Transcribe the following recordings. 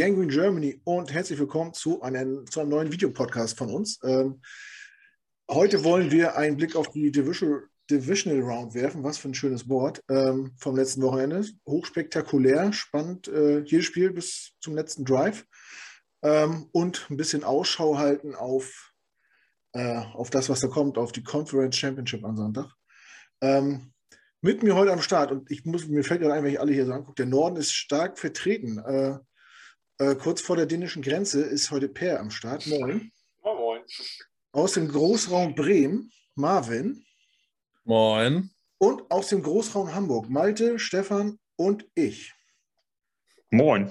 Gangrene Germany und herzlich willkommen zu einem, zu einem neuen Videopodcast von uns. Ähm, heute wollen wir einen Blick auf die Division, Divisional Round werfen. Was für ein schönes Wort ähm, vom letzten Wochenende. Hochspektakulär, spannend, äh, jedes Spiel bis zum letzten Drive. Ähm, und ein bisschen Ausschau halten auf, äh, auf das, was da kommt, auf die Conference Championship am Sonntag. Ähm, mit mir heute am Start und ich muss, mir fällt gerade ein, wenn ich alle hier so angucke, der Norden ist stark vertreten. Äh, äh, kurz vor der dänischen Grenze ist heute Per am Start. Moin. Moin, moin. Aus dem Großraum Bremen, Marvin. Moin. Und aus dem Großraum Hamburg, Malte, Stefan und ich. Moin.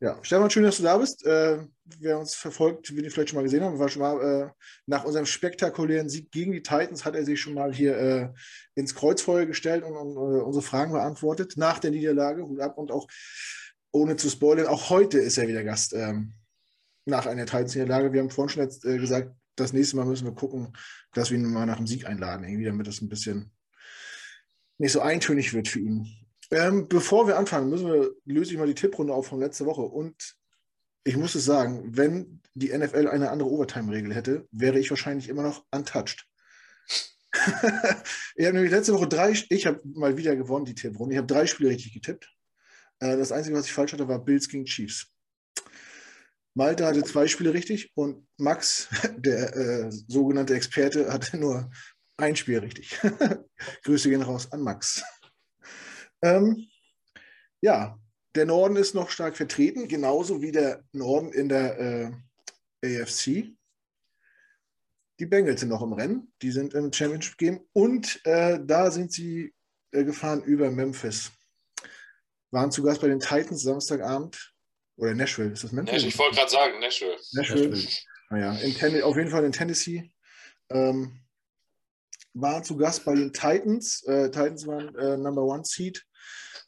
Ja, Stefan, schön, dass du da bist. Äh, wer uns verfolgt, wie die vielleicht schon mal gesehen haben, war schon mal äh, nach unserem spektakulären Sieg gegen die Titans, hat er sich schon mal hier äh, ins Kreuzfeuer gestellt und, und äh, unsere Fragen beantwortet. Nach der Niederlage, Hut ab und auch ohne zu spoilern, auch heute ist er wieder Gast ähm, nach einer Titans-Niederlage. Wir haben vorhin schon jetzt, äh, gesagt, das nächste Mal müssen wir gucken, dass wir ihn mal nach dem Sieg einladen, irgendwie, damit das ein bisschen nicht so eintönig wird für ihn. Ähm, bevor wir anfangen, müssen wir, löse ich mal die Tipprunde auf von letzter Woche. Und ich muss es sagen, wenn die NFL eine andere Overtime-Regel hätte, wäre ich wahrscheinlich immer noch untouched. ich habe nämlich letzte Woche drei, ich habe mal wieder gewonnen, die Tipprunde. Ich habe drei Spiele richtig getippt. Äh, das Einzige, was ich falsch hatte, war Bills gegen Chiefs. Malte hatte zwei Spiele richtig und Max, der äh, sogenannte Experte, hatte nur ein Spiel richtig. Grüße gehen raus an Max. Ähm, ja, der Norden ist noch stark vertreten, genauso wie der Norden in der äh, AFC. Die Bengals sind noch im Rennen, die sind im Championship Game und äh, da sind sie äh, gefahren über Memphis. Waren zu Gast bei den Titans Samstagabend oder Nashville, ist das Memphis? Ich wollte gerade sagen, Nashville. Nashville. Nashville. Naja, ah in auf jeden Fall in Tennessee. Ähm, war zu Gast bei den Titans. Äh, Titans waren äh, Number One Seed.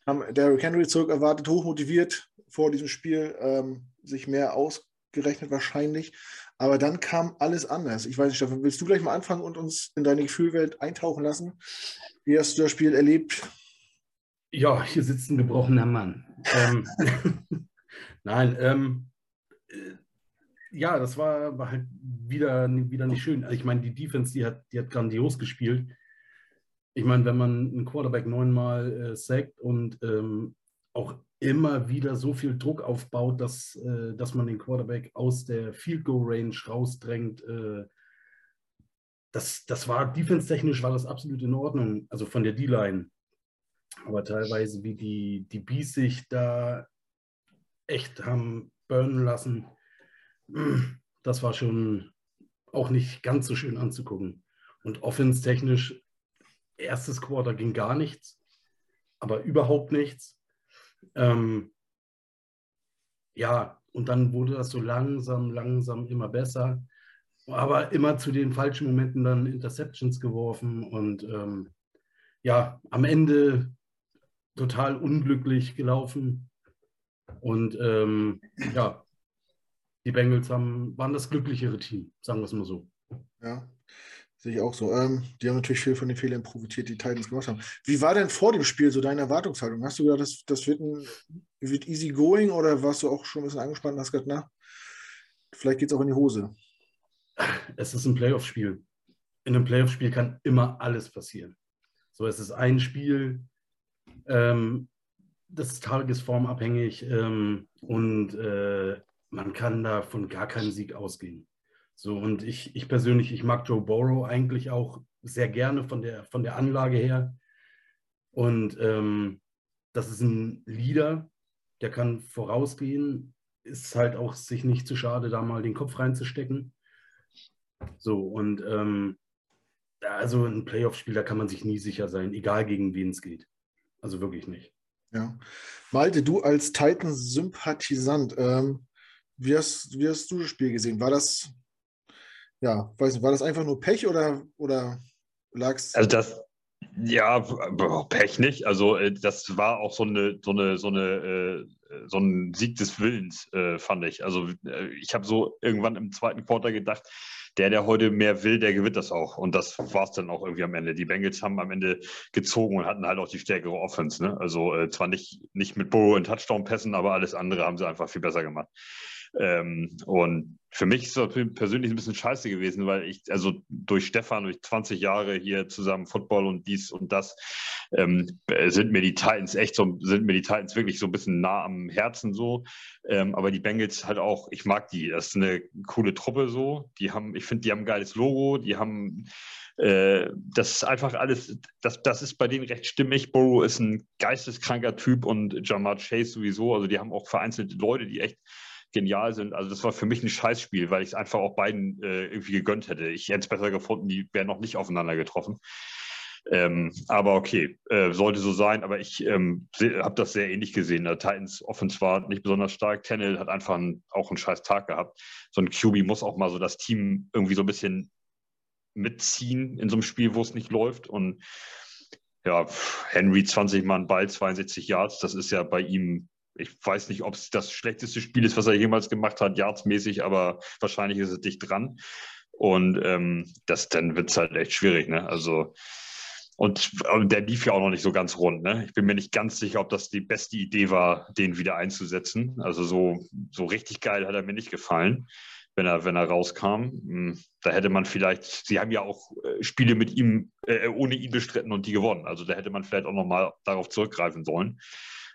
Haben Derrick Henry zurück erwartet, hochmotiviert vor diesem Spiel, ähm, sich mehr ausgerechnet wahrscheinlich. Aber dann kam alles anders. Ich weiß nicht, Stefan, willst du gleich mal anfangen und uns in deine Gefühlwelt eintauchen lassen? Wie hast du das Spiel erlebt? Ja, hier sitzt ein gebrochener Mann. ähm, Nein, ähm, äh, ja, das war, war halt wieder, wieder nicht schön. Also ich meine, die Defense, die hat, die hat grandios gespielt. Ich meine, wenn man einen Quarterback neunmal äh, sackt und ähm, auch immer wieder so viel Druck aufbaut, dass, äh, dass man den Quarterback aus der Field Goal Range rausdrängt, äh, das, das war defense-technisch war das absolut in Ordnung, also von der D-Line. Aber teilweise, wie die, die Bees sich da echt haben burnen lassen, das war schon auch nicht ganz so schön anzugucken. Und offense-technisch, erstes Quarter ging gar nichts, aber überhaupt nichts. Ähm, ja, und dann wurde das so langsam, langsam immer besser, aber immer zu den falschen Momenten dann Interceptions geworfen und ähm, ja, am Ende total unglücklich gelaufen. Und ähm, ja, die Bengals haben, waren das glücklichere Team, sagen wir es mal so. Ja, sehe ich auch so. Ähm, die haben natürlich viel von den Fehlern profitiert, die Titans gemacht haben. Wie war denn vor dem Spiel so deine Erwartungshaltung? Hast du gedacht, das, das wird, ein, wird easy going oder warst du auch schon ein bisschen angespannt und hast gedacht, na, vielleicht geht es auch in die Hose? Es ist ein Playoff-Spiel. In einem Playoff-Spiel kann immer alles passieren. So, es ist ein Spiel. Ähm, das ist tagesformabhängig ähm, und äh, man kann da von gar keinem Sieg ausgehen. So, und ich, ich persönlich, ich mag Joe Burrow eigentlich auch sehr gerne von der, von der Anlage her. Und ähm, das ist ein Leader, der kann vorausgehen, ist halt auch sich nicht zu schade, da mal den Kopf reinzustecken. So, und ähm, also ein Playoff-Spiel, da kann man sich nie sicher sein, egal gegen wen es geht. Also wirklich nicht. Ja. Malte, du als Titans-Sympathisant, ähm, wie, hast, wie hast du das Spiel gesehen? War das, ja, weiß nicht, war das einfach nur Pech oder, oder lag es? Also das, Ja, Pech nicht. Also äh, das war auch so eine, so eine, so eine, äh, so ein Sieg des Willens, äh, fand ich. Also ich habe so irgendwann im zweiten Quarter gedacht, der, der heute mehr will, der gewinnt das auch. Und das war es dann auch irgendwie am Ende. Die Bengals haben am Ende gezogen und hatten halt auch die stärkere Offense. Ne? Also äh, zwar nicht, nicht mit Burrow in Touchdown-Pässen, aber alles andere haben sie einfach viel besser gemacht. Ähm, und für mich ist das persönlich ein bisschen scheiße gewesen, weil ich, also durch Stefan, durch 20 Jahre hier zusammen Football und dies und das, ähm, sind mir die Titans echt so, sind mir die Titans wirklich so ein bisschen nah am Herzen so. Ähm, aber die Bengals halt auch, ich mag die. Das ist eine coole Truppe so. Die haben, ich finde, die haben ein geiles Logo, die haben äh, das ist einfach alles, das, das ist bei denen recht stimmig. Burrow ist ein geisteskranker Typ und Jamar Chase sowieso. Also die haben auch vereinzelte Leute, die echt genial sind. Also das war für mich ein Scheißspiel, weil ich es einfach auch beiden äh, irgendwie gegönnt hätte. Ich hätte es besser gefunden, die wären noch nicht aufeinander getroffen. Ähm, aber okay, äh, sollte so sein. Aber ich ähm, habe das sehr ähnlich gesehen. Der Titans Offense war nicht besonders stark. Tennell hat einfach einen, auch einen scheiß Tag gehabt. So ein QB muss auch mal so das Team irgendwie so ein bisschen mitziehen in so einem Spiel, wo es nicht läuft. Und ja, Henry 20 Mann Ball, 62 Yards, das ist ja bei ihm ich weiß nicht, ob es das schlechteste Spiel ist, was er jemals gemacht hat, yardsmäßig, aber wahrscheinlich ist es dicht dran. Und ähm, das, dann wird es halt echt schwierig, ne? Also, und der lief ja auch noch nicht so ganz rund, ne? Ich bin mir nicht ganz sicher, ob das die beste Idee war, den wieder einzusetzen. Also so, so richtig geil hat er mir nicht gefallen, wenn er, wenn er rauskam. Hm, da hätte man vielleicht, sie haben ja auch äh, Spiele mit ihm, äh, ohne ihn bestritten und die gewonnen. Also da hätte man vielleicht auch nochmal darauf zurückgreifen sollen.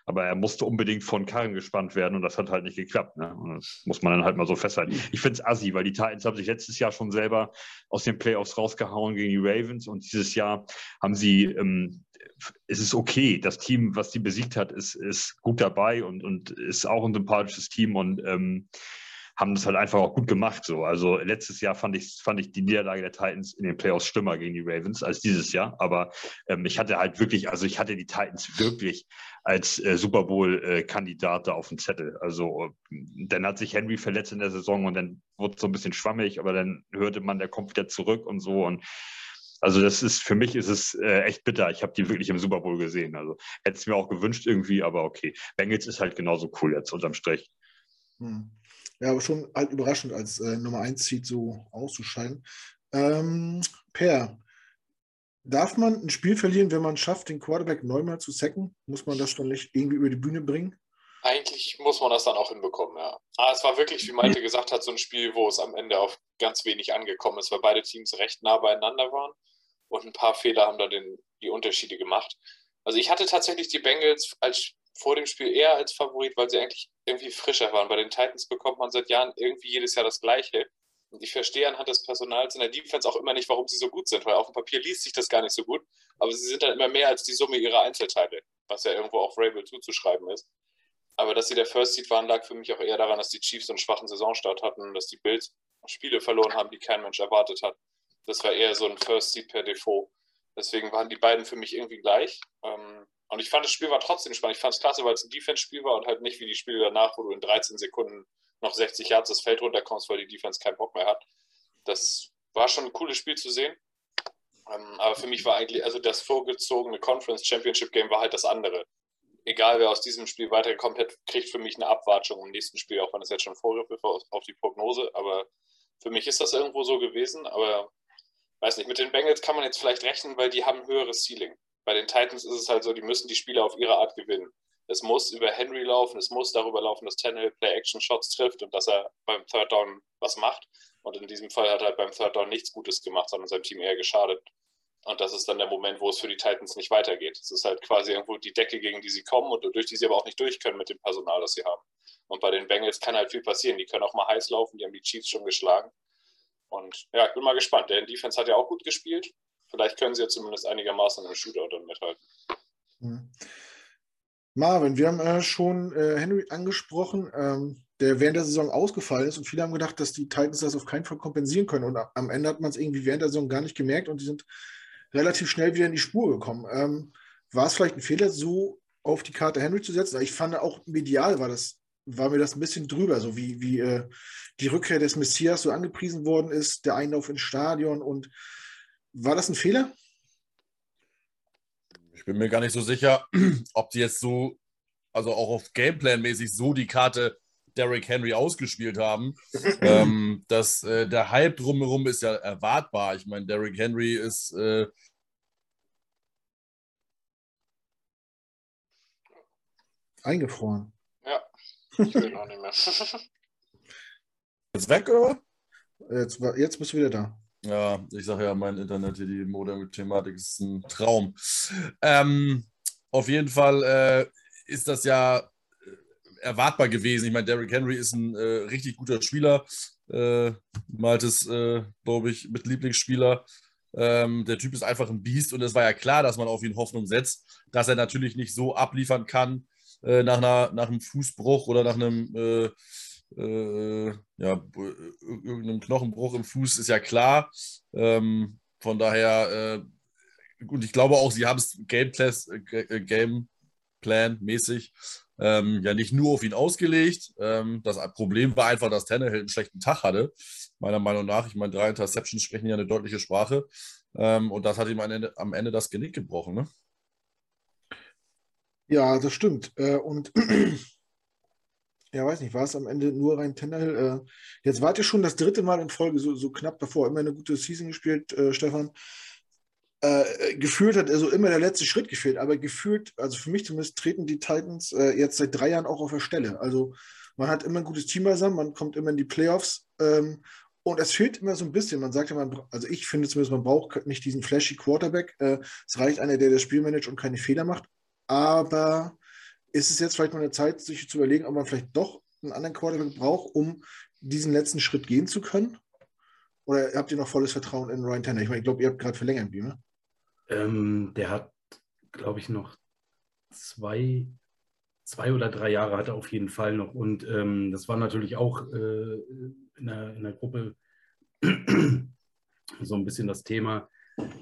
Aber er musste unbedingt von Karren gespannt werden und das hat halt nicht geklappt. Ne? Und das muss man dann halt mal so festhalten. Ich finde es assi, weil die Titans haben sich letztes Jahr schon selber aus den Playoffs rausgehauen gegen die Ravens und dieses Jahr haben sie, ähm, es ist okay. Das Team, was die besiegt hat, ist, ist gut dabei und, und ist auch ein sympathisches Team und ähm, haben das halt einfach auch gut gemacht. So. Also letztes Jahr fand ich, fand ich die Niederlage der Titans in den Playoffs schlimmer gegen die Ravens als dieses Jahr. Aber ähm, ich hatte halt wirklich, also ich hatte die Titans wirklich als äh, Super Bowl-Kandidat äh, auf dem Zettel. Also dann hat sich Henry verletzt in der Saison und dann wurde es so ein bisschen schwammig, aber dann hörte man, der kommt wieder zurück und so. Und also das ist, für mich ist es äh, echt bitter. Ich habe die wirklich im Super Bowl gesehen. Also hätte es mir auch gewünscht irgendwie, aber okay. Bengals ist halt genauso cool jetzt unterm Strich. Hm. Ja, aber schon halt überraschend, als äh, Nummer 1 Seed so auszuscheiden. Ähm, per, darf man ein Spiel verlieren, wenn man schafft, den Quarterback neunmal zu sacken? Muss man das dann nicht irgendwie über die Bühne bringen? Eigentlich muss man das dann auch hinbekommen, ja. Aber es war wirklich, wie Malte gesagt hat, so ein Spiel, wo es am Ende auf ganz wenig angekommen ist, weil beide Teams recht nah beieinander waren und ein paar Fehler haben da den, die Unterschiede gemacht. Also ich hatte tatsächlich die Bengals als vor dem Spiel eher als Favorit, weil sie eigentlich irgendwie frischer waren. Bei den Titans bekommt man seit Jahren irgendwie jedes Jahr das Gleiche. Und ich verstehe anhand des Personals in der Defense auch immer nicht, warum sie so gut sind, weil auf dem Papier liest sich das gar nicht so gut, aber sie sind dann immer mehr als die Summe ihrer Einzelteile, was ja irgendwo auch Rabel zuzuschreiben ist. Aber dass sie der First Seed waren, lag für mich auch eher daran, dass die Chiefs einen schwachen Saisonstart hatten, dass die Bills Spiele verloren haben, die kein Mensch erwartet hat. Das war eher so ein First Seed per Default. Deswegen waren die beiden für mich irgendwie gleich. Ähm, und ich fand, das Spiel war trotzdem spannend. Ich fand es klasse, weil es ein Defense-Spiel war und halt nicht wie die Spiele danach, wo du in 13 Sekunden noch 60 Yards das Feld runterkommst, weil die Defense keinen Bock mehr hat. Das war schon ein cooles Spiel zu sehen. Ähm, aber für mich war eigentlich, also das vorgezogene Conference Championship Game war halt das andere. Egal wer aus diesem Spiel weitergekommen hat, kriegt für mich eine Abwatschung im nächsten Spiel, auch wenn es jetzt schon Vorgriffe auf die Prognose. Aber für mich ist das irgendwo so gewesen. Aber weiß nicht, mit den Bengals kann man jetzt vielleicht rechnen, weil die haben ein höheres Ceiling. Bei den Titans ist es halt so, die müssen die Spiele auf ihre Art gewinnen. Es muss über Henry laufen, es muss darüber laufen, dass Tannehill Play-Action-Shots trifft und dass er beim Third Down was macht. Und in diesem Fall hat er halt beim Third Down nichts Gutes gemacht, sondern seinem Team eher geschadet. Und das ist dann der Moment, wo es für die Titans nicht weitergeht. Es ist halt quasi irgendwo die Decke, gegen die sie kommen und durch die sie aber auch nicht durch können mit dem Personal, das sie haben. Und bei den Bengals kann halt viel passieren. Die können auch mal heiß laufen, die haben die Chiefs schon geschlagen. Und ja, ich bin mal gespannt. Der Defense hat ja auch gut gespielt. Vielleicht können sie ja zumindest einigermaßen im Shootout dann mithalten. Mhm. Marvin, wir haben äh, schon äh, Henry angesprochen, ähm, der während der Saison ausgefallen ist und viele haben gedacht, dass die Titans das auf keinen Fall kompensieren können und am Ende hat man es irgendwie während der Saison gar nicht gemerkt und die sind relativ schnell wieder in die Spur gekommen. Ähm, war es vielleicht ein Fehler, so auf die Karte Henry zu setzen? Ich fand auch medial war das war mir das ein bisschen drüber, so wie, wie äh, die Rückkehr des Messias so angepriesen worden ist, der Einlauf ins Stadion und war das ein Fehler? Ich bin mir gar nicht so sicher, ob die jetzt so, also auch auf Gameplan-mäßig so die Karte Derrick Henry ausgespielt haben. ähm, das, äh, der Hype drumherum ist ja erwartbar. Ich meine, Derrick Henry ist. Äh, Eingefroren. Ja, ich will auch nicht mehr. Jetzt weg, oder? Jetzt, jetzt bist du wieder da. Ja, ich sage ja, mein Internet hier, die Modem-Thematik ist ein Traum. Ähm, auf jeden Fall äh, ist das ja äh, erwartbar gewesen. Ich meine, Derrick Henry ist ein äh, richtig guter Spieler. Äh, Maltes, äh, glaube ich, mit Lieblingsspieler. Ähm, der Typ ist einfach ein Biest und es war ja klar, dass man auf ihn Hoffnung setzt, dass er natürlich nicht so abliefern kann äh, nach, einer, nach einem Fußbruch oder nach einem äh, äh, ja, irgendeinem Knochenbruch im Fuß, ist ja klar. Ähm, von daher, äh, und ich glaube auch, sie haben es Gameplan äh, ähm, ja nicht nur auf ihn ausgelegt. Ähm, das Problem war einfach, dass Tannehill einen schlechten Tag hatte, meiner Meinung nach. Ich meine, drei Interceptions sprechen ja eine deutliche Sprache. Ähm, und das hat ihm am Ende, am Ende das Genick gebrochen. Ne? Ja, das stimmt. Äh, und ja, weiß nicht, war es am Ende nur rein Tannehill? Äh, jetzt wart ihr schon das dritte Mal in Folge so, so knapp davor, immer eine gute Season gespielt, äh, Stefan. Äh, gefühlt hat also immer der letzte Schritt gefehlt, aber gefühlt, also für mich zumindest, treten die Titans äh, jetzt seit drei Jahren auch auf der Stelle. Also man hat immer ein gutes Team beisammen, man kommt immer in die Playoffs ähm, und es fehlt immer so ein bisschen. Man sagt ja, man, also ich finde zumindest, man braucht nicht diesen flashy Quarterback. Äh, es reicht einer, der das Spiel managt und keine Fehler macht. Aber ist es jetzt vielleicht mal eine Zeit, sich zu überlegen, ob man vielleicht doch einen anderen Quarterback braucht, um diesen letzten Schritt gehen zu können? Oder habt ihr noch volles Vertrauen in Ryan Tanner? Ich meine, ich glaube, ihr habt gerade verlängert, wie, ne? Ähm, der hat, glaube ich, noch zwei, zwei oder drei Jahre hat er auf jeden Fall noch. Und ähm, das war natürlich auch äh, in, der, in der Gruppe so ein bisschen das Thema.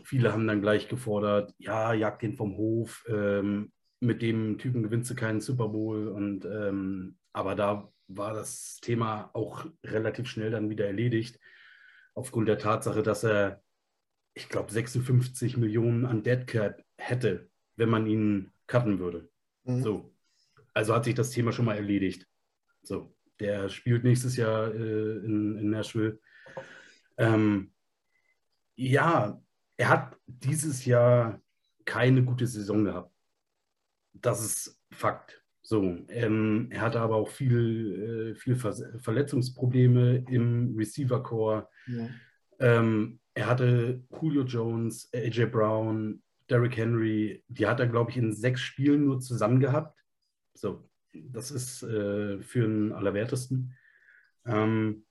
Viele haben dann gleich gefordert, ja, jagt den vom Hof. Ähm, mit dem Typen gewinnst du keinen Super Bowl. Und ähm, aber da war das Thema auch relativ schnell dann wieder erledigt, aufgrund der Tatsache, dass er, ich glaube, 56 Millionen an Dead Cap hätte, wenn man ihn cutten würde. Mhm. So. Also hat sich das Thema schon mal erledigt. So, der spielt nächstes Jahr äh, in, in, Nashville. Ähm, ja, er hat dieses Jahr keine gute Saison gehabt das ist Fakt. So, ähm, er hatte aber auch viel, äh, viel Ver Verletzungsprobleme im Receiver-Core. Ja. Ähm, er hatte Julio Jones, AJ Brown, Derrick Henry, die hat er, glaube ich, in sechs Spielen nur zusammen gehabt. So, das ist äh, für den Allerwertesten. Ähm,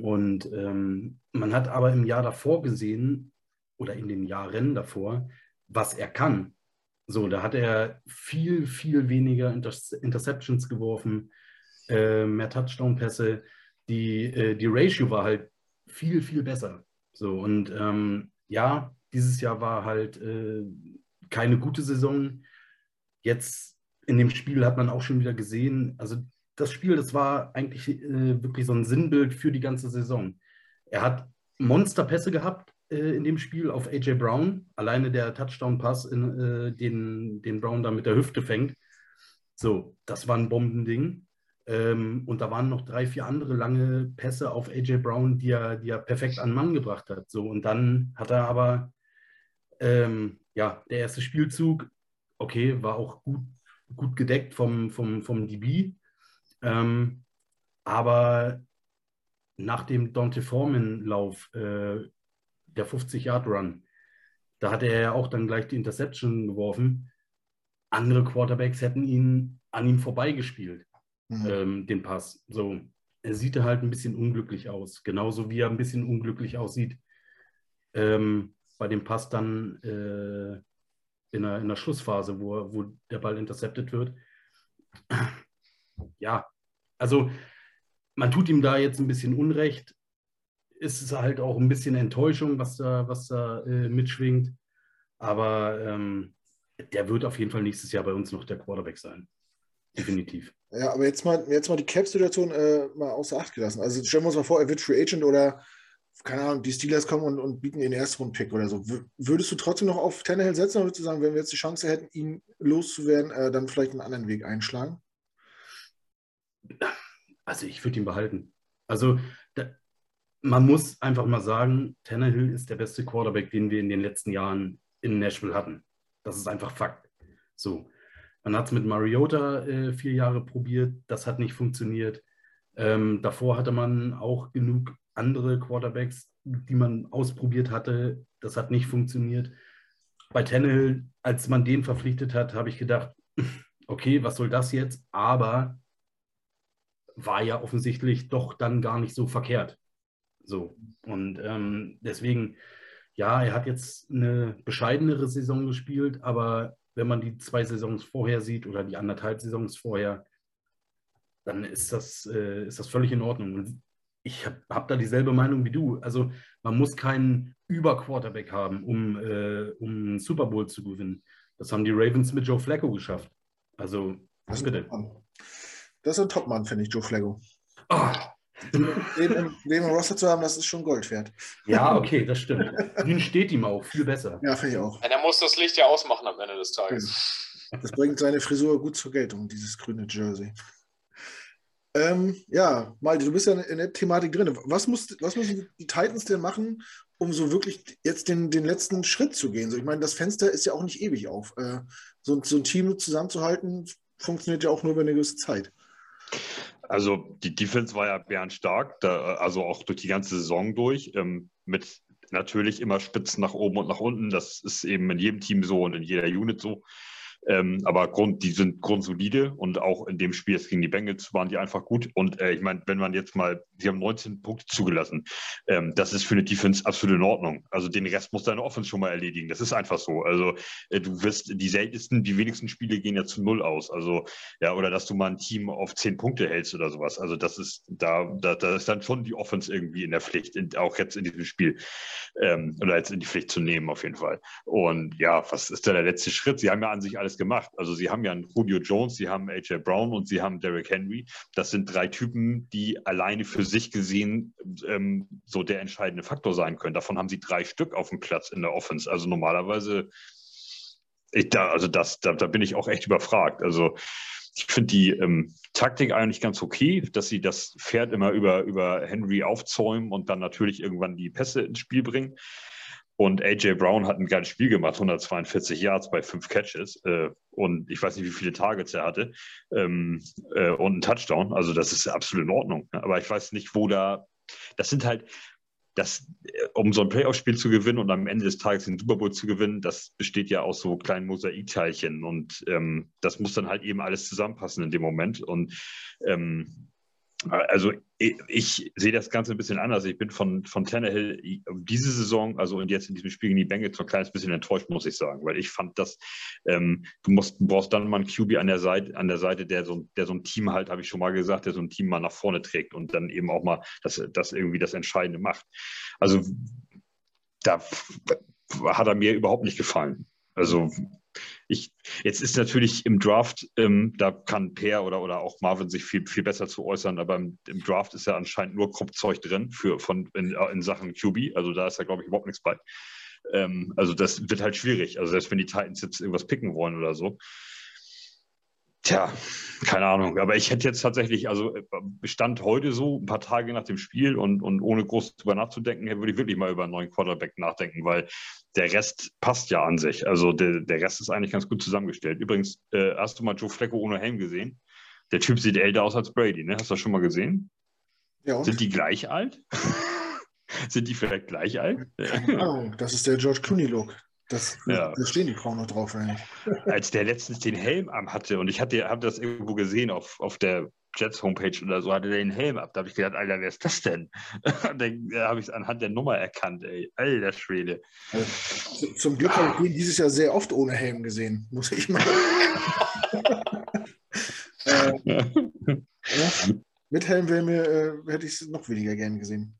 und ähm, man hat aber im Jahr davor gesehen, oder in den Jahren davor, was er kann. So, da hat er viel, viel weniger Inter Interceptions geworfen, äh, mehr Touchdown-Pässe. Die, äh, die Ratio war halt viel, viel besser. So, und ähm, ja, dieses Jahr war halt äh, keine gute Saison. Jetzt in dem Spiel hat man auch schon wieder gesehen, also das Spiel, das war eigentlich äh, wirklich so ein Sinnbild für die ganze Saison. Er hat Monsterpässe gehabt, in dem Spiel auf AJ Brown. Alleine der Touchdown-Pass, äh, den, den Brown da mit der Hüfte fängt. So, das war ein Bombending. Ähm, und da waren noch drei, vier andere lange Pässe auf AJ Brown, die er, die er perfekt an Mann gebracht hat. So, und dann hat er aber, ähm, ja, der erste Spielzug, okay, war auch gut, gut gedeckt vom, vom, vom DB. Ähm, aber nach dem Dante Foreman-Lauf äh, der 50-Yard-Run. Da hatte er ja auch dann gleich die Interception geworfen. Andere Quarterbacks hätten ihn an ihm vorbeigespielt, mhm. ähm, den Pass. So, er sieht halt ein bisschen unglücklich aus. Genauso wie er ein bisschen unglücklich aussieht ähm, bei dem Pass dann äh, in, der, in der Schlussphase, wo, wo der Ball intercepted wird. Ja, also man tut ihm da jetzt ein bisschen Unrecht ist es halt auch ein bisschen Enttäuschung, was da, was da äh, mitschwingt. Aber ähm, der wird auf jeden Fall nächstes Jahr bei uns noch der Quarterback sein. Definitiv. Ja, aber jetzt mal, jetzt mal die Cap-Situation äh, mal außer Acht gelassen. Also stellen wir uns mal vor, er wird Free Agent oder keine Ahnung, die Steelers kommen und, und bieten den Erstrunden-Pick oder so. Würdest du trotzdem noch auf Tannehill setzen oder würdest du sagen, wenn wir jetzt die Chance hätten, ihn loszuwerden, äh, dann vielleicht einen anderen Weg einschlagen? Also ich würde ihn behalten. Also man muss einfach mal sagen, Tannehill ist der beste Quarterback, den wir in den letzten Jahren in Nashville hatten. Das ist einfach Fakt. So. Man hat es mit Mariota äh, vier Jahre probiert, das hat nicht funktioniert. Ähm, davor hatte man auch genug andere Quarterbacks, die man ausprobiert hatte. Das hat nicht funktioniert. Bei Tannehill, als man den verpflichtet hat, habe ich gedacht, okay, was soll das jetzt? Aber war ja offensichtlich doch dann gar nicht so verkehrt. So. Und ähm, deswegen, ja, er hat jetzt eine bescheidenere Saison gespielt, aber wenn man die zwei Saisons vorher sieht oder die anderthalb Saisons vorher, dann ist das, äh, ist das völlig in Ordnung. Und ich habe hab da dieselbe Meinung wie du. Also man muss keinen Über-Quarterback haben, um, äh, um Super Bowl zu gewinnen. Das haben die Ravens mit Joe Flacco geschafft. Also, Das ist bitte. ein. Das ist ein Topmann, finde ich, Joe Flacco. Ah, Den, im- im Roster zu haben, das ist schon Gold wert. ja, okay, das stimmt. Nun steht ihm auch viel besser. Ja, finde ich auch. Ja, der muss das Licht ja ausmachen am Ende des Tages. Das bringt seine Frisur gut zur Geltung, dieses grüne Jersey. Ähm, ja, Malte, du bist ja in der Thematik drin. Was, muss, was müssen die Titans denn machen, um so wirklich jetzt den, den letzten Schritt zu gehen? So, ich meine, das Fenster ist ja auch nicht ewig auf. Äh, so, so ein Team zusammenzuhalten, funktioniert ja auch nur über eine gewisse Zeit. Also die Defense war ja bärenstark, da, also auch durch die ganze Saison durch, ähm, mit natürlich immer Spitzen nach oben und nach unten. Das ist eben in jedem Team so und in jeder Unit so. Ähm, aber Grund, die sind grundsolide und auch in dem Spiel jetzt gegen die Bengals waren die einfach gut. Und äh, ich meine, wenn man jetzt mal, sie haben 19 Punkte zugelassen, ähm, das ist für eine Defense absolut in Ordnung. Also den Rest muss deine Offense schon mal erledigen. Das ist einfach so. Also äh, du wirst die seltensten, die wenigsten Spiele gehen ja zu null aus. Also ja, oder dass du mal ein Team auf 10 Punkte hältst oder sowas. Also das ist, da, da, da ist dann schon die Offense irgendwie in der Pflicht, in, auch jetzt in diesem Spiel. Ähm, oder jetzt in die Pflicht zu nehmen, auf jeden Fall. Und ja, was ist da der letzte Schritt? Sie haben ja an sich alles gemacht. Also sie haben ja einen Julio Jones, sie haben AJ Brown und sie haben Derrick Henry. Das sind drei Typen, die alleine für sich gesehen ähm, so der entscheidende Faktor sein können. Davon haben sie drei Stück auf dem Platz in der Offense. Also normalerweise, ich, da, also das, da, da bin ich auch echt überfragt. Also ich finde die ähm, Taktik eigentlich ganz okay, dass sie das Pferd immer über, über Henry aufzäumen und dann natürlich irgendwann die Pässe ins Spiel bringen. Und AJ Brown hat ein geiles Spiel gemacht, 142 Yards bei fünf Catches. Äh, und ich weiß nicht, wie viele Targets er hatte. Ähm, äh, und einen Touchdown. Also das ist absolut in Ordnung. Aber ich weiß nicht, wo da. Das sind halt, das, äh, um so ein Playoff-Spiel zu gewinnen und am Ende des Tages den Super Bowl zu gewinnen, das besteht ja aus so kleinen Mosaikteilchen. Und ähm, das muss dann halt eben alles zusammenpassen in dem Moment. Und ähm, also ich, ich, sehe das Ganze ein bisschen anders. Ich bin von, von Tannehill diese Saison, also und jetzt in diesem Spiel gegen die Bengals, so ein kleines bisschen enttäuscht, muss ich sagen, weil ich fand, dass ähm, du musst, brauchst dann mal einen QB an der Seite, an der Seite, der so, der so ein Team halt, habe ich schon mal gesagt, der so ein Team mal nach vorne trägt und dann eben auch mal das, das irgendwie das Entscheidende macht. Also da hat er mir überhaupt nicht gefallen. Also ich, jetzt ist natürlich im Draft, ähm, da kann Per oder, oder auch Marvin sich viel, viel besser zu äußern, aber im, im Draft ist ja anscheinend nur Kruppzeug drin für, von, in, in Sachen QB. Also da ist ja, glaube ich, überhaupt nichts bei. Ähm, also das wird halt schwierig. Also selbst wenn die Titans jetzt irgendwas picken wollen oder so. Tja, keine Ahnung. Aber ich hätte jetzt tatsächlich, also Stand heute so, ein paar Tage nach dem Spiel und, und ohne groß drüber nachzudenken, würde ich wirklich mal über einen neuen Quarterback nachdenken, weil der Rest passt ja an sich. Also der, der Rest ist eigentlich ganz gut zusammengestellt. Übrigens, äh, hast du mal Joe Flacco ohne Helm gesehen? Der Typ sieht älter aus als Brady, ne? Hast du das schon mal gesehen? Ja? Sind die gleich alt? Sind die vielleicht gleich alt? Keine Ahnung, das ist der George Clooney-Look. Das, Ja. Da stehen die Frauen noch drauf eigentlich. Als der letztens den Helm am hatte und ich hatte, habe das irgendwo gesehen auf, auf der Jets Homepage oder so, hatte der den Helm ab. Da habe ich gedacht, Alter, wer ist das denn? Dann äh, habe ich es anhand der Nummer erkannt, ey. Alter Schwede. Also, zu- zum Glück habe ich ihn dieses Jahr sehr oft ohne Helm gesehen, muss ich mal. äh, ja, mit Helm wäre mir, äh, hätte ich es noch weniger gern gesehen.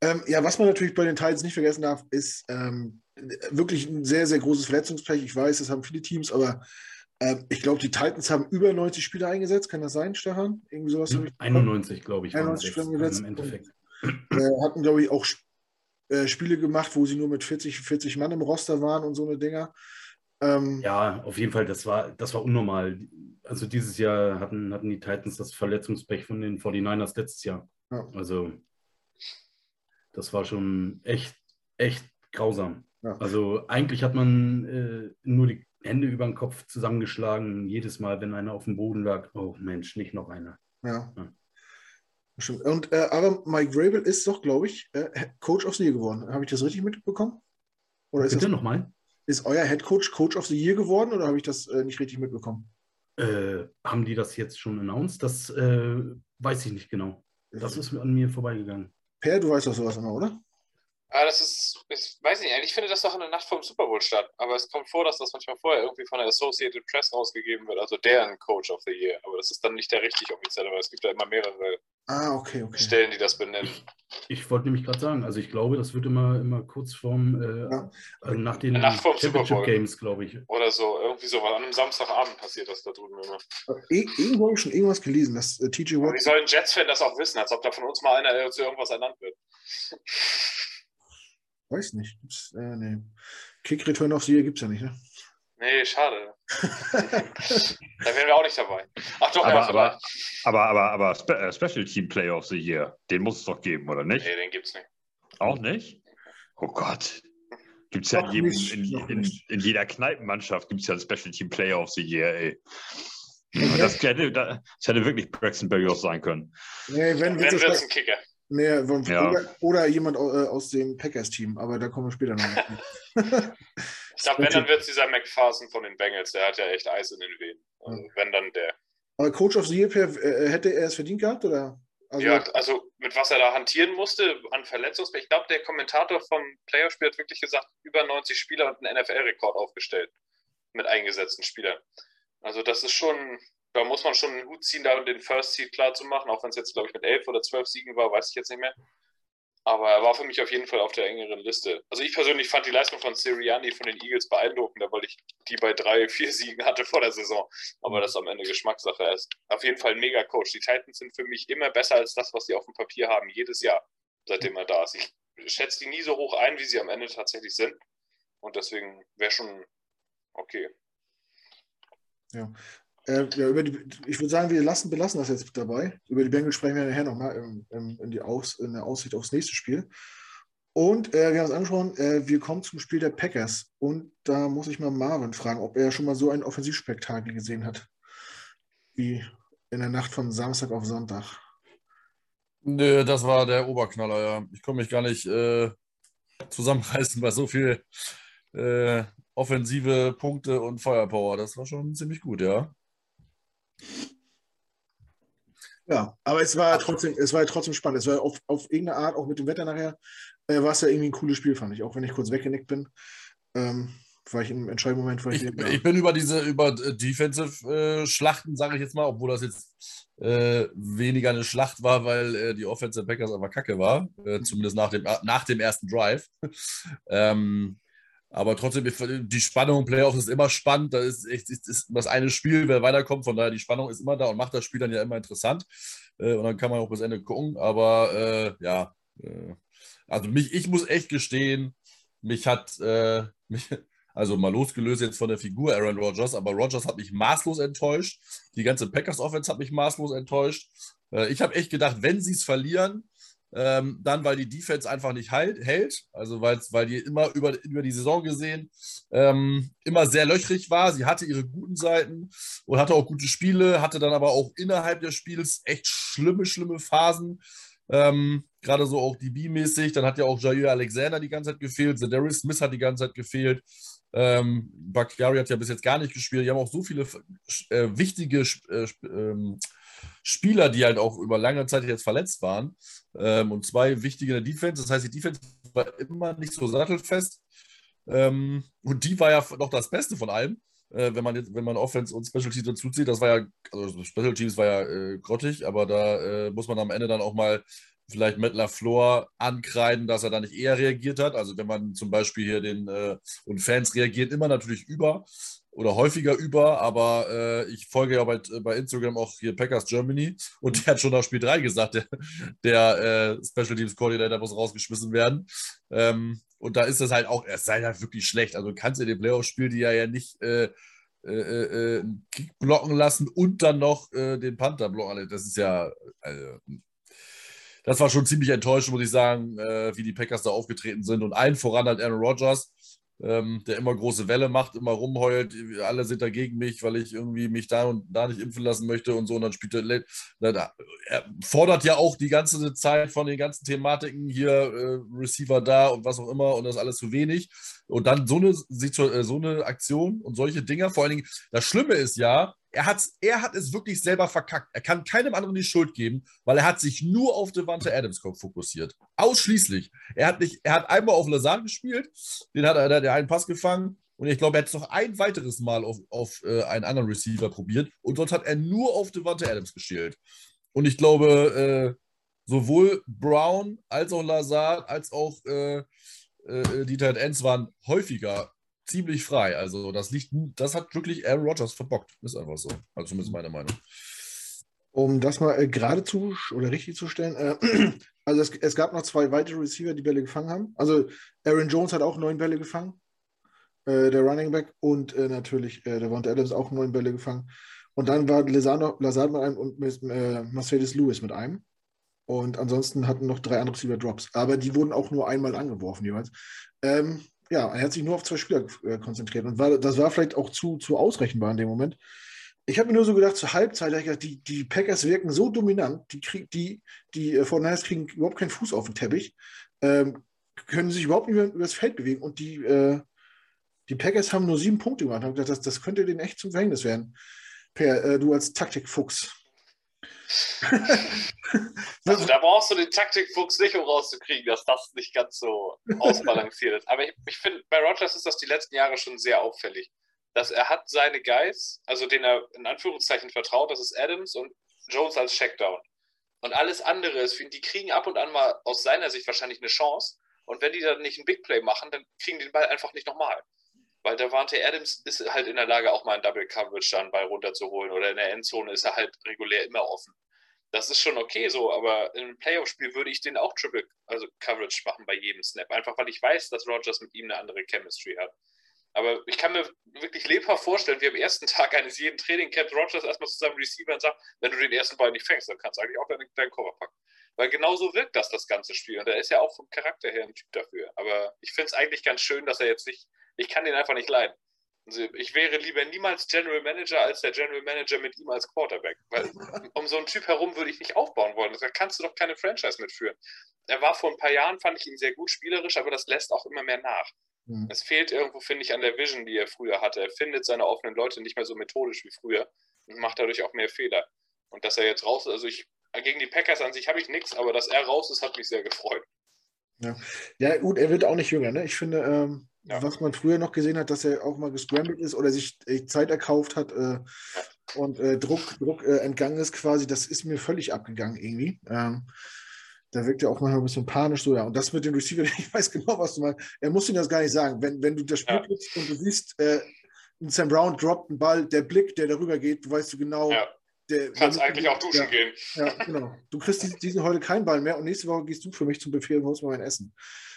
Ähm, ja, was man natürlich bei den Titans nicht vergessen darf, ist ähm, wirklich ein sehr, sehr großes Verletzungspech. Ich weiß, das haben viele Teams, aber ähm, ich glaube, die Titans haben über 90 Spieler eingesetzt. Kann das sein, Stefan? Irgendwie sowas habe ich. 91, glaube ich, waren 91 es Spieler eingesetzt. im Endeffekt. Äh, hatten, glaube ich, auch äh, Spiele gemacht, wo sie nur mit 40, 40 Mann im Roster waren und so eine Dinger. Ähm, ja, auf jeden Fall, das war, das war unnormal. Also dieses Jahr hatten, hatten die Titans das Verletzungspech von den 49ers letztes Jahr. Ja. Also das war schon echt, echt grausam. Ja. Also eigentlich hat man äh, nur die Hände über den Kopf zusammengeschlagen, jedes Mal, wenn einer auf dem Boden lag. Oh Mensch, nicht noch einer. Ja. ja. Und äh, aber Mike Vrabel ist doch, glaube ich, äh, Coach of the Year geworden. Habe ich das richtig mitbekommen? Oder ist Bitte nochmal? Ist euer Head Coach Coach of the Year geworden oder habe ich das äh, nicht richtig mitbekommen? Äh, haben die das jetzt schon announced? Das äh, weiß ich nicht genau. Das ist an mir vorbeigegangen. Per, du weißt doch sowas immer, oder? Ah, das ist, ich weiß nicht, ich finde das doch in der Nacht vom Super Bowl statt. Aber es kommt vor, dass das manchmal vorher irgendwie von der Associated Press rausgegeben wird, also deren Coach of the Year. Aber das ist dann nicht der richtig offizielle, weil es gibt ja immer mehrere ah, okay, okay. Stellen, die das benennen. Ich wollte nämlich gerade sagen, also ich glaube, das wird immer, immer kurz vorm, äh, ja. also nach den Championship Games, glaube ich. Oder so, irgendwie so, weil an einem Samstagabend passiert das da drüben immer. Äh, irgendwo habe ich schon irgendwas gelesen, dass äh, TJ Watt. Wie soll ein Jets-Fan das auch wissen, als ob da von uns mal einer zu irgendwas ernannt wird? Weiß nicht. Gibt's, äh, nee. Kick Return of the Year gibt es ja nicht, ne? Nee, schade. da wären wir auch nicht dabei. Ach doch, aber, ja, aber, aber, aber, aber Spe äh, Special Team Player of the Year, den muss es doch geben, oder nicht? Nee, den gibt es nicht. Auch nicht? Oh Gott. Gibt es ja in, jedem, in, in, in, jeder Kneipenmannschaft gibt es ja einen Special Team Player of the Year, ey. Das, hätte, das hätte wirklich Braxton Berrios sein können. Nee, wenn, wenn wird es ein Kicker. Nee, ja. oder, oder, jemand äh, aus dem Packers-Team, aber da kommen wir später noch. ich glaube, wenn, dann wird es dieser McPherson von den Bengals, der hat ja echt Eis in den Venen. Also, wenn dann der. Aber Coach of the Year, äh, hätte er es verdient gehabt, oder? Also, ja, also mit was er da hantieren musste an Verletzungsfällen. Ich glaube, der Kommentator vom Playerspiel hat wirklich gesagt, über 90 Spieler und einen NFL-Rekord aufgestellt mit eingesetzten Spielern. Also das ist schon, da muss man schon einen Hut ziehen, da den First Seed klar zu machen, auch wenn es jetzt, glaube ich, mit elf oder zwölf Siegen war, weiß ich jetzt nicht mehr. Aber er war für mich auf jeden Fall auf der engeren Liste. Also ich persönlich fand die Leistung von Sirianni von den Eagles beeindruckender, weil ich die bei drei, vier Siegen hatte vor der Saison. Aber das am Ende Geschmackssache. Ist auf jeden Fall ein Mega-Coach. Die Titans sind für mich immer besser als das, was sie auf dem Papier haben, jedes Jahr, seitdem er da ist. Ich schätze die nie so hoch ein, wie sie am Ende tatsächlich sind. Und deswegen wäre schon okay. Ja, äh, ja, über die, ich würde sagen, wir lassen, belassen das jetzt dabei. Über die Bengals sprechen wir nachher nochmal in, in, in, Aus, in der Aussicht aufs nächste Spiel. Und äh, wir haben es angesprochen, äh, wir kommen zum Spiel der Packers. Und da muss ich mal Marvin fragen, ob er schon mal so ein Offensivspektakel gesehen hat. Wie in der Nacht von Samstag auf Sonntag. Nö, das war der Oberknaller, ja. Ich konnte mich gar nicht äh, zusammenreißen bei so viel äh, offensive Punkte und Feuerpower. Das war schon ziemlich gut, ja. Ja, aber es war trotzdem, es war trotzdem spannend. Es war auf, auf irgendeine Art, auch mit dem Wetter nachher, äh, war es ja irgendwie ein cooles Spiel, fand ich, auch wenn ich kurz weggenickt bin. Ähm, war ich im entscheidenden Moment. Ich, ich, ja. ich, bin über diese über äh, Defensive-Schlachten, äh, sage ich jetzt mal, obwohl das jetzt äh, weniger eine Schlacht war, weil äh, die Offensive Packers einfach kacke war, äh, zumindest nach dem, nach dem ersten Drive. ähm, aber trotzdem, die Spannung, Playoffs ist immer spannend. Da ist, echt, ist, ist das eine Spiel, wer weiterkommt. Von daher, die Spannung ist immer da und macht das Spiel dann ja immer interessant. Äh, und dann kann man auch bis Ende gucken. Aber äh, ja, äh, also mich, ich muss echt gestehen, mich hat, äh, mich, also mal losgelöst jetzt von der Figur Aaron Rodgers, aber Rodgers hat mich maßlos enttäuscht. Die ganze Packers-Offense hat mich maßlos enttäuscht. Ich habe echt gedacht, wenn sie es verlieren, ähm, dann, weil die Defense einfach nicht halt, hält, also weil die immer über, über die Saison gesehen ähm, immer sehr löchrig war. Sie hatte ihre guten Seiten und hatte auch gute Spiele, hatte dann aber auch innerhalb des Spiels echt schlimme, schlimme Phasen. Ähm, Gerade so auch DB-mäßig. Dann hat ja auch Jair Alexander die ganze Zeit gefehlt. Zedarius Smith hat die ganze Zeit gefehlt. Ähm, Bakhtiari hat ja bis jetzt gar nicht gespielt. Die haben auch so viele äh, wichtige äh, ähm, Spieler, die halt auch über lange Zeit jetzt verletzt waren. Ähm, und zwei wichtige in der Defense. Das heißt, die Defense war immer nicht so sattelfest. Ähm, und die war ja noch das Beste von allem. Äh, wenn man jetzt, wenn man Offense und Special Teams dazuzieht, das war ja, also Special Teams war ja äh, grottig, aber da äh, muss man am Ende dann auch mal vielleicht Matt LaFleur ankreiden, dass er da nicht eher reagiert hat. Also wenn man zum Beispiel hier den äh, und Fans reagieren immer natürlich über. Oder häufiger über, aber äh, ich folge ja bei, bei Instagram auch hier Packers Germany und der hat schon nach Spiel 3 gesagt, der, der äh, Special Teams Coordinator muss rausgeschmissen werden. Ähm, und da ist das halt auch, es sei halt wirklich schlecht. Also kannst du in dem Playoff-Spiel die ja, ja nicht äh, äh, äh, Kick blocken lassen und dann noch äh, den Panther blocken. Das ist ja, also, das war schon ziemlich enttäuschend, muss ich sagen, äh, wie die Packers da aufgetreten sind. Und allen voran halt Aaron Rodgers, ähm, der immer große Welle macht, immer rumheult. Alle sind dagegen mich, weil ich irgendwie mich da und da nicht impfen lassen möchte und so. Und dann spielt er, er fordert ja auch die ganze Zeit von den ganzen Thematiken hier äh, Receiver da und was auch immer und das alles zu wenig. Und dann so eine, äh, so eine Aktion und solche Dinger. Vor allen Dingen, das Schlimme ist ja, er, hat's, er hat es wirklich selber verkackt. Er kann keinem anderen die Schuld geben, weil er hat sich nur auf Devante Adams fokussiert. Ausschließlich. Er hat, nicht, er hat einmal auf Lazar gespielt, den hat er der einen Pass gefangen und ich glaube, er hat es noch ein weiteres Mal auf, auf äh, einen anderen Receiver probiert und dort hat er nur auf Devante Adams geschielt. Und ich glaube, äh, sowohl Brown als auch Lazar als auch äh, äh die Tight Ends waren häufiger ziemlich frei. Also das liegt, das hat wirklich Aaron Rodgers verbockt. Ist einfach so. Also zumindest meine Meinung. Um das mal äh, gerade oder richtig zu stellen, äh, also es, es, gab noch zwei weitere Receiver, die Bälle gefangen haben. Also Aaron Jones hat auch neun Bälle gefangen, äh, der Running Back, und äh, natürlich äh, der Devonta Adams auch neun Bälle gefangen. Und dann war Lazard, Lazard mit einem und äh, Mercedes Lewis mit einem. Und ansonsten hatten noch drei andere Receiver Drops. Aber die wurden auch nur einmal angeworfen jeweils. Ähm, ja, er hat sich nur auf zwei Spieler äh, konzentriert. Und war, das war vielleicht auch zu, zu ausrechenbar in dem Moment. Ich habe mir nur so gedacht, zur Halbzeit, die, die Packers wirken so dominant, die, krieg, die, die äh, Fortnite kriegen überhaupt keinen Fuß auf den Teppich, ähm, können sich überhaupt nicht mehr über das Feld bewegen. Und die, äh, die Packers haben nur sieben Punkte gemacht. Ich gedacht, das, das könnte denen echt zum Verhängnis werden. Per, äh, du als Taktikfuchs. also da brauchst du den Taktikfuchs nicht, um rauszukriegen, dass das nicht ganz so ausbalanciert ist. Aber ich, ich finde, bei Rogers ist das die letzten Jahre schon sehr auffällig. Dass er hat seine Guys, also den er in Anführungszeichen vertraut, das ist Adams und Jones als Checkdown. Und alles andere ist, die kriegen ab und an mal aus seiner Sicht wahrscheinlich eine Chance. Und wenn die dann nicht ein Big Play machen, dann kriegen die den Ball einfach nicht nochmal. Weil der Davante Adams ist halt in der Lage, auch mal ein Double Coverage dann Ball runterzuholen. Oder in der Endzone ist er halt regulär immer offen das ist schon okay so, aber einem Playoff-Spiel würde ich den auch Triple, also Coverage machen bei jedem Snap. Einfach weil ich weiß, dass Rogers mit ihm eine andere Chemistry hat. Aber ich kann mir wirklich lebhaft vorstellen, wie am ersten Tag eines jeden Training-Camps Rogers erstmal zu seinem Receiver und sagt, wenn du den ersten Ball nicht fängst, dann kannst du eigentlich auch deinen, deinen Cover packen. Weil genauso wirkt das das ganze Spiel. Und er ist ja auch vom Charakter her ein Typ dafür. Aber ich finde es eigentlich ganz schön, dass er jetzt nicht, ich kann den einfach nicht leiden. Also ich wäre lieber niemals General Manager als der General Manager mit ihm als Quarterback. Weil um so einen Typ herum würde ich nicht aufbauen wollen. Da kannst du doch keine Franchise mitführen. Er war vor ein paar Jahren, fand ich ihn sehr gut spielerisch, aber das lässt auch immer mehr nach. Mhm. Es fehlt irgendwo, finde ich, an der Vision, die er früher hatte. Er findet seine offenen Leute nicht mehr so methodisch wie früher und macht dadurch auch mehr Fehler. Und dass er jetzt raus ist, also ich, gegen die Packers an sich habe ich nichts, aber dass er raus ist, hat mich sehr gefreut. Ja, ja gut, er wird auch nicht jünger. Ne? Ich finde, ähm, ja. Was man früher noch gesehen hat, dass er auch mal gescrambled ist oder sich äh, Zeit erkauft hat äh, und äh, Druck, Druck äh, entgangen ist quasi, das ist mir völlig abgegangen irgendwie. Ähm, da wirkt er auch manchmal ein bisschen panisch so, ja. Und das mit dem Receiver, ich weiß genau, was du meinst. Er muss ihn das gar nicht sagen. Wenn, wenn du das Spiel ja. und du siehst, äh, Sam Brown droppt einen Ball, der Blick, der darüber geht, du weißt du genau, ja. Der, Kannst eigentlich auch duschen ja, gehen. Ja, genau. Du kriegst diesen, diesen heute keinen Ball mehr und nächste Woche gehst du für mich zum Befehl und holst mal mein Essen.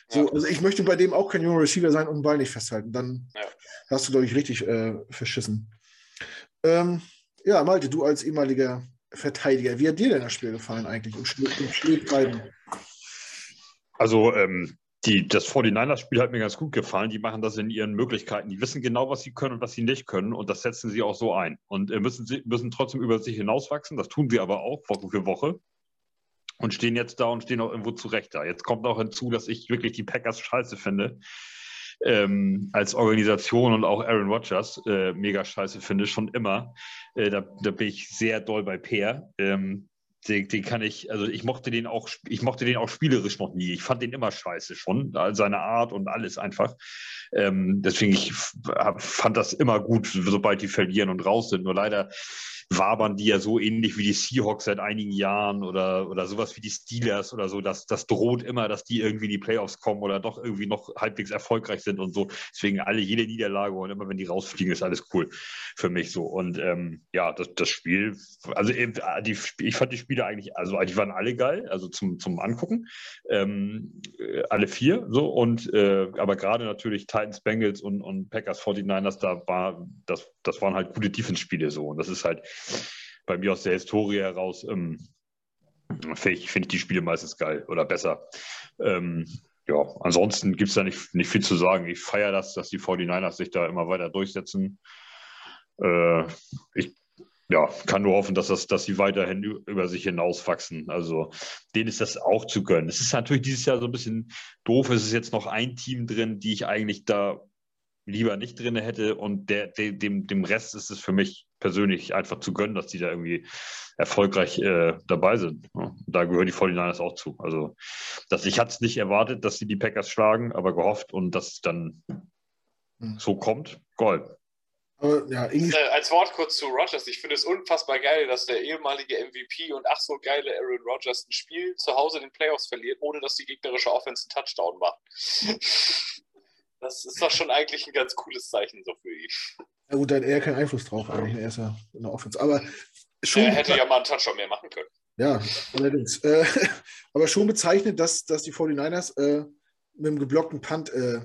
So, also ich möchte bei dem auch kein junger Receiver sein und den Ball nicht festhalten. Dann ja. hast du, glaube ich, richtig äh, verschissen. Ähm, ja, Malte, du als ehemaliger Verteidiger, wie hat dir denn das Spiel gefallen eigentlich im Spieltreiben? Also, ähm, die, das 49ers-Spiel hat mir ganz gut gefallen. Die machen das in ihren Möglichkeiten. Die wissen genau, was sie können und was sie nicht können. Und das setzen sie auch so ein. Und äh, müssen, sie, müssen trotzdem über sich hinauswachsen. Das tun sie aber auch Woche für Woche und stehen jetzt da und stehen auch irgendwo zurecht da. Jetzt kommt noch hinzu, dass ich wirklich die Packers scheiße finde. Ähm, als Organisation und auch Aaron Rodgers äh, mega scheiße finde, schon immer. Äh, da, da, bin ich sehr doll bei Peer. Ähm, den, den, kann ich, also ich mochte den auch, ich mochte den auch spielerisch noch nie. Ich fand den immer scheiße schon, seine Art und alles einfach. Ähm, deswegen ich fand das immer gut, sobald die verlieren und raus sind. Nur leider wabern die ja so ähnlich wie die Seahawks seit einigen Jahren oder, oder sowas wie die Steelers oder so. Das, das droht immer, dass die irgendwie in die Playoffs kommen oder doch irgendwie noch halbwegs erfolgreich sind und so. Deswegen alle, jede Niederlage und immer wenn die rausfliegen, ist alles cool für mich so. Und ähm, ja, das, das Spiel, also die, ich fand die Spiele eigentlich, also die waren alle geil, also zum, zum Angucken. Ähm, äh, alle vier so und äh, aber gerade natürlich Titans, Bengals und, und Packers 49ers, da war, das, das waren halt gute Defense-Spiele so. Und das ist halt bei mir aus der Historie heraus, ähm, finde ich, die Spiele meistens geil oder besser. Ähm, ja, ansonsten gibt es da nicht, nicht viel zu sagen. Ich feiere das, dass die 49ers sich da immer weiter durchsetzen. Äh, ich ja, kann nur hoffen, dass, das, dass sie weiterhin über sich hinauswachsen. Also denen ist das auch zu gönnen. Es ist natürlich dieses Jahr so ein bisschen doof. Es ist jetzt noch ein Team drin, die ich eigentlich da lieber nicht drin hätte. Und der, dem, dem Rest ist es für mich persönlich einfach zu gönnen, dass die da irgendwie erfolgreich äh, dabei sind. Ja, da gehören die 49ers auch zu. Also dass ich hatte es nicht erwartet, dass sie die Packers schlagen, aber gehofft und dass es dann hm. so kommt. Gold. Ja, äh, als Wort kurz zu Rogers. Ich finde es unfassbar geil, dass der ehemalige MVP und ach so geile Aaron Rodgers ein Spiel zu Hause in den Playoffs verliert, ohne dass die gegnerische Offense einen Touchdown macht. Das ist doch schon eigentlich ein ganz cooles Zeichen so für ihn. Ja gut, da hat er keinen Einfluss drauf eigentlich. Er ist ja in der Offense. Aber schon er hätte ja mal einen Touchdown mehr machen können. Ja, allerdings. Äh, aber schon bezeichnet, dass, dass die 49ers äh, mit dem geblockten Punt äh,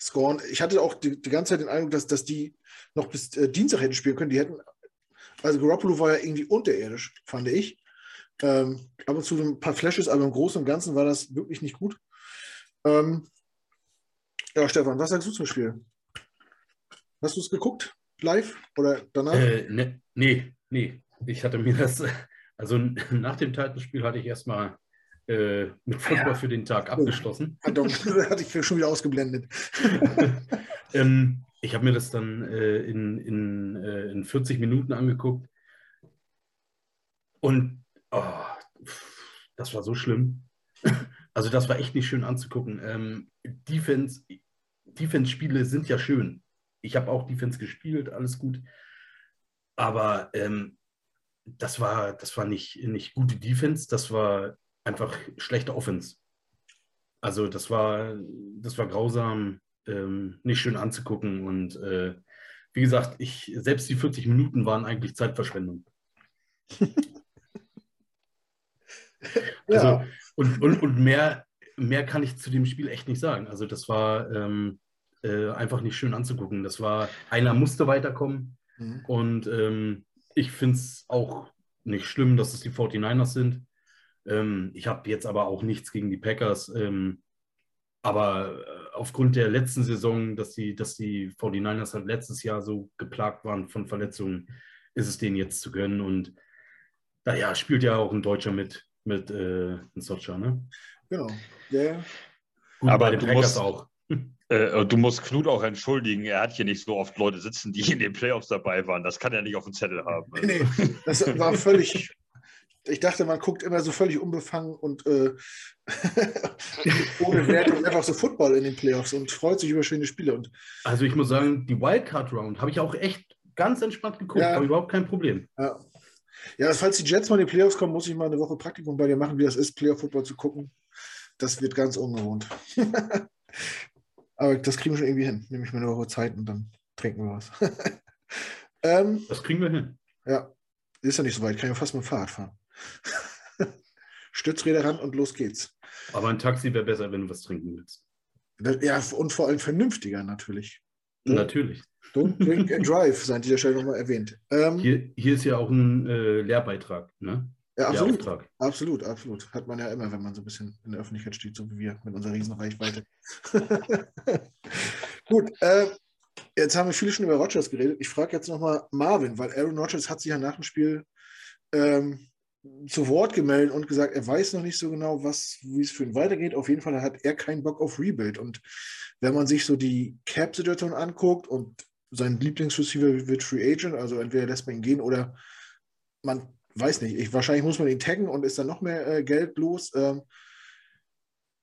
scoren. Ich hatte auch die, die ganze Zeit den Eindruck, dass, dass die noch bis äh, Dienstag hätten spielen können. Die hätten, also Garoppolo war ja irgendwie unterirdisch, fand ich. Ähm, ab und zu ein paar Flashes, aber im Großen und Ganzen war das wirklich nicht gut. Ähm, ja, Stefan, was sagst du zum Spiel? Hast du es geguckt? Live oder danach? Äh, ne, nee, nee. Ich hatte mir das, also nach dem Titanspiel hatte ich erstmal äh, mit Football ja. für den Tag abgeschlossen. Pardon, hatte ich schon wieder ausgeblendet. ähm, ich habe mir das dann äh, in, in, äh, in 40 Minuten angeguckt. Und oh, das war so schlimm. Also das war echt nicht schön anzugucken. Ähm, Defense, Defense-Spiele sind ja schön. Ich habe auch Defense gespielt, alles gut. Aber ähm, das war, das war nicht, nicht gute Defense, das war einfach schlechte Offense. Also das war, das war grausam ähm, nicht schön anzugucken. Und äh, wie gesagt, ich, selbst die 40 Minuten waren eigentlich Zeitverschwendung. also, und, und, und mehr, mehr kann ich zu dem Spiel echt nicht sagen. Also das war ähm, äh, einfach nicht schön anzugucken. Das war, einer musste weiterkommen. Mhm. Und ähm, ich finde es auch nicht schlimm, dass es die 49ers sind. Ähm, ich habe jetzt aber auch nichts gegen die Packers. Ähm, aber äh, aufgrund der letzten Saison, dass die, dass die 49ers halt letztes Jahr so geplagt waren von Verletzungen, ist es denen jetzt zu gönnen. Und naja, spielt ja auch ein Deutscher mit, mit äh, Socha, ne? Genau. Yeah. Gut, aber bei den Packers musst, auch. Äh, du musst Knut auch entschuldigen, er hat hier nicht so oft Leute sitzen, die in den Playoffs dabei waren. Das kann er nicht auf dem Zettel haben. Nee, nee das war völlig, ich dachte, man guckt immer so völlig unbefangen und äh, ohne Wertung einfach so Football in den Playoffs und freut sich über schöne Spiele. Und also ich muss sagen, die Wildcard-Round habe ich auch echt ganz entspannt geguckt, ja, habe überhaupt kein Problem. Ja. Ja, falls die Jets mal in die Playoffs kommen, muss ich mal eine Woche Praktikum bei dir machen, wie das ist, Playoff-Football zu gucken. Das wird ganz ungewohnt. Aber das kriegen wir schon irgendwie hin. Nehme ich mir eine Woche Zeit und dann trinken wir was. ähm, das kriegen wir hin. Ja, ist ja nicht so weit, kann ich ja fast mit dem Fahrrad fahren. Stützräder ran und los geht's. Aber ein Taxi wäre besser, wenn du was trinken willst. Ja, und vor allem vernünftiger natürlich. Natürlich. Don't drink and drive, sei an dieser Stelle nochmal erwähnt. Ähm, hier, hier, ist ja auch ein äh, Lehrbeitrag, ne? Ja, absolut. Absolut, absolut. Hat man ja immer, wenn man so ein bisschen in der Öffentlichkeit steht, so wie wir mit unserer Riesenreichweite. Gut, äh, jetzt haben wir viele schon über Rogers geredet. Ich frage jetzt nochmal Marvin, weil Aaron Rodgers hat sich ja nach dem Spiel ähm, zu Wort gemeldet und gesagt, er weiß noch nicht so genau, was, wie es für ihn weitergeht. Auf jeden Fall hat er keinen Bock auf Rebuild. Und wenn man sich so die Cap-Situation anguckt und sein Lieblingsreceiver wird Free Agent, also entweder lässt man ihn gehen oder man weiß nicht, ich, wahrscheinlich muss man ihn taggen und ist dann noch mehr äh, Geld los. Ähm,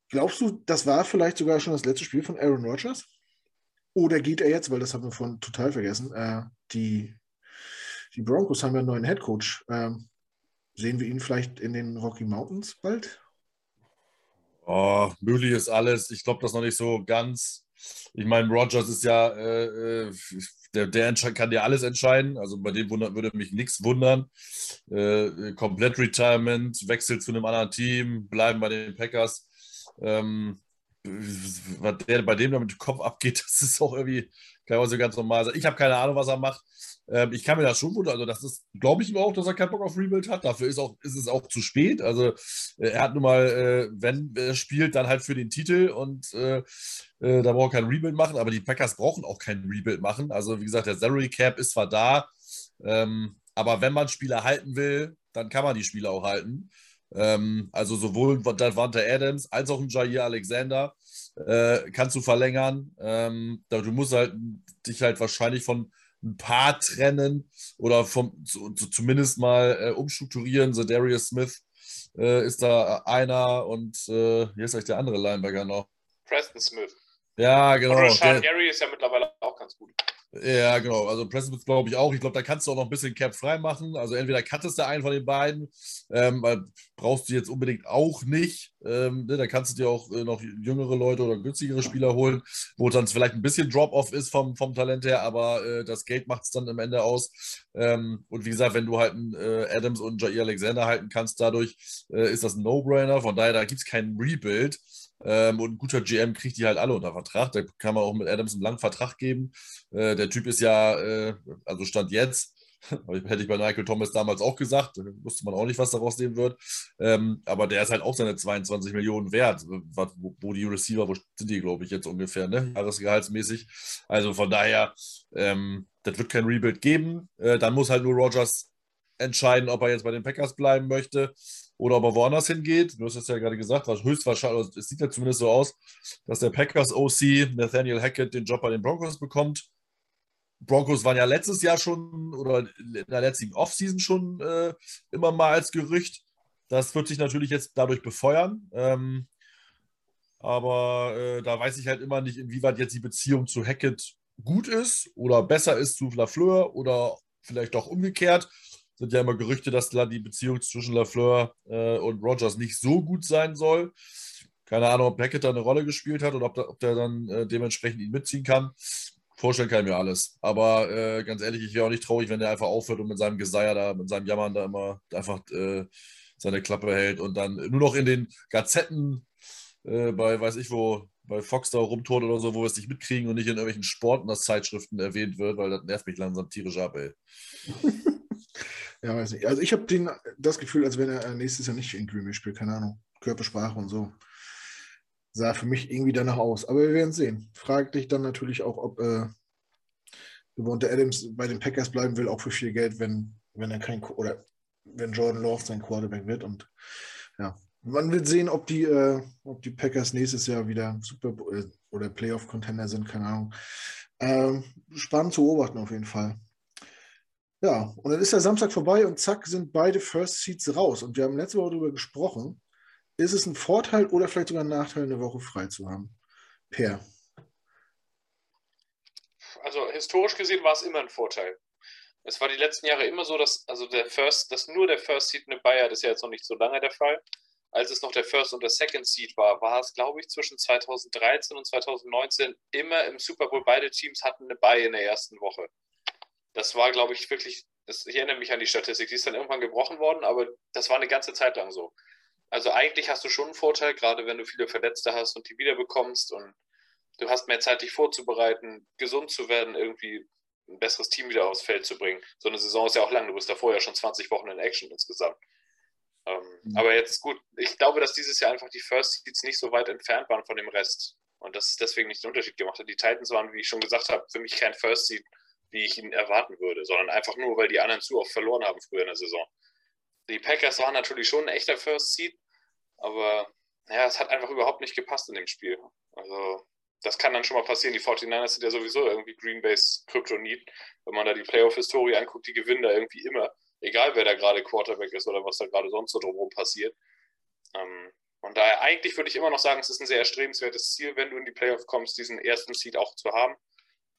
glaubst du, das war vielleicht sogar schon das letzte Spiel von Aaron Rodgers? Oder geht er jetzt, weil das haben wir von total vergessen, äh, die Die Broncos haben ja einen neuen Headcoach. Ähm, sehen wir ihn vielleicht in den Rocky Mountains bald? Oh, möglich ist alles. Ich glaube das noch nicht so ganz. Ich meine, Rogers ist ja, äh, äh der, der kann ja alles entscheiden. Also bei dem wundert, würde mich nichts wundern. Äh, komplett Retirement, Wechsel zu einem anderen Team, bleiben bei den Packers. Ähm, was der bei dem da mit dem Kopf abgeht, das ist auch irgendwie, kann man so ganz normal sein. Ich habe keine Ahnung, was er macht. Ähm, ich kann mir das schon wundern. Also, das ist, glaube ich ihm auch, dass er keinen Bock auf Rebuild hat. Dafür ist, auch, ist es auch zu spät. Also, äh, er hat nun mal, äh, wenn er spielt, dann halt für den Titel und äh, äh da braucht er kein Rebuild machen. Aber die Packers brauchen auch kein Rebuild machen. Also, wie gesagt, der Salary Cap ist zwar da, ähm, aber wenn man Spieler halten will, dann kann man die Spieler auch halten. Ähm, also sowohl Davante Adams als auch ein Jair Alexander äh, kannst du verlängern. Ähm, du musst halt dich halt wahrscheinlich von ein paar trennen oder vom, zu, zu, zumindest mal äh, umstrukturieren. So Darius Smith äh, ist da einer und äh, hier ist eigentlich der andere Linebacker noch. Preston Smith. Ja, genau. Oder Sean Gary ist ja mittlerweile auch ganz gut. Ja, genau. Also Preston glaube ich auch. Ich glaube, da kannst du auch noch ein bisschen Cap frei machen. Also entweder cuttest du einen von den beiden, ähm, weil brauchst du jetzt unbedingt auch nicht. Ähm, ne, da kannst du dir auch äh, noch jüngere Leute oder günstigere Spieler holen, wo dann vielleicht ein bisschen Drop-off ist vom, vom Talent her, aber äh, das Geld macht es dann am Ende aus. Ähm, und wie gesagt, wenn du halt einen äh, Adams und Jair Alexander halten kannst, dadurch äh, ist das ein No-Brainer. Von daher, da gibt es keinen Rebuild. Ähm, und ein guter GM kriegt die halt alle unter Vertrag. Da kann man auch mit Adams einen langen Vertrag geben. Äh, der Typ ist ja, äh, also Stand jetzt, hätte ich bei Michael Thomas damals auch gesagt, wusste man auch nicht, was daraus nehmen wird. Ähm, aber der ist halt auch seine 22 Millionen wert, wo, wo die Receiver, wo sind die, glaube ich, jetzt ungefähr, ne? Jahresgehaltsmäßig. Also von daher, ähm, das wird kein Rebuild geben. Äh, dann muss halt nur Rogers entscheiden, ob er jetzt bei den Packers bleiben möchte oder ob er woanders hingeht. Du hast es ja gerade gesagt, höchstwahrscheinlich, also es sieht ja zumindest so aus, dass der Packers OC Nathaniel Hackett den Job bei den Broncos bekommt. Broncos waren ja letztes Jahr schon oder in der letzten Offseason schon äh, immer mal als Gerücht. Das wird sich natürlich jetzt dadurch befeuern. Ähm, aber äh, da weiß ich halt immer nicht, inwieweit jetzt die Beziehung zu Hackett gut ist oder besser ist zu Lafleur oder vielleicht auch umgekehrt sind ja immer Gerüchte, dass da die Beziehung zwischen Lafleur äh, und Rogers nicht so gut sein soll. Keine Ahnung, ob Hackett da eine Rolle gespielt hat oder ob, da, ob der dann äh, dementsprechend ihn mitziehen kann. Vorstellen kann ich mir alles. Aber äh, ganz ehrlich, ich wäre auch nicht traurig, wenn der einfach aufhört und mit seinem Geseier da, mit seinem Jammern da immer einfach äh, seine Klappe hält und dann nur noch in den Gazetten äh, bei, weiß ich wo, bei Fox da rumtort oder so, wo wir es nicht mitkriegen und nicht in irgendwelchen Sport- und Zeitschriften erwähnt wird, weil das nervt mich langsam tierisch ab, ey. Ja, weiß nicht. Also ich habe das Gefühl, als wenn er nächstes Jahr nicht in Green spielt, keine Ahnung. Körpersprache und so. Sah für mich irgendwie danach aus. Aber wir werden sehen. Frag dich dann natürlich auch, ob äh, Adams bei den Packers bleiben will, auch für viel Geld, wenn, wenn er kein oder wenn Jordan Love sein Quarterback wird. Und ja, man wird sehen, ob die, äh, ob die Packers nächstes Jahr wieder Super äh, oder Playoff-Contender sind, keine Ahnung. Ähm, spannend zu beobachten auf jeden Fall. Ja, und dann ist der Samstag vorbei und zack sind beide First Seats raus. Und wir haben letzte Woche darüber gesprochen. Ist es ein Vorteil oder vielleicht sogar ein Nachteil, eine Woche frei zu haben? Per. Also historisch gesehen war es immer ein Vorteil. Es war die letzten Jahre immer so, dass also der First, dass nur der First Seed eine Bayer, das ist ja jetzt noch nicht so lange der Fall. Als es noch der First und der Second Seed war, war es, glaube ich, zwischen 2013 und 2019 immer im Super Bowl. Beide Teams hatten eine Bayer in der ersten Woche. Das war, glaube ich, wirklich, das, ich erinnere mich an die Statistik, die ist dann irgendwann gebrochen worden, aber das war eine ganze Zeit lang so. Also eigentlich hast du schon einen Vorteil, gerade wenn du viele Verletzte hast und die wiederbekommst und du hast mehr Zeit, dich vorzubereiten, gesund zu werden, irgendwie ein besseres Team wieder aufs Feld zu bringen. So eine Saison ist ja auch lang, du bist davor ja schon 20 Wochen in Action insgesamt. Ähm, mhm. Aber jetzt gut, ich glaube, dass dieses Jahr einfach die First Seeds nicht so weit entfernt waren von dem Rest und das deswegen nicht den Unterschied gemacht hat. Die Titans waren, wie ich schon gesagt habe, für mich kein First Seed wie ich ihn erwarten würde, sondern einfach nur, weil die anderen zu oft verloren haben früher in der Saison. Die Packers waren natürlich schon ein echter First Seed, aber ja, es hat einfach überhaupt nicht gepasst in dem Spiel. Also, das kann dann schon mal passieren. Die 49ers sind ja sowieso irgendwie Green Bay's Kryptonit. Wenn man da die Playoff-Historie anguckt, die gewinnen da irgendwie immer. Egal, wer da gerade Quarterback ist oder was da gerade sonst so drumherum passiert. Ähm, von daher, eigentlich würde ich immer noch sagen, es ist ein sehr erstrebenswertes Ziel, wenn du in die Playoff kommst, diesen ersten Seed auch zu haben.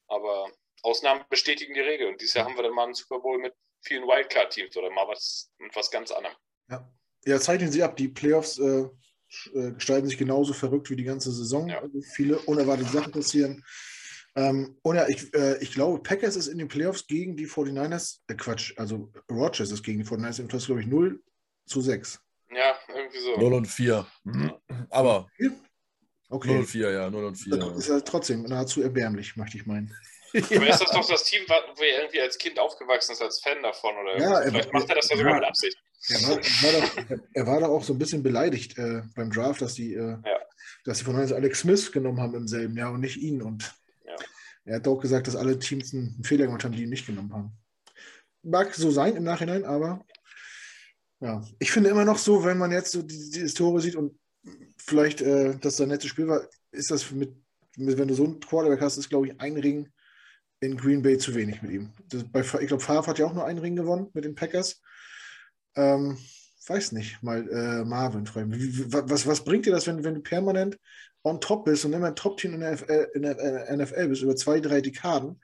Aber Ausnahmen bestätigen die Regel. Und dieses Jahr haben wir dann mal einen Super Bowl mit vielen Wildcard-Teams oder mal was mit was ganz anderem. Ja, ja zeichnen sie ab. Die Playoffs äh, äh, gestalten sich genauso verrückt wie die ganze Saison. Ja. Also viele unerwartete Sachen passieren. Ähm, und ja, ich, äh, ich glaube, Packers ist in den Playoffs gegen die 49ers, äh, Quatsch, also Rogers ist gegen die 49ers im Playoffs, glaube ich, 0 zu 6. Ja, irgendwie so. 0 und 4. Aber Okay. 0 und 4, ja, 0 und 4. Das ist ja trotzdem nahezu erbärmlich, möchte ich meinen. Aber ist das doch das Team, wo er irgendwie als Kind aufgewachsen ist, als Fan davon? Oder Ja, er- vielleicht macht er das ja sogar mit Absicht. Er war, er war, doch, er war doch auch so ein bisschen beleidigt äh, beim Draft, dass die, äh, Ja. dass die von uns Alex Smith genommen haben im selben Jahr und nicht ihn. Und Ja. er hat auch gesagt, dass alle Teams einen, Fehler gemacht haben, die ihn nicht genommen haben. Mag so sein im Nachhinein, aber ja, ich finde immer noch so, wenn man jetzt so die, die Historie sieht und vielleicht äh, das sein letztes Spiel war, ist das mit, mit, wenn du so einen Quarterback hast, ist glaube ich ein Ring in Green Bay zu wenig mit ihm. Das, bei, ich glaube, Favre hat ja auch nur einen Ring gewonnen mit den Packers. Ähm, weiß nicht, mal äh, Marvin fragen. Was, was bringt dir das, wenn, wenn du permanent on top bist und immer ein Top-Team in, der NFL in der NFL bist, über zwei, drei Dekaden,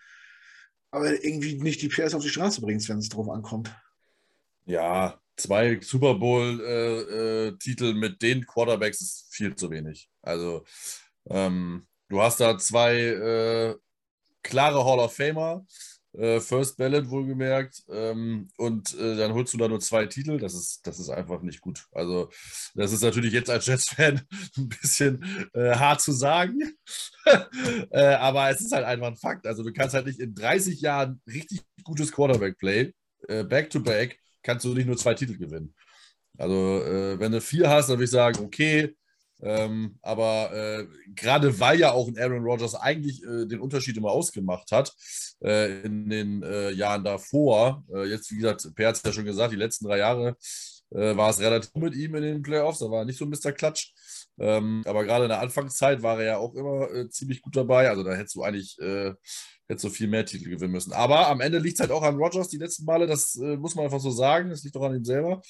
aber irgendwie nicht die PS auf die Straße bringst, wenn es drauf ankommt? Ja, zwei Super Bowl-Titel mit den Quarterbacks ist viel zu wenig. Also, ähm, du hast da zwei äh, klare Hall of Famer, äh, First Ballot wohlgemerkt, ähm, und äh, dann holst du da nur zwei Titel. Das ist, das ist einfach nicht gut. Also, das ist natürlich jetzt als Jets-Fan ein bisschen äh, hart zu sagen, äh, aber es ist halt einfach ein Fakt. Also, du kannst halt nicht in 30 Jahren richtig gutes Quarterback-Play, back-to-back, kannst du nicht nur zwei Titel gewinnen. Also, wenn du vier hast, dann würde ich sagen, okay. Ähm, aber äh, gerade weil ja auch ein Aaron Rodgers eigentlich äh, den Unterschied immer ausgemacht hat äh, in den äh, Jahren davor, äh, jetzt wie gesagt, Per hat es ja schon gesagt, die letzten drei Jahre äh, war es relativ mit ihm in den Playoffs, da war er nicht so Mr. Klatsch. Ähm, aber gerade in der Anfangszeit war er ja auch immer ziemlich gut dabei. Also da hättest du eigentlich hättest du viel mehr Titel gewinnen müssen. Aber am Ende liegt es halt auch an Rodgers die letzten Male, das muss man einfach so sagen. Das liegt auch an ihm selber.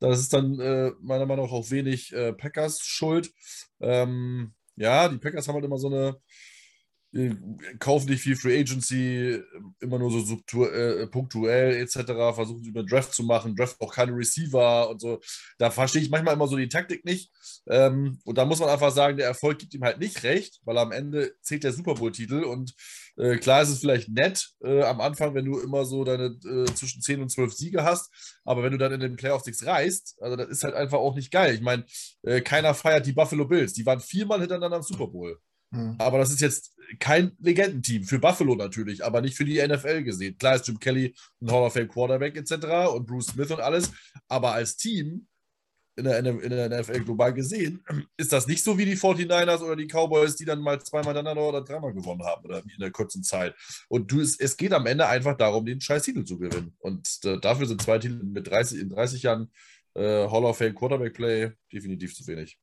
Das ist dann äh, meiner Meinung nach auch wenig äh, Packers Schuld. Ähm, ja, die Packers haben halt immer so eine, kaufen nicht viel Free Agency, immer nur so subtu- äh, punktuell etc., versuchen sie über Draft zu machen, Draft auch keine Receiver und so. Da verstehe ich manchmal immer so die Taktik nicht. Ähm, und da muss man einfach sagen, der Erfolg gibt ihm halt nicht recht, weil am Ende zählt der Super Bowl-Titel und äh, klar ist es vielleicht nett äh, am Anfang, wenn du immer so deine äh, zwischen 10 und 12 Siege hast, aber wenn du dann in den Playoffs nichts reißt, also das ist halt einfach auch nicht geil. Ich meine, äh, keiner feiert die Buffalo Bills. Die waren viermal hintereinander im Super Bowl. Hm. Aber das ist jetzt kein Legendenteam. Für Buffalo natürlich, aber nicht für die NFL gesehen. Klar ist Jim Kelly ein Hall of Fame Quarterback etc. und Bruce Smith und alles. Aber als Team in der, in der NFL global gesehen, ist das nicht so wie die 49ers oder die Cowboys, die dann mal zweimal hintereinander oder dreimal gewonnen haben oder in der kurzen Zeit. Und du, es, es geht am Ende einfach darum, den scheiß Titel zu gewinnen. Und äh, dafür sind zwei Titel mit 30, in 30 Jahren äh, Hall of Fame Quarterback Play definitiv zu wenig.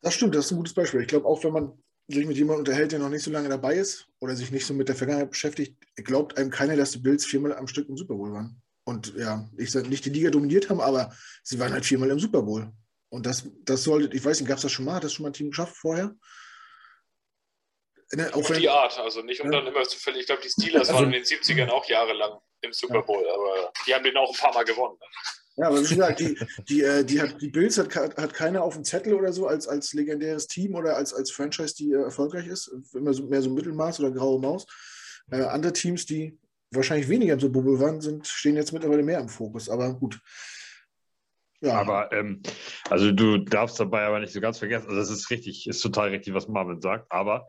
Das stimmt, das ist ein gutes Beispiel. Ich glaube, auch wenn man sich mit jemandem unterhält, der noch nicht so lange dabei ist oder sich nicht so mit der Vergangenheit beschäftigt, glaubt einem keiner, dass die Bills viermal am Stück im Super Bowl waren. Und ja, ich sage nicht die Liga dominiert haben, aber sie waren halt viermal im Super Bowl. Und das, das sollte, ich weiß nicht, gab es das schon mal? Hat das schon mal ein Team geschafft vorher? Ne, Auf die Art, also nicht um Ja. dann immer zu verlieren. Ich glaube, die Steelers Also- waren in den 70ern auch jahrelang im Super Ja. Bowl, aber die haben den auch ein paar Mal gewonnen. Ja, aber wie gesagt, die, die, äh, die, hat, die Bills hat, hat keiner auf dem Zettel oder so als, als legendäres Team oder als, als Franchise, die äh, erfolgreich ist. Immer so, mehr so Mittelmaß oder graue Maus. Äh, andere Teams, die wahrscheinlich weniger im Super Bowl waren, sind, stehen jetzt mittlerweile mehr im Fokus. Aber gut. Ja, Aber ähm, also du darfst dabei aber nicht so ganz vergessen, also das ist richtig, ist total richtig, was Marvin sagt, aber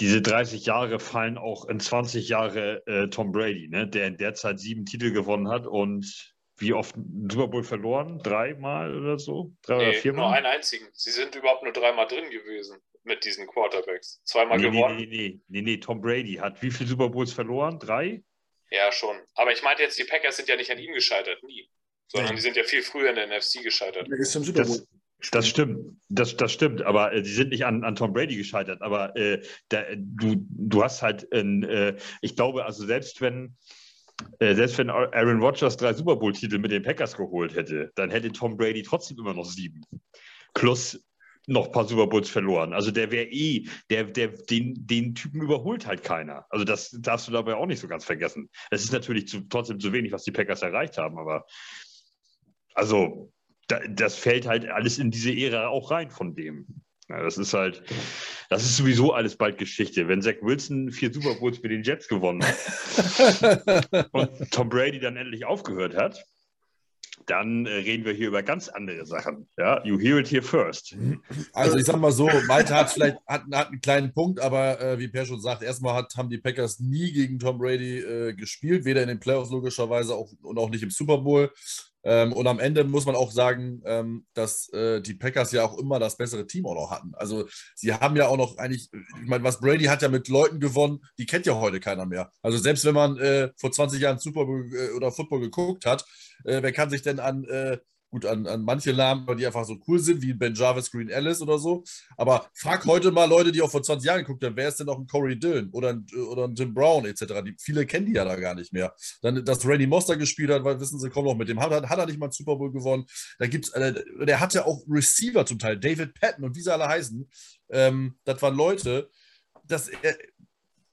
diese 30 Jahre fallen auch in 20 Jahre äh, Tom Brady, ne, der in der Zeit sieben Titel gewonnen hat und wie oft einen Super Bowl verloren? Dreimal oder so? Drei oder Nee, nur viermal? einen einzigen. Sie sind überhaupt nur dreimal drin gewesen mit diesen Quarterbacks. Zweimal Nee, nee, gewonnen. nee, nee, nee, nee, Tom Brady hat wie viele Super Bowls verloren? Drei? Ja, schon. Aber ich meinte jetzt, die Packers sind ja nicht an ihm gescheitert, nie. Sondern Nee. die sind ja viel früher in der NFC gescheitert. der ist im Super Bowl. Das, das stimmt, das, das stimmt, aber äh, sie sind nicht an, an Tom Brady gescheitert. Aber äh, da, du, du hast halt, ein, äh, ich glaube, also selbst wenn, äh, selbst wenn Aaron Rodgers drei Super Bowl-Titel mit den Packers geholt hätte, dann hätte Tom Brady trotzdem immer noch sieben. Plus noch ein paar Super Bowls verloren. Also der wäre eh, der, der, den, den Typen überholt halt keiner. Also das darfst du dabei auch nicht so ganz vergessen. Es ist natürlich zu, trotzdem zu wenig, was die Packers erreicht haben, aber also da, das fällt halt alles in diese Ära auch rein von dem. Ja, das ist halt, das ist sowieso alles bald Geschichte. Wenn Zach Wilson vier Super Bowls mit den Jets gewonnen hat und Tom Brady dann endlich aufgehört hat, dann äh, reden wir hier über ganz andere Sachen. Ja, you hear it here first. Also ich sag mal so, Malte hat vielleicht hat, hat einen kleinen Punkt, aber äh, wie Per schon sagt, erstmal hat, haben die Packers nie gegen Tom Brady äh, gespielt, weder in den Playoffs logischerweise auch, und auch nicht im Super Bowl. Ähm, und am Ende muss man auch sagen, ähm, dass äh, die Packers ja auch immer das bessere Team auch noch hatten. Also sie haben ja auch noch eigentlich, ich meine, was Brady hat ja mit Leuten gewonnen, die kennt ja heute keiner mehr. Also selbst wenn man äh, vor 20 Jahren Super Bowl äh, oder Football geguckt hat, äh, wer kann sich denn an äh, gut an, an manche Namen, die einfach so cool sind, wie Ben Jarvis, Green Ellis oder so. Aber frag heute mal Leute, die auch vor 20 Jahren geguckt haben, wer ist denn noch ein Corey Dillon oder ein, oder ein Tim Brown etc. Die, viele kennen die ja da gar nicht mehr. Dann, dass Randy Moster gespielt hat, weil wissen sie, kommen noch mit dem, hat, hat er nicht mal einen Super Bowl gewonnen. Da gibt's, äh, der hatte auch Receiver zum Teil, David Patton und wie sie alle heißen. Ähm, das waren Leute, das, äh,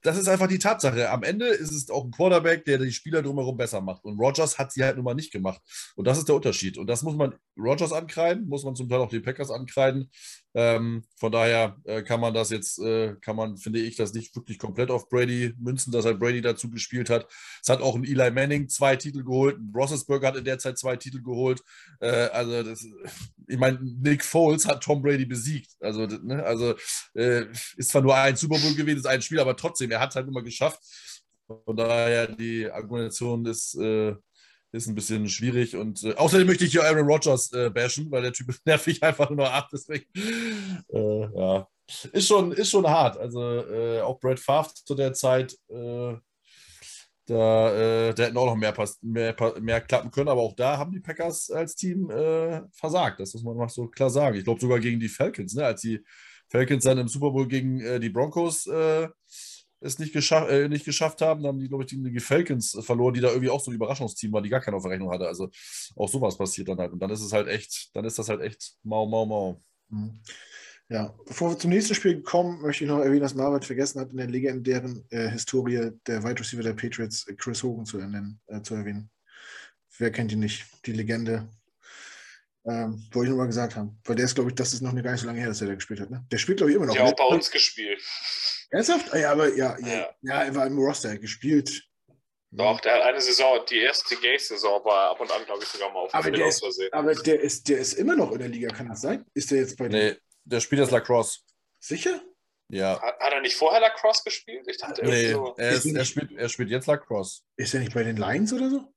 das ist einfach die Tatsache. Am Ende ist es auch ein Quarterback, der die Spieler drumherum besser macht. Und Rogers hat sie halt nun mal nicht gemacht. Und das ist der Unterschied. Und das muss man Rogers ankreiden, muss man zum Teil auch die Packers ankreiden. Ähm, von daher äh, kann man das jetzt, äh, kann man, finde ich, das nicht wirklich komplett auf Brady münzen, dass halt Brady dazu gespielt hat. Es hat auch ein Eli Manning zwei Titel geholt, ein Roethlisberger hat in der Zeit zwei Titel geholt. Äh, also, das, ich meine, Nick Foles hat Tom Brady besiegt. Also, ne, also äh, ist zwar nur ein Super Bowl gewesen, ist ein Spiel, aber trotzdem, er hat es halt immer geschafft. Von daher, die Argumentation ist, äh, ist ein bisschen schwierig. Und äh, außerdem möchte ich hier Aaron Rodgers äh, bashen, weil der Typ nervt mich einfach nur ab. Deswegen, äh, ja, ist schon, ist schon hart. Also äh, auch Brad Favre zu der Zeit, äh, da, äh, da hätten auch noch mehr, mehr, mehr klappen können. Aber auch da haben die Packers als Team versagt. Das muss man mal so klar sagen. Ich glaube sogar gegen die Falcons, ne? als die Falcons dann im Super Bowl gegen die Broncos es nicht, geschaff, äh, nicht geschafft haben. Dann haben die, glaube ich, die Falcons verloren, die da irgendwie auch so ein Überraschungsteam war, die gar keine auf der Rechnung hatte. Also auch sowas passiert dann halt. Und dann ist es halt echt, dann ist das halt echt mau, mau, mau. Mhm. Ja, bevor wir zum nächsten Spiel kommen, möchte ich noch erwähnen, dass Marvin vergessen hat, in der legendären äh, Historie der Wide Receiver der Patriots äh, Chris Hogan zu, ernennen, äh, zu erwähnen. Wer kennt ihn nicht? Die Legende. Ähm, wollte ich nur mal gesagt haben. Weil der ist, glaube ich, das ist noch gar nicht so lange her, dass er da gespielt hat. Ne? Der spielt, glaube ich, immer noch. Der hat auch bei uns gespielt. Ernsthaft? Ah, ja, aber ja, ja, ja. er war im Roster gespielt. Doch, der hat eine Saison, die erste Gay-Saison war ab und an, glaube ich, sogar mal auf aber der, ist, aber der ist, der ist immer noch in der Liga, kann das sein? Ist der jetzt bei Nee, der spielt jetzt Lacrosse. Sicher? Ja. Hat, hat, er nicht vorher Lacrosse gespielt? Ich dachte, nee, so. er, ist, er, spielt, er spielt jetzt Lacrosse. Ist er nicht bei den Lions oder so?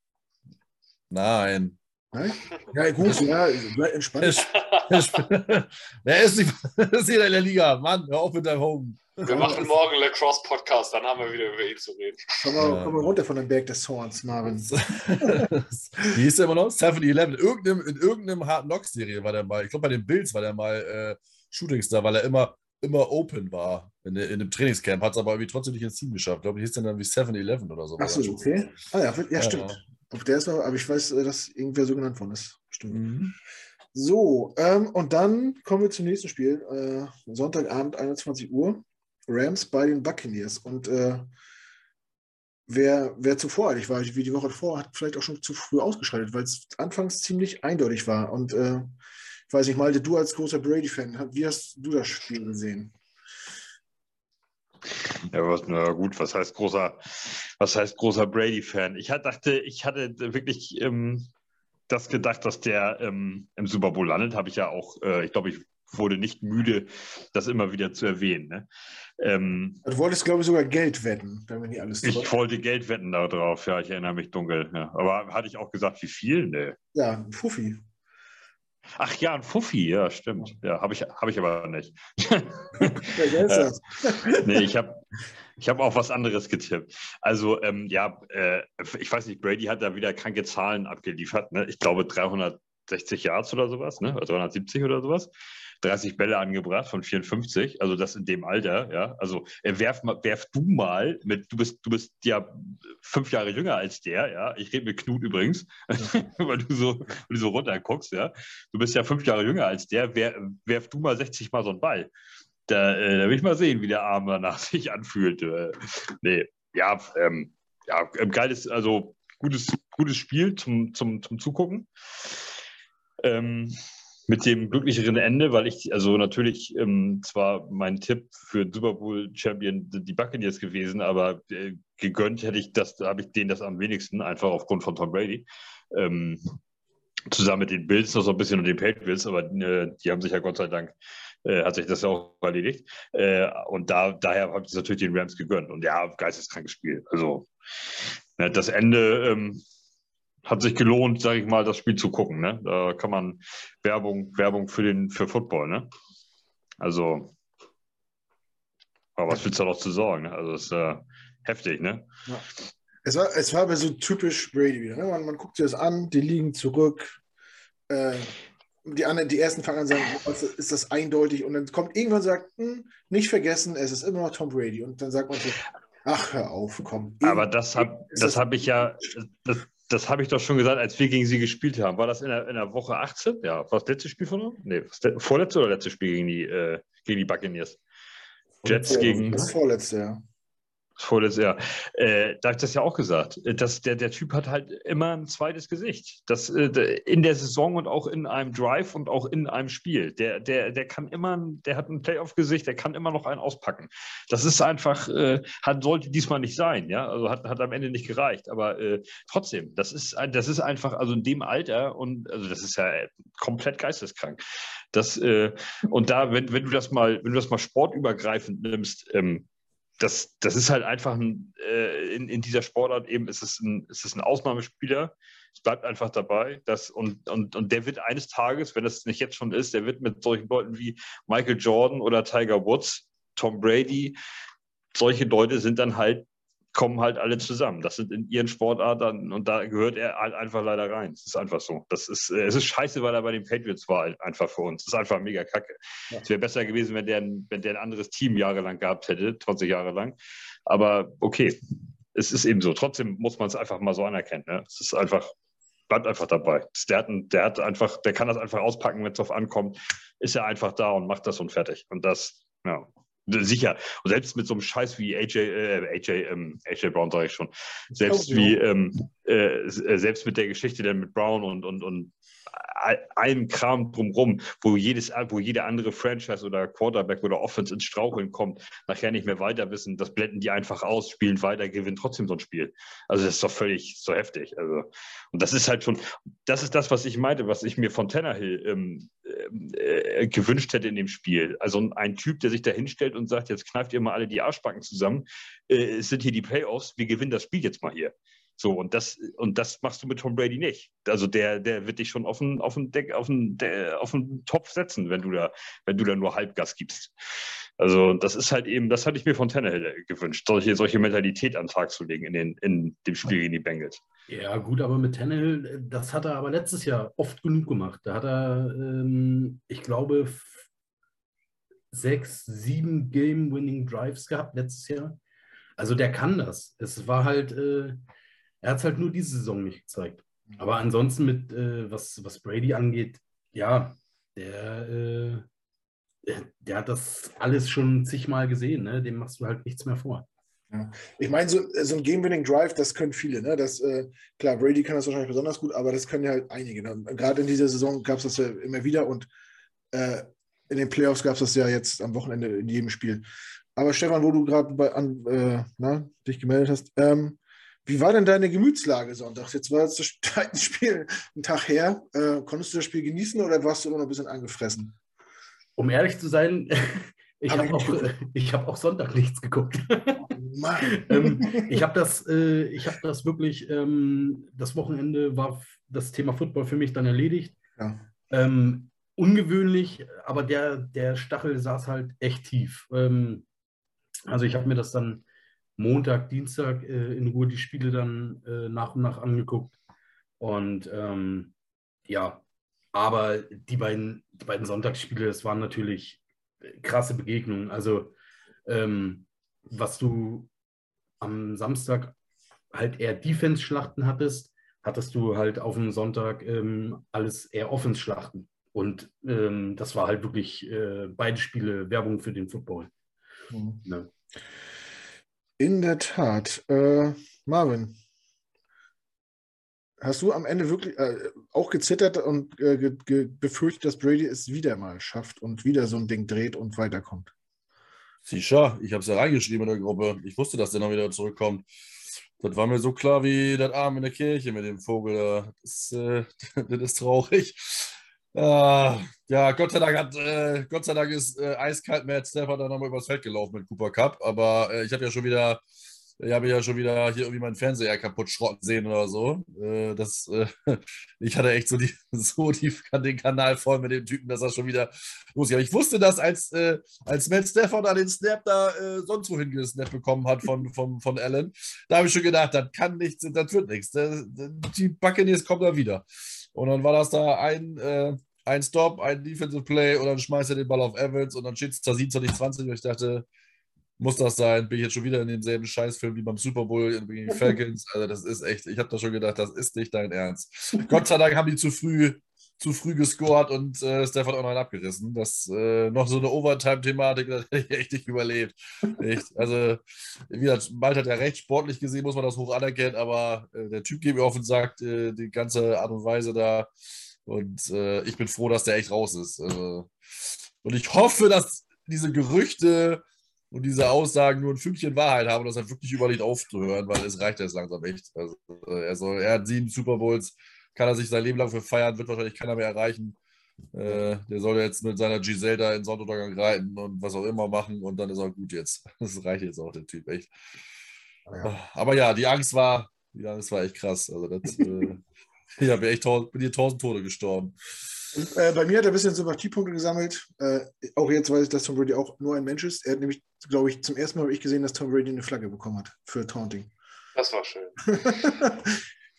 Nein. Nein? Ja, gut, ja, entspannt. Er ist, nicht, ist jeder in der Liga. Mann, hör auf mit deinem Home. Wir machen morgen Lacrosse Podcast, dann haben wir wieder über ihn zu reden. Komm mal, ja. komm mal runter von dem Berg des Zorns, Marvin. Wie hieß der immer noch? 7-Eleven. In irgendeinem, in irgendeinem Hard Knock-Serie war der mal, ich glaube bei den Bills war der mal äh, Shootingstar, weil er immer, immer open war in, in einem Trainingscamp, hat es aber irgendwie trotzdem nicht ins Team geschafft. Ich glaube, hieß der dann wie 7-Eleven oder so. Achso, okay. Ah ja, ja stimmt. Ja. Auf der ist noch, aber ich weiß, äh, dass irgendwer so genannt worden ist. Stimmt. Mhm. So, ähm, und dann kommen wir zum nächsten Spiel. Äh, Sonntagabend, 21 Uhr. Rams bei den Buccaneers. Und äh, wer, wer zu voreilig war, wie die Woche davor, hat vielleicht auch schon zu früh ausgeschaltet, weil es anfangs ziemlich eindeutig war. Und äh, ich weiß nicht, Malte, du als großer Brady-Fan, wie hast du das Spiel gesehen? Ja, was, na gut, was heißt großer, was heißt großer Brady-Fan? Ich dachte, ich hatte wirklich ähm, das gedacht, dass der ähm, im Super Bowl landet, habe ich ja auch, äh, ich glaube, ich wurde nicht müde, das immer wieder zu erwähnen. Ne? Ähm, du wolltest, glaube ich, sogar Geld wetten, wenn nicht alles Ich trifft. wollte Geld wetten darauf, ja, ich erinnere mich dunkel. Ja. Aber hatte ich auch gesagt, wie viel? Ne? Ja, Fuffi. Ach ja, ein Fuffi, ja, stimmt. Ja, habe ich, hab ich aber nicht. Das? nee, ich habe ich hab auch was anderes getippt. Also, ähm, ja, äh, ich weiß nicht, Brady hat da wieder kranke Zahlen abgeliefert. Ne? Ich glaube, 300 60 Yards oder sowas, ne? 370 oder sowas. 30 Bälle angebracht von 54, also das in dem Alter, ja. Also äh, werf, werf du mal mit, du bist, du bist ja fünf Jahre jünger als der, ja. Ich rede mit Knut übrigens, weil du so, weil du so runter guckst, ja. Du bist ja fünf Jahre jünger als der, wer, werf du mal 60 Mal so einen Ball. Da, äh, da will ich mal sehen, wie der Arm danach sich anfühlt. Äh, nee, ja, ähm, ja, geiles, also gutes, gutes Spiel zum, zum, zum Zugucken. Ähm, mit dem glücklicheren Ende, weil ich, also natürlich ähm, zwar mein Tipp für Super Bowl Champion die Buccaneers gewesen, aber äh, gegönnt hätte ich das, habe ich denen das am wenigsten, einfach aufgrund von Tom Brady. Ähm, zusammen mit den Bills noch so ein bisschen und den Patriots, aber äh, die haben sich ja Gott sei Dank, äh, hat sich das ja auch erledigt. Äh, und da, daher habe ich natürlich den Rams gegönnt. Und ja, geisteskrankes Spiel. Also ne, das Ende ähm, hat sich gelohnt, sage ich mal, das Spiel zu gucken. Ne? Da kann man Werbung, Werbung für den für Football. Ne? Also, aber was willst du da noch zu sagen? Ne? Also, es ist äh, heftig, ne? Ja. Es war, es war aber so typisch Brady wieder. Ne? Man, man guckt sich das an, die liegen zurück. Äh, die, anderen, die ersten fangen an sagen, ist das eindeutig. Und dann kommt irgendwann und sagt, hm, nicht vergessen, es ist immer noch Tom Brady. Und dann sagt man so, ach, hör auf, komm. Aber das habe das hab ich ja, das, das habe ich doch schon gesagt, als wir gegen sie gespielt haben. War das in der, in der Woche 18? Ja, war das letzte Spiel von uns? Nee, vorletzte oder letzte Spiel gegen die, äh, gegen die Buccaneers? Jets gegen. Das vorletzte, ja vorletztes Jahr. Äh, da habe ich das ja auch gesagt. Äh, dass der, der Typ hat halt immer ein zweites Gesicht. Das, äh, in der Saison und auch in einem Drive und auch in einem Spiel. Der, der, der kann immer, der hat ein Playoff-Gesicht, der kann immer noch einen auspacken. Das ist einfach, äh, hat, sollte diesmal nicht sein, ja. Also hat, hat am Ende nicht gereicht. Aber äh, trotzdem, das ist, das ist einfach, also in dem Alter und also das ist ja komplett geisteskrank. Das, äh, und da, wenn, wenn du das mal, wenn du das mal sportübergreifend nimmst, ähm, das, das ist halt einfach ein, äh, in, in dieser Sportart eben ist es ein, ist es ein Ausnahmespieler. Es bleibt einfach dabei. Dass, und, und, und der wird eines Tages, wenn das nicht jetzt schon ist, der wird mit solchen Leuten wie Michael Jordan oder Tiger Woods, Tom Brady, solche Leute sind dann halt kommen halt alle zusammen. Das sind in ihren Sportarten und da gehört er halt einfach leider rein. Es ist einfach so. Das ist, äh, es ist scheiße, weil er bei den Patriots war, halt einfach für uns. Das ist einfach mega kacke. Ja. Es wäre besser gewesen, wenn der, ein, wenn der ein anderes Team jahrelang gehabt hätte, 20 Jahre lang. Aber okay, es ist eben so. Trotzdem muss man es einfach mal so anerkennen. Ne? Es ist einfach, bleibt einfach dabei. Der hat, der hat einfach, der kann das einfach auspacken, wenn es drauf ankommt, ist er einfach da und macht das und fertig. Und das, ja, Sicher. Und selbst mit so einem Scheiß wie AJ, äh, AJ, ähm, AJ Brown sage ich schon. Selbst wie, ähm, äh, selbst mit der Geschichte dann mit Brown und, und, und allem Kram drumrum, wo jedes, wo jede andere Franchise oder Quarterback oder Offense ins Straucheln kommt, nachher nicht mehr weiter wissen, das blenden die einfach aus, spielen weiter, gewinnen trotzdem so ein Spiel. Also das ist doch völlig so heftig. Also, und das ist halt schon, das ist das, was ich meinte, was ich mir von Tannehill ähm, äh, gewünscht hätte in dem Spiel. Also ein Typ, der sich da hinstellt und sagt, jetzt kneift ihr mal alle die Arschbacken zusammen, äh, es sind hier die Playoffs, wir gewinnen das Spiel jetzt mal hier. So, und das, und das machst du mit Tom Brady nicht. Also der, der wird dich schon auf den, auf den, Deck, auf den, auf den Topf setzen, wenn du da, wenn du da nur Halbgas gibst. Also das ist halt eben, das hatte ich mir von Tannehill gewünscht, solche, solche Mentalität an den Tag zu legen in, den, in dem Spiel gegen die Bengals. Ja, gut, aber mit Tannehill, das hat er aber letztes Jahr oft genug gemacht. Da hat er, ähm, ich glaube, sechs, sieben Game-Winning-Drives gehabt letztes Jahr. Also der kann das. Es war halt, äh, er hat es halt nur diese Saison nicht gezeigt. Aber ansonsten mit, äh, was, was Brady angeht, ja, der, äh, der, der, hat das alles schon zigmal gesehen. Ne? Dem machst du halt nichts mehr vor. Ja. Ich meine, so, so ein Game-Winning-Drive, das können viele. Ne? Das, äh, klar, Brady kann das wahrscheinlich besonders gut, aber das können ja halt einige. Ne? Gerade in dieser Saison gab es das ja immer wieder und äh, in den Playoffs gab es das ja jetzt am Wochenende in jedem Spiel. Aber Stefan, wo du gerade äh, dich gemeldet hast, ähm, wie war denn deine Gemütslage Sonntag? Jetzt war das zweite Spiel ein Tag her. Äh, konntest du das Spiel genießen oder warst du immer noch ein bisschen angefressen? Um ehrlich zu sein, ich habe auch, hab auch Sonntag nichts geguckt. ähm, ich habe das, äh, hab das wirklich, ähm, das Wochenende war das Thema Football für mich dann erledigt. Ja. Ähm, ungewöhnlich, aber der, der Stachel saß halt echt tief. Ähm, also ich habe mir das dann Montag, Dienstag äh, in Ruhe die Spiele dann äh, nach und nach angeguckt. Und ähm, ja, aber die beiden, die beiden Sonntagsspiele, das waren natürlich krasse Begegnungen. Also, ähm, was du am Samstag halt eher Defense-Schlachten hattest, hattest du halt auf dem Sonntag ähm, alles eher Offense-Schlachten. Und ähm, das war halt wirklich äh, beide Spiele Werbung für den Football. Mhm. Ja. In der Tat. Äh, Marvin, hast du am Ende wirklich äh, auch gezittert und äh, befürchtet, dass Brady es wieder mal schafft und wieder so ein Ding dreht und weiterkommt? Sicher, ich habe es ja reingeschrieben in der Gruppe. Ich wusste, dass der noch wieder zurückkommt. Das war mir so klar wie das Arm in der Kirche mit dem Vogel. Das, äh, das ist traurig. Uh, ja, Gott sei Dank hat, äh, Gott sei Dank ist äh, eiskalt Matt Stafford dann nochmal übers Feld gelaufen mit Cooper Cup, aber äh, ich habe ja schon wieder, ich habe ja schon wieder hier irgendwie meinen Fernseher kaputt schrotten sehen oder so. Äh, das, äh, ich hatte echt so, die, so die, den Kanal voll mit dem Typen, dass er schon wieder los Aber ich wusste das, als, äh, als Matt Stafford an den Snap da sonst wohin gesnappt bekommen hat von, von, von Allen, da habe ich schon gedacht, das kann nichts, das wird nichts. Die Buccaneers kommen da wieder. Und dann war das da ein, ein Stop, ein Defensive Play und dann schmeißt er den Ball auf Evans und dann steht es da 27, 20 und ich dachte, muss das sein? Bin ich jetzt schon wieder in demselben Scheißfilm wie beim Super Bowl gegen Falcons? Also das ist echt, ich habe da schon gedacht, das ist nicht dein Ernst. Gott sei Dank haben die zu früh zu früh gescored und äh, Stefan auch noch einen abgerissen. Das äh, noch so eine Overtime-Thematik, das hätte ich echt nicht überlebt. Echt. Also, wie gesagt, Malte hat ja recht, sportlich gesehen muss man das hoch anerkennen, aber äh, der Typ geht mir offen sagt, äh, die ganze Art und Weise da. Und äh, ich bin froh, dass der echt raus ist. Also, und ich hoffe, dass diese Gerüchte und diese Aussagen nur ein Fünkchen Wahrheit haben und das halt wirklich überlegt aufzuhören, weil es reicht jetzt langsam echt. Also, äh, er, soll, er hat sieben Super Bowls kann er sich sein Leben lang für feiern, wird wahrscheinlich keiner mehr erreichen. Äh, der soll jetzt mit seiner Giselle da in Sonnenuntergang reiten und was auch immer machen und dann ist er gut jetzt. Das reicht jetzt auch, der Typ, echt. Ja. Aber ja, die Angst war, die Angst war echt krass. Also das, äh, ich habe echt tausend, bin hier tausend Tode gestorben. Äh, bei mir hat er ein bisschen Sympathiepunkte gesammelt. Äh, auch jetzt weiß ich, dass Tom Brady auch nur ein Mensch ist. Er hat nämlich, glaube ich, zum ersten Mal habe ich gesehen, dass Tom Brady eine Flagge bekommen hat für Taunting. Das war schön.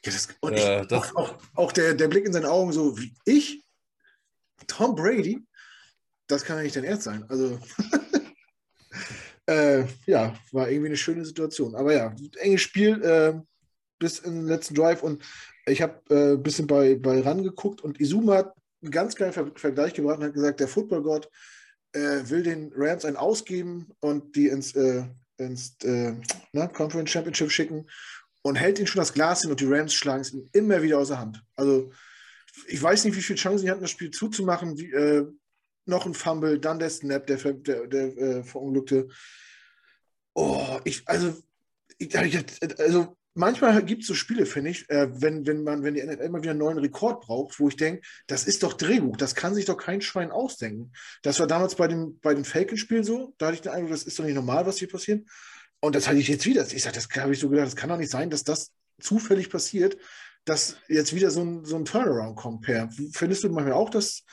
Ja, das, und ich, äh, das, auch, auch, auch, der, der Blick in seine Augen, so wie ich, Tom Brady, das kann ja nicht dein Ernst sein. Also, äh, ja, war irgendwie eine schöne Situation. Aber ja, enges Spiel äh, bis in den letzten Drive und ich habe äh, ein bisschen bei, bei RAN geguckt und Izuma hat einen ganz geilen Ver Vergleich gebracht und hat gesagt, der Footballgott äh, will den Rams einen ausgeben und die ins, äh, ins äh, na, Conference Championship schicken und hält ihn schon das Glas hin und die Rams schlagen es ihm immer wieder aus der Hand. Also ich weiß nicht, wie viele Chancen sie hatten, das Spiel zuzumachen. Wie, äh, noch ein Fumble, dann der Snap, der, der, der äh, verunglückte. Oh, ich, also, ich, also manchmal gibt es so Spiele, finde ich, äh, wenn, wenn man, wenn die NFL immer wieder einen neuen Rekord braucht, wo ich denke, das ist doch Drehbuch, das kann sich doch kein Schwein ausdenken. Das war damals bei dem, bei dem Falcon-Spiel so, da hatte ich den Eindruck, das ist doch nicht normal, was hier passiert. Und das hatte ich jetzt wieder. Ich sage, das habe ich so gedacht, das kann doch nicht sein, dass das zufällig passiert, dass jetzt wieder so ein, so ein Turnaround kommt, Per. Findest du manchmal auch, dass,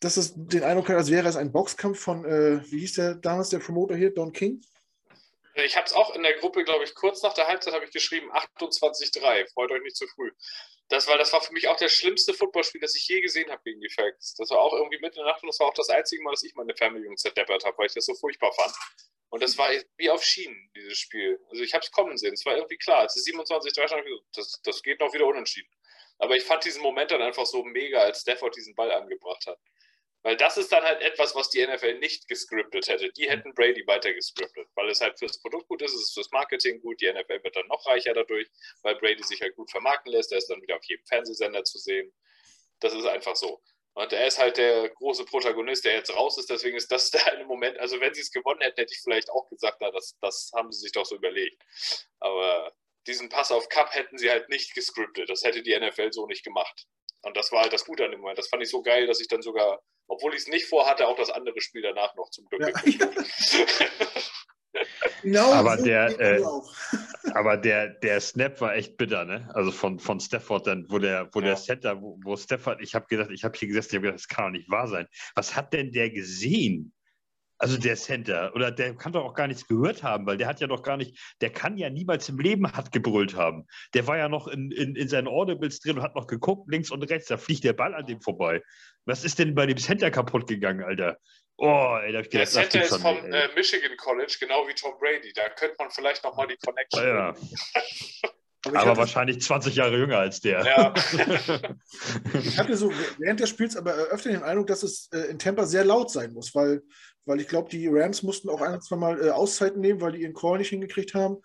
dass es den Eindruck hat, als wäre es ein Boxkampf von, äh, wie hieß der damals der Promoter hier, Don King? Ich habe es auch in der Gruppe, glaube ich, kurz nach der Halbzeit habe ich geschrieben, 28-3, freut euch nicht zu früh. Das, weil das war für mich auch das schlimmste Footballspiel, das ich je gesehen habe gegen die Falcons. Das war auch irgendwie mitten in der Nacht und das war auch das einzige Mal, dass ich meine Jungs zerdeppert habe, weil ich das so furchtbar fand. Und das war wie auf Schienen, dieses Spiel. Also ich habe es kommen sehen. Es war irgendwie klar. Als es 27, 3 stand, das, das geht noch wieder unentschieden. Aber ich fand diesen Moment dann einfach so mega, als Stafford diesen Ball angebracht hat. Weil das ist dann halt etwas, was die NFL nicht gescriptet hätte. Die hätten Brady weiter gescriptet, weil es halt fürs Produkt gut ist, es ist fürs Marketing gut. Die NFL wird dann noch reicher dadurch, weil Brady sich halt gut vermarkten lässt. Er ist dann wieder auf jedem Fernsehsender zu sehen. Das ist einfach so. Und er ist halt der große Protagonist, der jetzt raus ist. Deswegen ist das der eine Moment. Also, wenn sie es gewonnen hätten, hätte ich vielleicht auch gesagt, na, das, das haben sie sich doch so überlegt. Aber diesen Pass auf Cup hätten sie halt nicht gescriptet. Das hätte die NFL so nicht gemacht. Und das war halt das Gute an dem Moment. Das fand ich so geil, dass ich dann sogar, obwohl ich es nicht vorhatte, auch das andere Spiel danach noch zum Glück ja. Genau aber der, äh, aber der, der Snap war echt bitter, ne? Also von, von Stafford dann, wo der, wo ja. der Center, wo, wo Stafford, ich habe gedacht, ich habe hier gesessen, ich habe gedacht, das kann doch nicht wahr sein. Was hat denn der gesehen? Also der Center, oder der kann doch auch gar nichts gehört haben, weil der hat ja doch gar nicht, der kann ja niemals im Leben hat gebrüllt haben. Der war ja noch in, in, in seinen Audibles drin und hat noch geguckt, links und rechts, da fliegt der Ball an dem vorbei. Was ist denn bei dem Center kaputt gegangen, Alter? Oh, ey, da hab ich gedacht, der Center ist vom äh, Michigan College, genau wie Tom Brady. Da könnte man vielleicht nochmal die Connection. Ja. aber, aber wahrscheinlich 20 Jahre jünger als der. Ja. ich hatte so während des Spiels aber öfter den Eindruck, dass es äh, in Tampa sehr laut sein muss, weil weil ich glaube, die Rams mussten auch ein, zwei Mal äh, Auszeiten nehmen, weil die ihren Call nicht hingekriegt haben.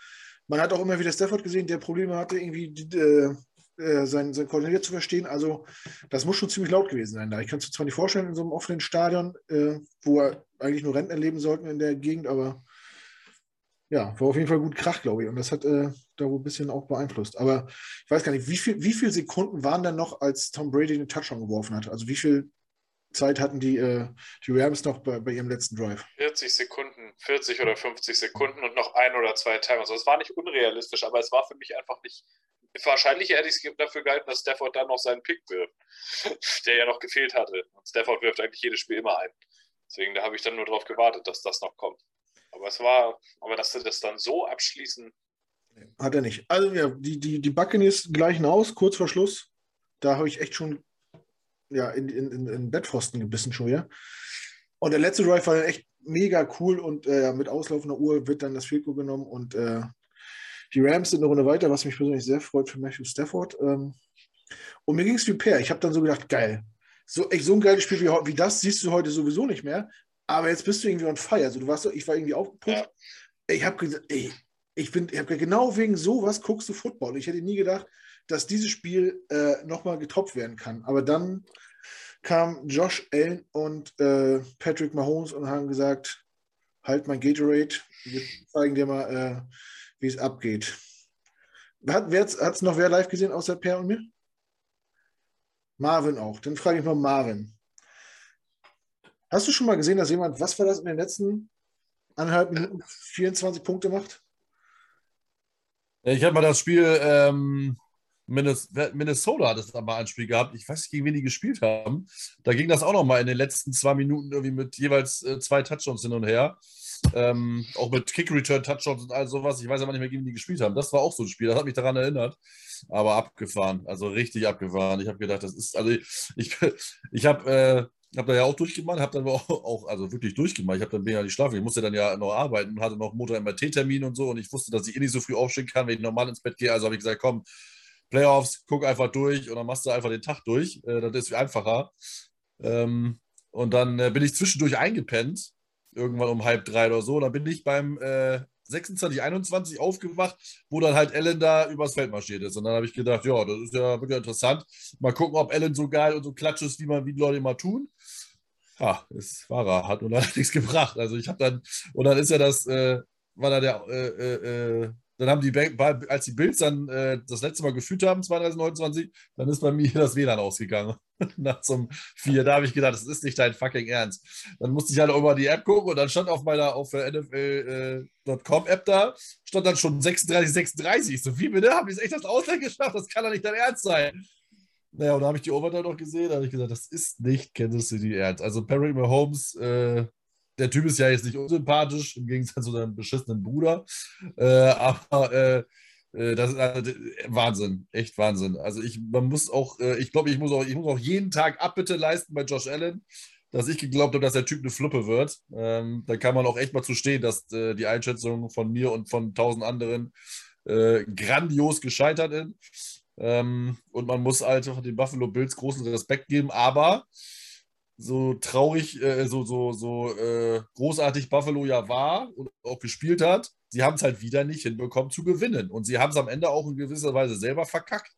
Man hat auch immer wieder Stafford gesehen, der Probleme hatte, irgendwie äh, äh, sein, sein Koordinier zu verstehen. Also, das muss schon ziemlich laut gewesen sein. Da. Ich kann es mir zwar nicht vorstellen in so einem offenen Stadion, äh, wo eigentlich nur Renten erleben sollten in der Gegend, aber ja, war auf jeden Fall gut Krach, glaube ich. Und das hat äh, da wohl ein bisschen auch beeinflusst. Aber ich weiß gar nicht, wie, viel, wie viele Sekunden waren denn noch, als Tom Brady den Touchdown geworfen hat? Also wie viel Zeit hatten die, äh, die Rams noch bei, bei, ihrem letzten Drive? 40 Sekunden, 40 oder 50 Sekunden und noch ein oder zwei Timer. Also es war nicht unrealistisch, aber es war für mich einfach nicht. Wahrscheinlich hätte ich es dafür gehalten, dass Stafford dann noch seinen Pick wirft, der ja noch gefehlt hatte. Und Stafford wirft eigentlich jedes Spiel immer ein. Deswegen da habe ich dann nur darauf gewartet, dass das noch kommt. Aber es war, aber dass sie das dann so abschließen. Hat er nicht. Also ja, die, die, die Buccaneers gleichen aus, kurz vor Schluss. Da habe ich echt schon ja, in, in, in Bettpfosten gebissen schon wieder. Und der letzte Drive war dann echt mega cool und äh, mit auslaufender Uhr wird dann das Field Goal genommen und äh, die Rams sind eine Runde weiter, was mich persönlich sehr freut für Matthew Stafford. Ähm, und mir ging es wie Per. Ich habe dann so gedacht, geil. So, echt, so ein geiles Spiel wie, wie das siehst du heute sowieso nicht mehr. Aber jetzt bist du irgendwie on fire. Also du warst so, ich war irgendwie aufgepusht. Ich habe gesagt, ey, ich bin, ich habe genau wegen sowas guckst du Football. Ich hätte nie gedacht, dass dieses Spiel äh, nochmal getoppt werden kann. Aber dann kam Josh Allen und äh, Patrick Mahomes und haben gesagt, halt mein Gatorade, wir zeigen dir mal, äh, wie es abgeht. Hat es noch wer live gesehen außer Per und mir? Marvin auch. Dann frage ich mal Marvin. Hast du schon mal gesehen, dass jemand, was war das in den letzten anderthalb Minuten, 24 Punkte macht? Ich habe mal das Spiel ähm, Minnesota hat es da mal ein Spiel gehabt. Ich weiß nicht, gegen wen die gespielt haben. Da ging das auch noch mal in den letzten zwei Minuten irgendwie mit jeweils äh, zwei Touchdowns hin und her. Ähm, auch mit Kick-Return-Touchdowns und all sowas. Ich weiß aber nicht mehr, gegen wen die gespielt haben. Das war auch so ein Spiel. Das hat mich daran erinnert. Aber abgefahren. Also richtig abgefahren. Ich habe gedacht, das ist, also ich, ich, habe äh, habe da ja auch durchgemacht, habe dann auch, auch, also wirklich durchgemacht. Ich habe dann ja nicht schlafen. Ich musste dann ja noch arbeiten und hatte noch Motor-MRT-Termin und so. Und ich wusste, dass ich eh nicht so früh aufstehen kann, wenn ich normal ins Bett gehe. Also habe ich gesagt, komm, Playoffs, guck einfach durch und dann machst du einfach den Tag durch. Äh, das ist viel einfacher. Ähm, und dann äh, bin ich zwischendurch eingepennt, irgendwann um halb drei oder so. Dann bin ich beim äh, 26, 21 aufgewacht, wo dann halt Ellen da übers Feld marschiert ist. Und dann habe ich gedacht, ja, das ist ja wirklich interessant. Mal gucken, ob Ellen so geil und so klatsch ist, wie man, wie die Leute immer tun. Ja, es war er, hat nur leider nichts gebracht. Also ich habe dann, und dann ist ja das, äh, war da der, äh, äh, äh dann haben die, als die Bills dann äh, das letzte Mal geführt haben, 2029, dann ist bei mir das WLAN ausgegangen. Nach zum 4. Da habe ich gedacht, das ist nicht dein fucking Ernst. Dann musste ich halt auch über die App gucken und dann stand auf meiner auf NFL.com äh, App da, stand dann schon 36, 36. So wie bitte? Haben die es echt das Ausland geschafft? Das kann doch nicht dein Ernst sein. Naja, und da habe ich die Overtime noch gesehen, da habe ich gesagt, das ist nicht Kansas City Ernst. Also Perry Mahomes, äh, der Typ ist ja jetzt nicht unsympathisch, im Gegensatz zu seinem beschissenen Bruder. Äh, aber äh, äh das ist äh, Wahnsinn, echt Wahnsinn. Also ich, man muss auch, äh, ich glaube, ich muss auch, ich muss auch jeden Tag Abbitte leisten bei Josh Allen, dass ich geglaubt habe, dass der Typ eine Fluppe wird. Ähm, da kann man auch echt mal zu stehen, dass äh, die Einschätzung von mir und von tausend anderen äh, grandios gescheitert ist. Ähm, und man muss einfach den Buffalo Bills großen Respekt geben, aber so traurig, äh, so, so, so äh, großartig Buffalo ja war und auch gespielt hat, sie haben es halt wieder nicht hinbekommen zu gewinnen. Und sie haben es am Ende auch in gewisser Weise selber verkackt,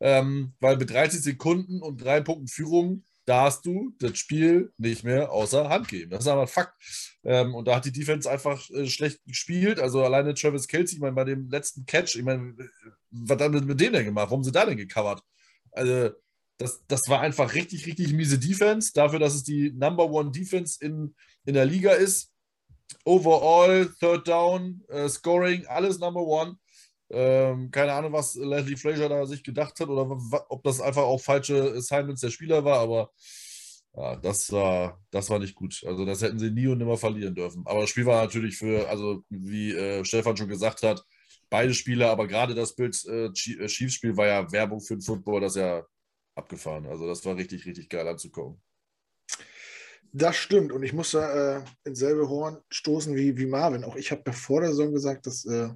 ähm, weil mit 30 Sekunden und drei Punkten Führung darfst du das Spiel nicht mehr außer Hand geben. Das ist aber ein Fakt. Ähm, und da hat die Defense einfach äh, schlecht gespielt. Also alleine Travis Kelsey, ich meine, bei dem letzten Catch, ich meine, was hat mit, mit denen denn gemacht? Warum sind da denn gecovert? Also, das, das war einfach richtig, richtig miese Defense. Dafür, dass es die Number One Defense in, in der Liga ist. Overall, Third Down, äh, Scoring, alles Number One. Ähm, keine Ahnung, was Leslie Frazier da sich gedacht hat oder ob das einfach auch falsche Assignments der Spieler war, aber Ja, das war, das war nicht gut. Also das hätten sie nie und nimmer verlieren dürfen. Aber das Spiel war natürlich für, also wie äh, Stefan schon gesagt hat, beide Spiele, aber gerade das Bild äh, äh Chiefs-Spiel war ja Werbung für den Football, das ja abgefahren. Also das war richtig, richtig geil anzukommen. Das stimmt. Und ich muss da äh, ins selbe Horn stoßen wie, wie Marvin. Auch ich habe vor der Saison gesagt, dass äh,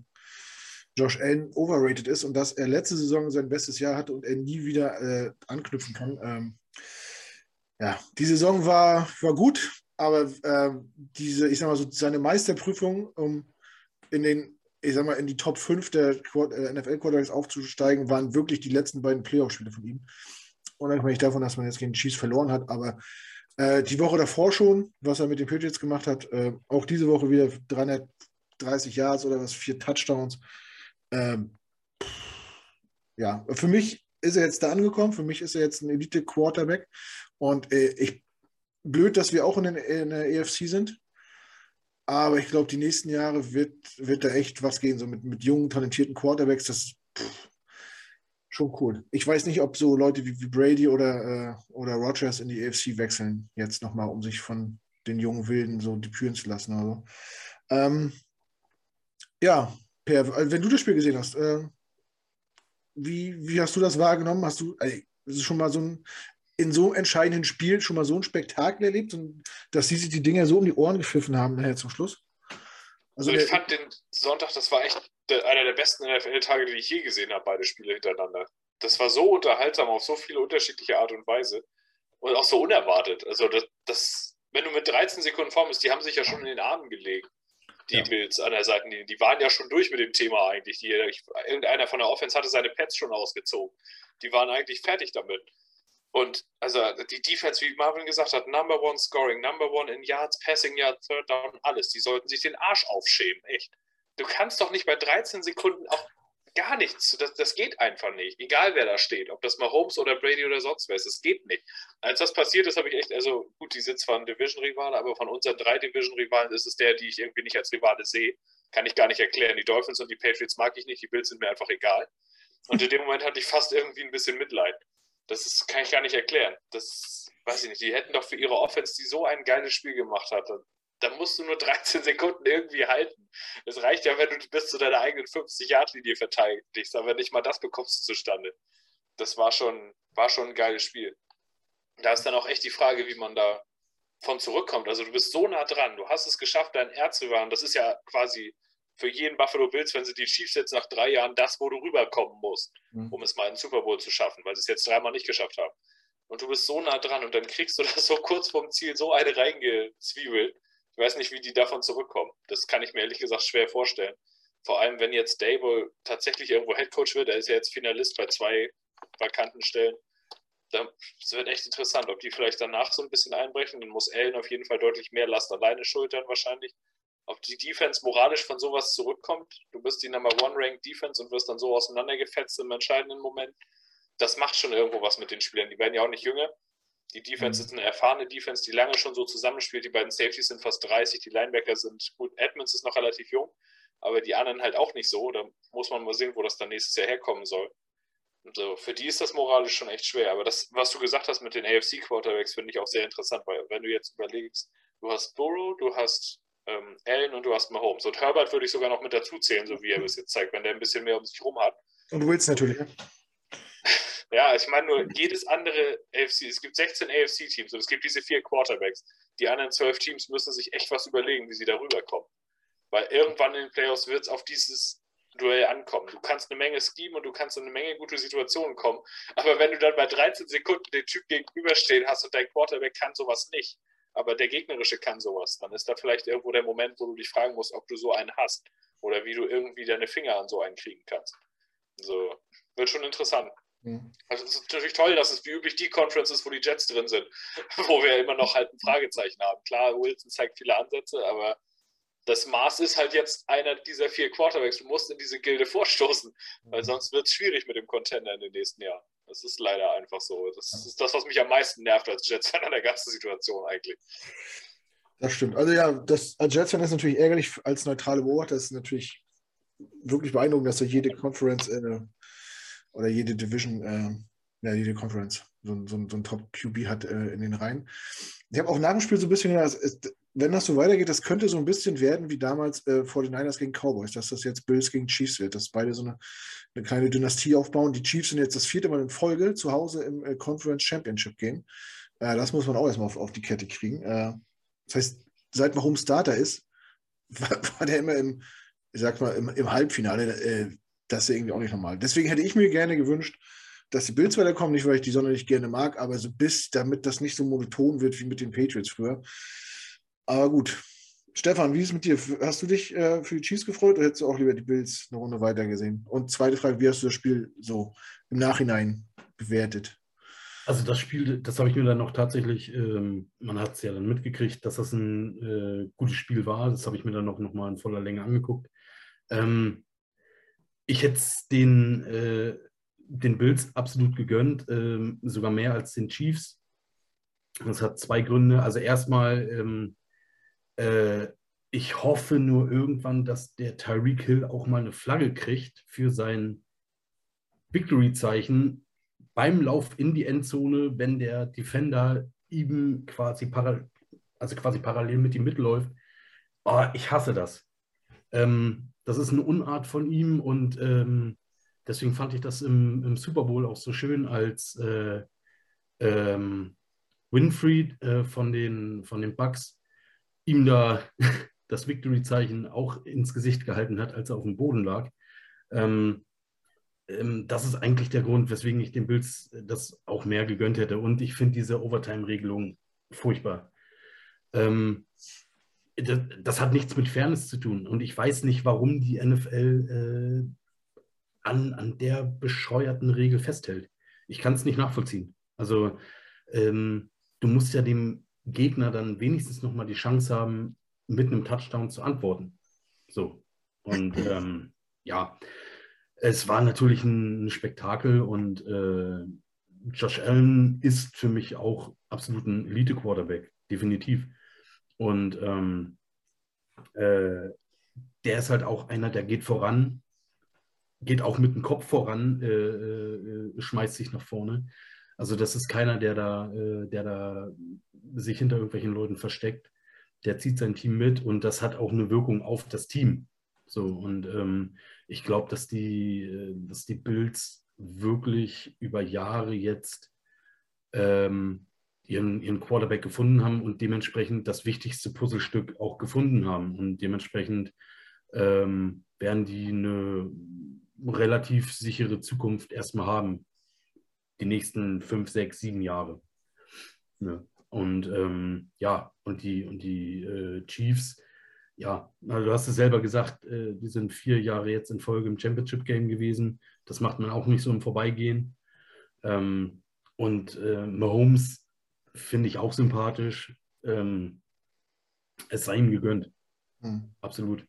Josh Allen overrated ist und dass er letzte Saison sein bestes Jahr hatte und er nie wieder äh, anknüpfen kann. Ähm, ja, die Saison war, war gut, aber äh, diese, ich sag mal so, seine Meisterprüfung, um in den, ich sag mal, in die Top 5 der äh, NFL-Quarterbacks aufzusteigen, waren wirklich die letzten beiden Playoff-Spiele von ihm. Unabhängig davon, dass man jetzt gegen Chiefs verloren hat, aber äh, die Woche davor schon, was er mit den Patriots gemacht hat, äh, auch diese Woche wieder 330 Yards oder was, vier Touchdowns. Ähm, ja, für mich ist er jetzt da angekommen. Für mich ist er jetzt ein Elite-Quarterback. Und äh, ich, blöd, dass wir auch in, den, in der EFC sind. Aber ich glaube, die nächsten Jahre wird, wird da echt was gehen, so mit, mit jungen, talentierten Quarterbacks. Das ist schon cool. Ich weiß nicht, ob so Leute wie, Brady oder, äh, oder Rogers in die EFC wechseln, jetzt nochmal, um sich von den jungen Wilden so debütieren zu lassen. Also. Ähm, ja, Per, wenn du das Spiel gesehen hast, äh, wie, wie hast du das wahrgenommen? Hast du ey, schon mal so ein, in so entscheidenden Spiel schon mal so ein Spektakel erlebt und dass sie sich die Dinger so um die Ohren gepfiffen haben nachher zum Schluss? Also, also ich fand den Sonntag, das war echt der, einer der besten NFL-Tage, die ich je gesehen habe, beide Spiele hintereinander. Das war so unterhaltsam auf so viele unterschiedliche Art und Weise und auch so unerwartet. Also das, das wenn du mit 13 Sekunden vorm bist, die haben sich ja schon in den Armen gelegt die ja. Bills an der Seite, die waren ja schon durch mit dem Thema eigentlich. Die, irgendeiner von der Offense hatte seine Pads schon ausgezogen. Die waren eigentlich fertig damit. Und also die Defense, wie Marvin gesagt hat, Number One Scoring, Number One in Yards, Passing Yards, Third Down, alles. Die sollten sich den Arsch aufschämen, echt. Du kannst doch nicht bei 13 Sekunden auch gar nichts. Das, das geht einfach nicht. Egal wer da steht, ob das mal Holmes oder Brady oder sonst wer ist, das geht nicht. Als das passiert ist, habe ich echt, also gut, die sind zwar ein Division-Rivale, aber von unseren drei Division-Rivalen ist es der, die ich irgendwie nicht als Rivale sehe. Kann ich gar nicht erklären. Die Dolphins und die Patriots mag ich nicht, die Bills sind mir einfach egal. Und in dem Moment hatte ich fast irgendwie ein bisschen Mitleid. Das ist, kann ich gar nicht erklären. Das weiß ich nicht. Die hätten doch für ihre Offense, die so ein geiles Spiel gemacht hat, da musst du nur 13 Sekunden irgendwie halten. Es reicht ja, wenn du bis zu deiner eigenen 50-Yard-Linie verteidigst, aber nicht mal das bekommst du zustande. Das war schon, war schon ein geiles Spiel. Da ist dann auch echt die Frage, wie man da von zurückkommt. Also du bist so nah dran, du hast es geschafft, dein Erzrivalen, das ist ja quasi für jeden Buffalo Bills, wenn sie die Chiefs jetzt nach drei Jahren das, wo du rüberkommen musst, mhm. um es mal in Super Bowl zu schaffen, weil sie es jetzt dreimal nicht geschafft haben. Und du bist so nah dran und dann kriegst du das so kurz vorm Ziel so eine reingezwiebelt. Ich weiß nicht, wie die davon zurückkommen. Das kann ich mir ehrlich gesagt schwer vorstellen. Vor allem, wenn jetzt Dable tatsächlich irgendwo Headcoach wird, er ist ja jetzt Finalist bei zwei vakanten Stellen. Das wird echt interessant, ob die vielleicht danach so ein bisschen einbrechen. Dann muss Allen auf jeden Fall deutlich mehr Last alleine schultern, wahrscheinlich. Ob die Defense moralisch von sowas zurückkommt. Du bist die Number One Ranked Defense und wirst dann so auseinandergefetzt im entscheidenden Moment. Das macht schon irgendwo was mit den Spielern. Die werden ja auch nicht jünger. Die Defense ist eine erfahrene Defense, die lange schon so zusammenspielt. Die beiden Safeties sind fast 30, die Linebacker sind gut. Edmonds ist noch relativ jung, aber die anderen halt auch nicht so. Da muss man mal sehen, wo das dann nächstes Jahr herkommen soll. Und so, für die ist das moralisch schon echt schwer. Aber das, was du gesagt hast mit den AFC-Quarterbacks, finde ich auch sehr interessant, weil wenn du jetzt überlegst, du hast Burrow, du hast ähm, Allen und du hast Mahomes. Und Herbert würde ich sogar noch mit dazu zählen, so wie er bis jetzt zeigt, wenn der ein bisschen mehr um sich rum hat. Und Wills natürlich. Ja, ich meine nur, jedes andere AFC, es gibt 16 AFC-Teams und es gibt diese vier Quarterbacks. Die anderen zwölf Teams müssen sich echt was überlegen, wie sie darüber kommen. Weil irgendwann in den Playoffs wird es auf dieses Duell ankommen. Du kannst eine Menge schemen und du kannst in eine Menge gute Situationen kommen. Aber wenn du dann bei 13 Sekunden den Typ gegenüberstehen hast und dein Quarterback kann sowas nicht, aber der gegnerische kann sowas, dann ist da vielleicht irgendwo der Moment, wo du dich fragen musst, ob du so einen hast oder wie du irgendwie deine Finger an so einen kriegen kannst. So, wird schon interessant. Also es ist natürlich toll, dass es wie üblich die Conference ist, wo die Jets drin sind, wo wir immer noch halt ein Fragezeichen haben. Klar, Wilson zeigt viele Ansätze, aber das Maß ist halt jetzt einer dieser vier Quarterbacks. Du musst in diese Gilde vorstoßen, weil mhm. sonst wird es schwierig mit dem Contender in den nächsten Jahren. Das ist leider einfach so. Das ist das, was mich am meisten nervt als Jets-Fan an der ganzen Situation eigentlich. Das stimmt. Also ja, das, als Jets-Fan ist natürlich ärgerlich als neutrale Beobachter. Das ist natürlich wirklich beeindruckend, dass da jede Conference äh, oder jede Division, äh, ja, jede Conference, so, ein- so, so ein Top-QB hat äh, in den Reihen. Ich habe auch nach dem Spiel so ein bisschen gedacht, wenn das so weitergeht, das könnte so ein bisschen werden wie damals äh, 49ers gegen Cowboys, dass das jetzt Bills gegen Chiefs wird, dass beide so eine, eine kleine Dynastie aufbauen. Die Chiefs sind jetzt das vierte Mal in Folge zu Hause im äh, Conference Championship Game. Äh, das muss man auch erstmal auf, auf die Kette kriegen. Äh, das heißt, seit Mahomes Starter ist, war, war der immer im, ich sag mal, im, im Halbfinale. Das ist irgendwie auch nicht normal. Deswegen hätte ich mir gerne gewünscht, dass die Bills weiterkommen, nicht weil ich die sonderlich gerne mag, aber so bis, damit das nicht so monoton wird wie mit den Patriots früher. Aber gut. Stefan, wie ist es mit dir? Hast du dich äh, für die Chiefs gefreut oder hättest du auch lieber die Bills eine Runde weiter gesehen? Und zweite Frage, wie hast du das Spiel so im Nachhinein bewertet? Also das Spiel, das habe ich mir dann noch tatsächlich, ähm, man hat es ja dann mitgekriegt, dass das ein äh, gutes Spiel war. Das habe ich mir dann noch mal in voller Länge angeguckt. Ähm, ich hätte den, äh, den Bills absolut gegönnt, ähm, sogar mehr als den Chiefs. Das hat zwei Gründe. Also erstmal, ähm, äh, ich hoffe nur irgendwann, dass der Tyreek Hill auch mal eine Flagge kriegt für sein Victory-Zeichen beim Lauf in die Endzone, wenn der Defender ihm quasi, para also quasi parallel mit ihm mitläuft. Oh, ich hasse das. Ähm, das ist eine Unart von ihm und ähm, deswegen fand ich das im, im, Super Bowl auch so schön, als äh, ähm, Winfried äh, von, den, von den Bucks ihm da das Victory-Zeichen auch ins Gesicht gehalten hat, als er auf dem Boden lag. Ähm, ähm, das ist eigentlich der Grund, weswegen ich den Bills das auch mehr gegönnt hätte. Und ich finde diese Overtime-Regelung furchtbar. Ähm, das, das, hat nichts mit Fairness zu tun. Und ich weiß nicht, warum die NFL äh, an, an der bescheuerten Regel festhält. Ich kann es nicht nachvollziehen. Also ähm, du musst ja dem Gegner dann wenigstens noch mal die Chance haben, mit einem Touchdown zu antworten. So. Und ähm, ja, es war natürlich ein, Spektakel und äh, Josh Allen ist für mich auch absolut ein Elite-Quarterback, definitiv. Und ähm, äh, der ist halt auch einer, der geht voran, geht auch mit dem Kopf voran, äh, äh, schmeißt sich nach vorne. Also das ist keiner, der da, äh, der da sich hinter irgendwelchen Leuten versteckt. Der zieht sein Team mit und das hat auch eine Wirkung auf das Team. So, und ähm, ich glaube, dass die, äh, dass die Bills wirklich über Jahre jetzt ähm, ihren, ihren Quarterback gefunden haben und dementsprechend das wichtigste Puzzlestück auch gefunden haben. Und dementsprechend ähm, werden die eine relativ sichere Zukunft erstmal haben. Die nächsten fünf, sechs, sieben Jahre. Ja. Und ähm, ja, und die, und die äh, Chiefs, ja, also du hast es selber gesagt, äh, die sind vier Jahre jetzt in Folge im Championship Game gewesen. Das macht man auch nicht so im Vorbeigehen. Ähm, und äh, Mahomes finde ich auch sympathisch. Ähm, es sei ihm gegönnt. Hm. Absolut.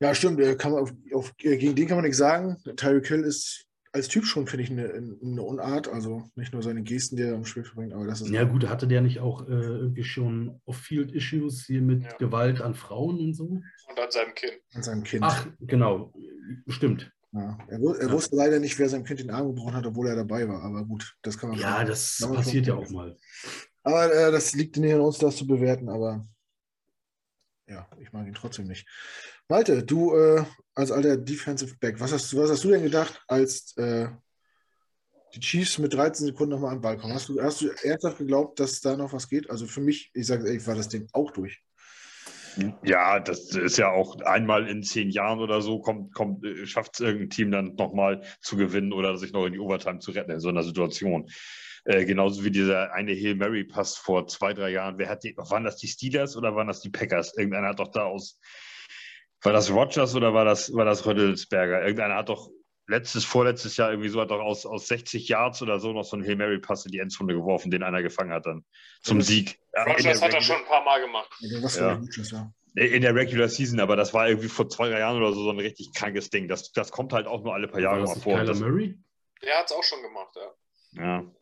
Ja, stimmt. Kann man auf, auf, gegen den kann man nichts sagen. Tyreek Hill ist als Typ schon, finde ich, eine, eine, Unart. Also nicht nur seine Gesten, die er am Spiel verbringt, aber das ist. Ja, gut, hatte der nicht auch äh, irgendwie schon Off-Field-Issues hier mit ja. Gewalt an Frauen und so? Und an seinem Kind. An seinem Kind. Ach, genau. Stimmt. Ja. Er, er ja. wusste leider nicht, wer seinem Kind den Arm gebrochen hat, obwohl er dabei war. Aber gut, das kann man. Ja, schon, das passiert ja auch mal. Aber äh, das liegt nicht an uns, das zu bewerten. Aber ja, ich mag ihn trotzdem nicht. Malte, du äh, als alter Defensive Back, was hast, was hast du denn gedacht, als äh, die Chiefs mit 13 Sekunden nochmal am Ball kommen? Hast du, hast du ernsthaft geglaubt, dass da noch was geht? Also für mich, ich sage ehrlich, war das Ding auch durch. Ja, das ist ja auch einmal in zehn Jahren oder so, kommt, kommt, schafft es irgendein Team dann nochmal zu gewinnen oder sich noch in die Overtime zu retten in so einer Situation. Äh, genauso wie dieser eine Hail Mary Pass vor zwei, drei Jahren. Wer hat die, waren das die Steelers oder waren das die Packers? Irgendeiner hat doch da aus war das Rogers oder war das, war das Rödelsberger? Irgendeiner hat doch letztes, vorletztes Jahr irgendwie so hat doch aus, aus 60 Yards oder so noch so einen Hail Mary Pass in die Endzone geworfen, den einer gefangen hat dann zum Sieg. Rogers hat das schon ein paar Mal gemacht. Ja. ja. In der Regular Season, aber das war irgendwie vor zwei, drei Jahren oder so so ein richtig krankes Ding. Das, das kommt halt auch nur alle paar Jahre mal vor. Kyler Murray? Der hat es auch schon gemacht, ja. Ja.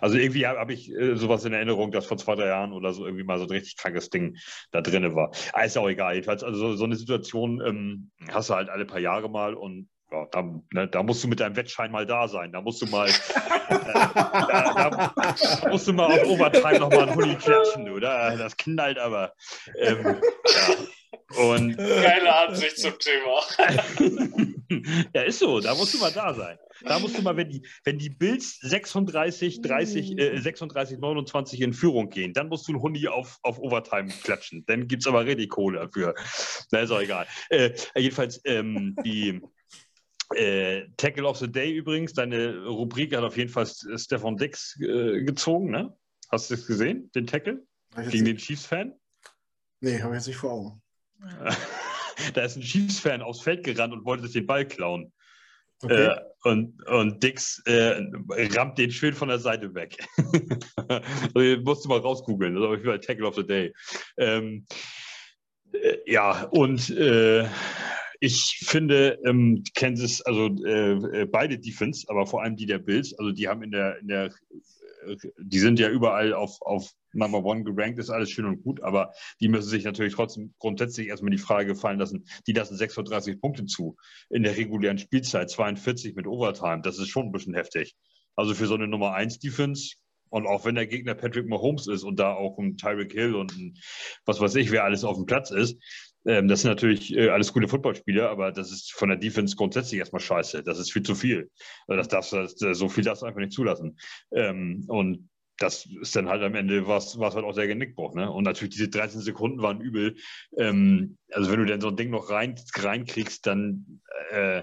Also irgendwie habe hab ich äh, sowas in Erinnerung, dass vor zwei, drei Jahren oder so irgendwie mal so ein richtig krankes Ding da drin war. Aber ist auch egal. Jedenfalls, also so, so eine Situation ähm, hast du halt alle paar Jahre mal und ja, da, ne, da, musst du mit deinem Wettschein mal da sein. Da musst du mal, äh, da, da, musst du mal auf Overtime nochmal einen Huni klatschen, oder? Das knallt aber. Ähm, ja. Und, Geile Ansicht zum Thema. ja, ist so, da musst du mal da sein. Da musst du mal, wenn die, wenn die Bills 36, 30, äh, 36, 29 in Führung gehen, dann musst du einen Hundi auf, auf Overtime klatschen. Dann gibt es aber richtig Kohle dafür. Na, ist auch egal. Äh, jedenfalls, ähm, die äh, Tackle of the Day übrigens, deine Rubrik hat auf jeden Fall Stefan Dix äh, gezogen, ne? Hast du das gesehen, den Tackle? Gegen den Chiefs-Fan? Nee, habe ich jetzt nicht vor Augen. da ist ein Chiefs-Fan aufs Feld gerannt und wollte sich den Ball klauen. Okay. Äh, und, und Dix äh, rammt den schön von der Seite weg. also, musst du mal rausgoogeln, das ist auf jeden Fall Tackle of the Day. Ähm, äh, ja, und äh, ich finde ähm, Kansas, also äh, äh, beide Defense, aber vor allem die der Bills, also die haben in der, in der die sind ja überall auf, auf Number One gerankt, ist alles schön und gut, aber die müssen sich natürlich trotzdem grundsätzlich erstmal die Frage gefallen lassen, die lassen 36 Punkte zu in der regulären Spielzeit, 42 mit Overtime, das ist schon ein bisschen heftig. Also für so eine Nummer 1 Defense und auch wenn der Gegner Patrick Mahomes ist und da auch ein Tyreek Hill und ein, was weiß ich, wer alles auf dem Platz ist, ähm, das sind natürlich äh, alles gute Footballspieler, aber das ist von der Defense grundsätzlich erstmal scheiße. Das ist viel zu viel. Also das darfst, das, äh, so viel darfst du einfach nicht zulassen. Ähm, und das ist dann halt am Ende was, was halt auch der Genickbruch. Ne? Und natürlich diese 13 Sekunden waren übel. Ähm, also wenn du denn so ein Ding noch rein, reinkriegst, dann äh,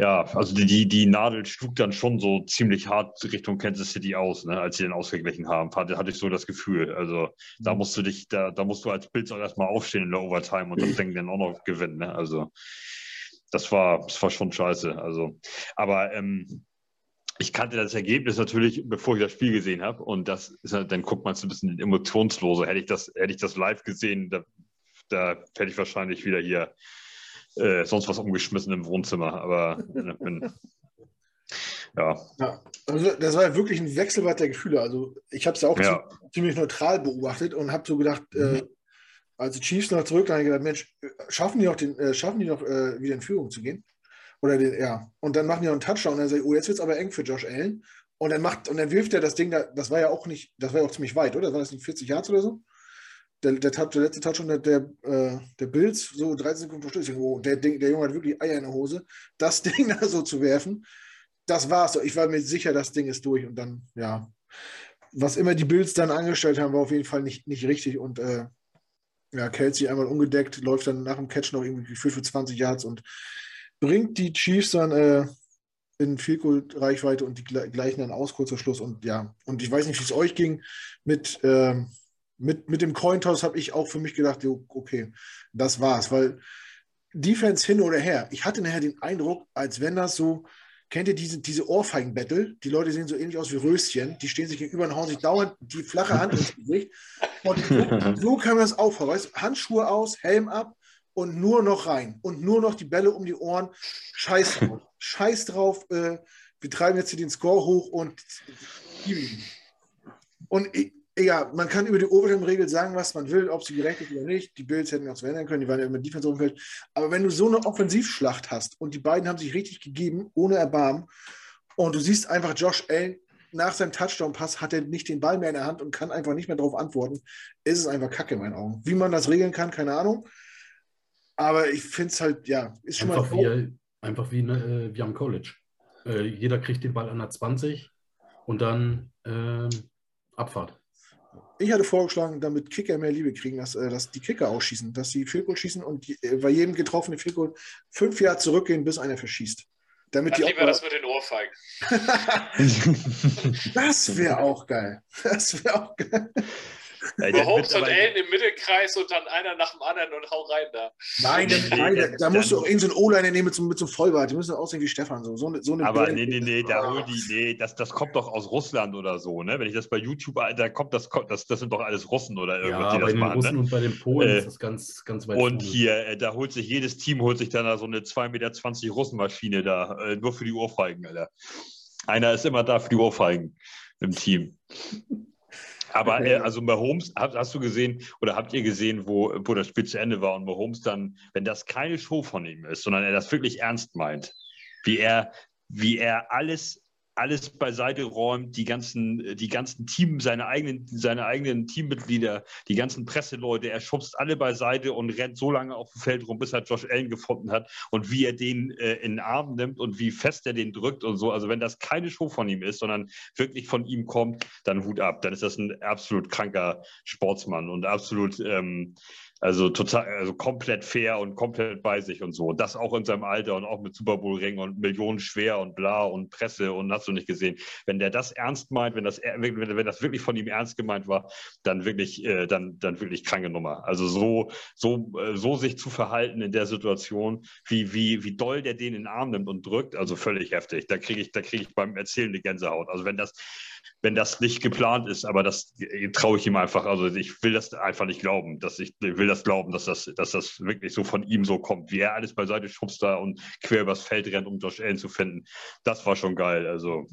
ja, also die, die Nadel schlug dann schon so ziemlich hart Richtung Kansas City aus, ne, als sie den ausgeglichen haben. Hatte, hatte ich so das Gefühl. Also da mhm. musst du dich, da, da musst du als Bild auch erstmal aufstehen in der Overtime und das Ding dann auch noch gewinnen. Ne? Also das war, das war schon scheiße. Also, aber ähm, ich kannte das Ergebnis natürlich, bevor ich das Spiel gesehen habe. Und das ist halt, dann guckt man es ein bisschen emotionsloser. Hätte ich das, hätte ich das live gesehen, da, da hätte ich wahrscheinlich wieder hier äh, sonst was umgeschmissen im Wohnzimmer. Aber äh, bin, ja. ja. Also das war ja wirklich ein Wechselbad der Gefühle. Also ich habe es ja auch ja. ziemlich neutral beobachtet und habe so gedacht, äh, mhm. äh, als die Chiefs noch zurück, dann habe ich gedacht, Mensch, schaffen die noch, den, äh, schaffen die noch äh, wieder in Führung zu gehen? Oder den, ja. Und dann machen die noch einen Touchdown und dann sage ich, oh, jetzt wird es aber eng für Josh Allen. Und dann macht, und dann wirft er das Ding da, das war ja auch nicht, das war ja auch ziemlich weit, oder? War das nicht 40 Yards oder so? Der, der, der letzte Touchdown der, der, äh, der Bills, so 13 Sekunden vor Schluss, oh, der, der Junge hat wirklich Eier in der Hose, das Ding da so zu werfen, das war's. Ich war mir sicher, das Ding ist durch und dann, ja, was immer die Bills dann angestellt haben, war auf jeden Fall nicht, nicht richtig und äh, ja, Kelsey einmal umgedeckt, läuft dann nach dem Catch noch irgendwie gefühlt für 20 Yards und bringt die Chiefs dann äh, in viel Reichweite und die gleichen dann aus kurz vor Schluss und ja, und ich weiß nicht, wie es euch ging mit ähm, mit, mit dem Cointoss habe ich auch für mich gedacht, okay, das war's, weil Defense hin oder her, ich hatte nachher den Eindruck, als wenn das so, kennt ihr diese, diese Ohrfeigen-Battle? Die Leute sehen so ähnlich aus wie Röschen, die stehen sich gegenüber und hauen sich dauernd die flache Hand ins Gesicht. Und so, kann man das aufhören, weißt Handschuhe aus, Helm ab und nur noch rein und nur noch die Bälle um die Ohren. Scheiß drauf, scheiß drauf, äh, wir treiben jetzt hier den Score hoch und und ich, egal, man kann über die Overtime-Regel sagen, was man will, ob sie gerecht ist oder nicht. Die Bills hätten das verändern können, die waren ja immer Defense umfeld. Aber wenn du so eine Offensivschlacht hast und die beiden haben sich richtig gegeben, ohne Erbarmen, und du siehst einfach Josh Allen nach seinem Touchdown-Pass hat er nicht den Ball mehr in der Hand und kann einfach nicht mehr darauf antworten, ist es einfach kacke in meinen Augen. Wie man das regeln kann, keine Ahnung. Aber ich finde es halt, ja, ist schon einfach mal. Wie, einfach wie, ne, wie am College. Äh, jeder kriegt den Ball an der 20 und dann äh, Abfahrt. Ich hatte vorgeschlagen, damit Kicker mehr Liebe kriegen, dass, äh, dass die Kicker ausschießen, dass sie Field schießen und äh, bei jedem getroffenen Field fünf Jahre zurückgehen, bis einer verschießt. Damit Dann die lieber das mit den Ohrfeigen. das wäre auch geil. Das wäre auch geil. Mahomes und Allen im Mittelkreis und dann einer nach dem anderen und hau rein da. Nein, nein da, da musst du auch irgendeinen so O-Liner nehmen mit so, mit so Vollbart. Die müssen aussehen wie Stefan. So, so, so eine Aber Band. nee, nee, nee, da hol die, nee das, das kommt doch aus Russland oder so, ne? Wenn ich das bei YouTube, da kommt das, das, das sind doch alles Russen oder irgendwas, ja, die das bei den Russen ne? und bei den Polen äh, ist das ganz, ganz weit Und vorne. hier, äh, da holt sich jedes Team, holt sich dann da so eine 2,20 Meter Russenmaschine da, äh, nur für die Ohrfeigen, Alter. Einer ist immer da für die Ohrfeigen im Team. Aber äh, also Mahomes, hast, hast du gesehen oder habt ihr gesehen, wo, wo das Spiel zu Ende war und Mahomes dann, wenn das keine Show von ihm ist, sondern er das wirklich ernst meint, wie er, wie er alles alles beiseite räumt, die ganzen, die ganzen Team, seine eigenen, seine eigenen Teammitglieder, die ganzen Presseleute, er schubst alle beiseite und rennt so lange auf dem Feld rum, bis er Josh Allen gefunden hat und wie er den äh, in den Arm nimmt und wie fest er den drückt und so. Also wenn das keine Show von ihm ist, sondern wirklich von ihm kommt, dann Hut ab. Dann ist das ein absolut kranker Sportsmann und absolut ähm, also total, also komplett fair und komplett bei sich und so. Das auch in seinem Alter und auch mit Super Bowl Ring und Millionen schwer und bla und Presse und hast du nicht gesehen. Wenn der das ernst meint, wenn das, wenn das wirklich von ihm ernst gemeint war, dann wirklich, äh, dann, dann wirklich kranke Nummer. Also so, so, äh, so sich zu verhalten in der Situation, wie, wie, wie doll der den in den Arm nimmt und drückt, also völlig heftig. Da kriege ich, da kriege ich beim Erzählen die Gänsehaut. Also wenn das, wenn das nicht geplant ist, aber das äh, traue ich ihm einfach. Also ich will das einfach nicht glauben, dass ich will das glauben, dass das, dass das wirklich so von ihm so kommt, wie er alles beiseite schubst da und quer übers Feld rennt, um Josh Allen zu finden. Das war schon geil. Also.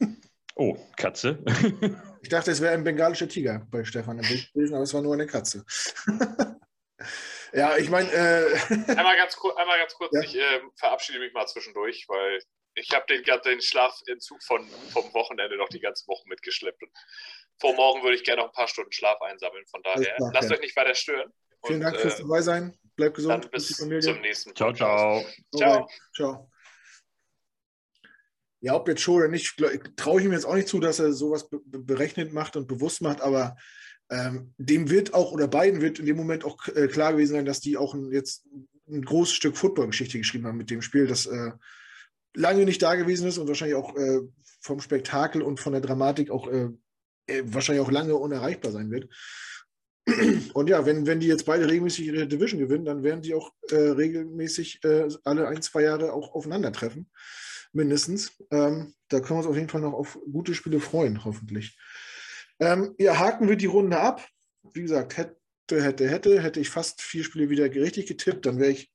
Oh, Katze. ich dachte, es wäre ein bengalischer Tiger bei Stefan im Bild gewesen, aber es war nur eine Katze. ja, ich meine. Äh einmal ganz, einmal ganz kurz, ja? ich äh, verabschiede mich mal zwischendurch, weil ich habe den, den Schlafentzug von, vom Wochenende noch die ganze Woche mitgeschleppt. Und vor morgen würde ich gerne noch ein paar Stunden Schlaf einsammeln. Von daher, lasst euch nicht weiter stören. Vielen Dank fürs äh, dabei sein. Bleibt gesund. Dann bis zum nächsten Ciao, ciao. Ciao. Ciao. Ja, ob jetzt schon oder nicht, traue ich ihm jetzt auch nicht zu, dass er sowas berechnet macht und bewusst macht, aber ähm, dem wird auch, oder beiden wird in dem Moment auch äh, klar gewesen sein, dass die auch ein, jetzt ein großes Stück Footballgeschichte geschrieben haben mit dem Spiel. Das äh, lange nicht da gewesen ist und wahrscheinlich auch äh, vom Spektakel und von der Dramatik auch äh, äh wahrscheinlich auch lange unerreichbar sein wird. Und ja, wenn, wenn die jetzt beide regelmäßig ihre Division gewinnen, dann werden die auch äh, regelmäßig äh, alle ein, zwei Jahre auch aufeinandertreffen. Mindestens. Ähm, da können wir uns auf jeden Fall noch auf gute Spiele freuen, hoffentlich. Ähm, ja, haken wir die Runde ab. Wie gesagt, hätte, hätte, hätte, hätte ich fast vier Spiele wieder richtig getippt, dann wäre ich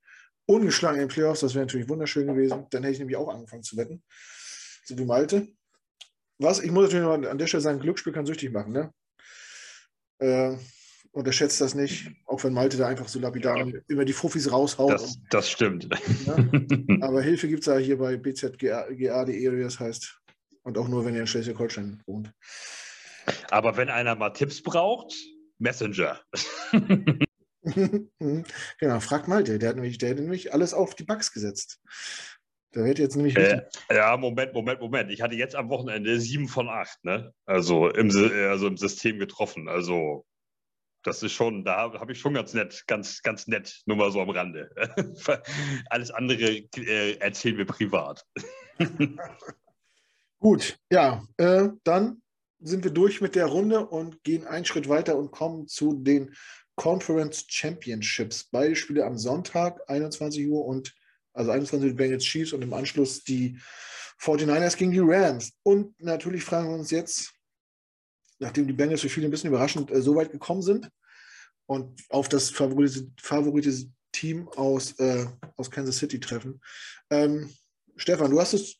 ungeschlagen in den Playoffs, das wäre natürlich wunderschön gewesen. Dann hätte ich nämlich auch angefangen zu wetten. So wie Malte. Was, ich muss natürlich noch an der Stelle sagen, Glücksspiel kann süchtig machen, ne? Äh, unterschätzt das nicht, auch wenn Malte da einfach so lapidar immer die Fuffis raushaut. Das, und, das stimmt. Ne? Aber Hilfe gibt es ja hier bei bzga.de, wie das heißt. Und auch nur, wenn ihr in Schleswig-Holstein wohnt. Aber wenn einer mal Tipps braucht, Messenger. genau, frag mal, der, der, hat nämlich, der hat nämlich alles auf die Bugs gesetzt. Da wird jetzt nämlich. Äh, ja, Moment, Moment, Moment. Ich hatte jetzt am Wochenende sieben von acht, ne? Also im, also im System getroffen. Also das ist schon, da habe ich schon ganz nett, ganz, ganz nett, nur mal so am Rande. Alles andere äh, erzählen wir privat. Gut, ja, äh, dann sind wir durch mit der Runde und gehen einen Schritt weiter und kommen zu den Conference Championships. Beide Spiele am Sonntag, 21 Uhr und also 21 Uhr Bengals Chiefs und im Anschluss die 49ers gegen die Rams. Und natürlich fragen wir uns jetzt, nachdem die Bengals für viele ein bisschen überraschend äh, so weit gekommen sind und auf das favorisierte, favorisierte Team aus, äh, aus Kansas City treffen. Ähm, Stefan, du hast das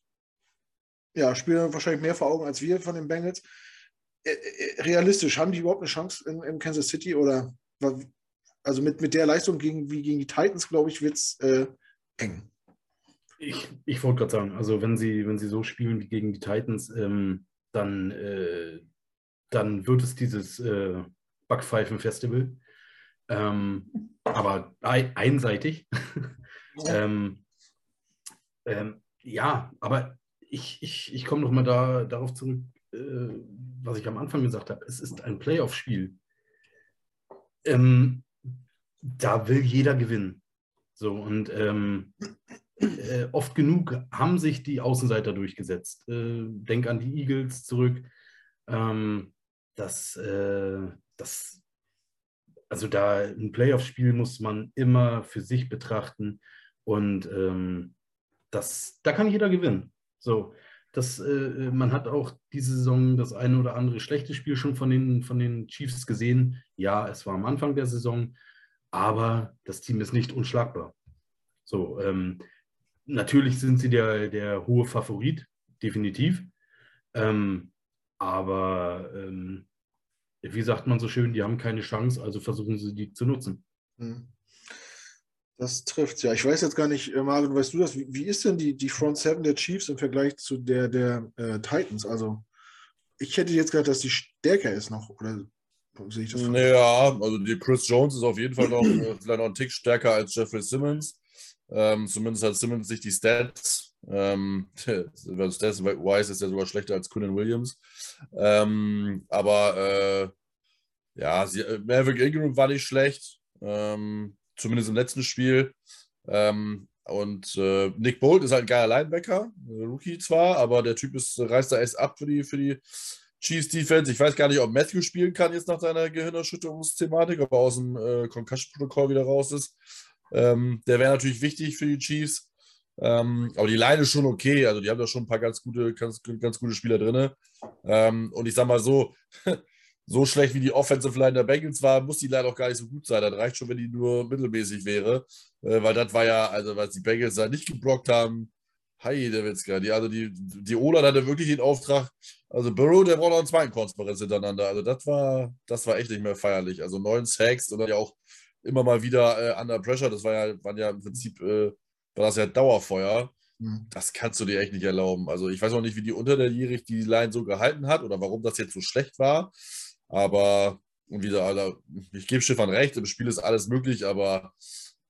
ja, Spiel wahrscheinlich mehr vor Augen als wir von den Bengals. Realistisch, haben die überhaupt eine Chance in, in Kansas City oder also mit, mit der Leistung gegen, wie gegen die Titans, glaube ich, wird es äh, eng. Ich, ich wollte gerade sagen, also wenn sie, wenn sie so spielen wie gegen die Titans, ähm, dann, äh, dann wird es dieses äh, Backpfeifen-Festival. Ähm, aber einseitig. Ja. ähm, ähm, ja, aber ich, ich, ich komme nochmal da, darauf zurück, äh, was ich am Anfang gesagt habe. Es ist ein Playoff-Spiel ähm, da will jeder gewinnen. So, und ähm, äh, oft genug haben sich die Außenseiter durchgesetzt. Äh, denk an die Eagles zurück. Ähm, das, äh, das, also da ein Playoff-Spiel muss man immer für sich betrachten und ähm, das, da kann jeder gewinnen. So, das, äh, man hat auch diese Saison das eine oder andere schlechte Spiel schon von den, von den Chiefs gesehen. Ja, es war am Anfang der Saison, aber das Team ist nicht unschlagbar. So, ähm, natürlich sind sie der, der hohe Favorit, definitiv. Ähm, aber ähm, wie sagt man so schön, die haben keine Chance, also versuchen sie die zu nutzen. Hm. Das trifft ja. Ich weiß jetzt gar nicht, äh, Marvin, weißt du das? Wie, wie ist denn die, die Front Seven der Chiefs im Vergleich zu der der äh, Titans? Also, ich hätte jetzt gedacht, dass die stärker ist noch. Oder sehe ich das falsch? Ja, also die Chris Jones ist auf jeden Fall noch äh, vielleicht noch ein Tick stärker als Jeffrey Simmons. Ähm, zumindest hat Simmons sich die Stats. Ähm, Stats Wise ist ja sogar schlechter als Quinnen Williams. Ähm, aber äh, ja, sie, äh, Maverick Ingram war nicht schlecht. Ähm, zumindest im letzten Spiel. Ähm, und äh, Nick Bolt ist halt ein geiler Linebacker, Rookie zwar, aber der Typ ist, reißt da erst ab für die, für die Chiefs Defense. Ich weiß gar nicht, ob Matthew spielen kann jetzt nach seiner Gehirnerschütterungsthematik, ob er aus dem äh, Concussion-Protokoll wieder raus ist. Ähm, der wäre natürlich wichtig für die Chiefs. Ähm, aber die Line ist schon okay. Also die haben da schon ein paar ganz gute, ganz, ganz gute Spieler drin. Ähm, und ich sag mal so, so schlecht wie die Offensive Line der Bengals war, muss die Line auch gar nicht so gut sein. Das reicht schon, wenn die nur mittelmäßig wäre. Äh, weil das war ja, also was die Bengals da nicht geblockt haben, Hi, der Witzka. Die, also die, die Ola hatte wirklich den Auftrag, also Burrow, der braucht noch einen zweiten Konferenz hintereinander. Also das war, das war echt nicht mehr feierlich. Also neun Sacks und dann ja auch immer mal wieder äh, under pressure. Das war ja, waren ja im Prinzip, äh, war das ja Dauerfeuer. Hm. Das kannst du dir echt nicht erlauben. Also ich weiß auch nicht, wie die unterjährig die Line so gehalten hat oder warum das jetzt so schlecht war. Aber wieder, Alter, ich gebe Schiffern recht, im Spiel ist alles möglich, aber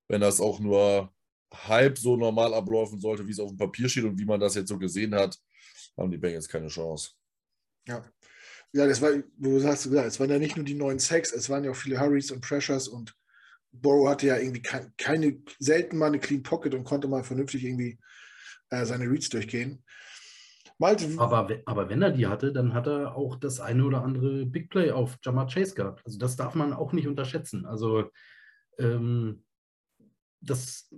wenn das auch nur halb so normal ablaufen sollte, wie es auf dem Papier steht und wie man das jetzt so gesehen hat, haben die Bengals keine Chance. Ja. Ja, das war, du sagst, ja, es waren ja nicht nur die neuen Sacks, es waren ja auch viele Hurries und Pressures und Borrow hatte ja irgendwie kein, keine, selten mal eine Clean Pocket und konnte mal vernünftig irgendwie äh, seine Reads durchgehen. Malte, Aber, aber wenn er die hatte, dann hat er auch das eine oder andere Big Play auf Jamar Chase gehabt. Also das darf man auch nicht unterschätzen. Also ähm, das,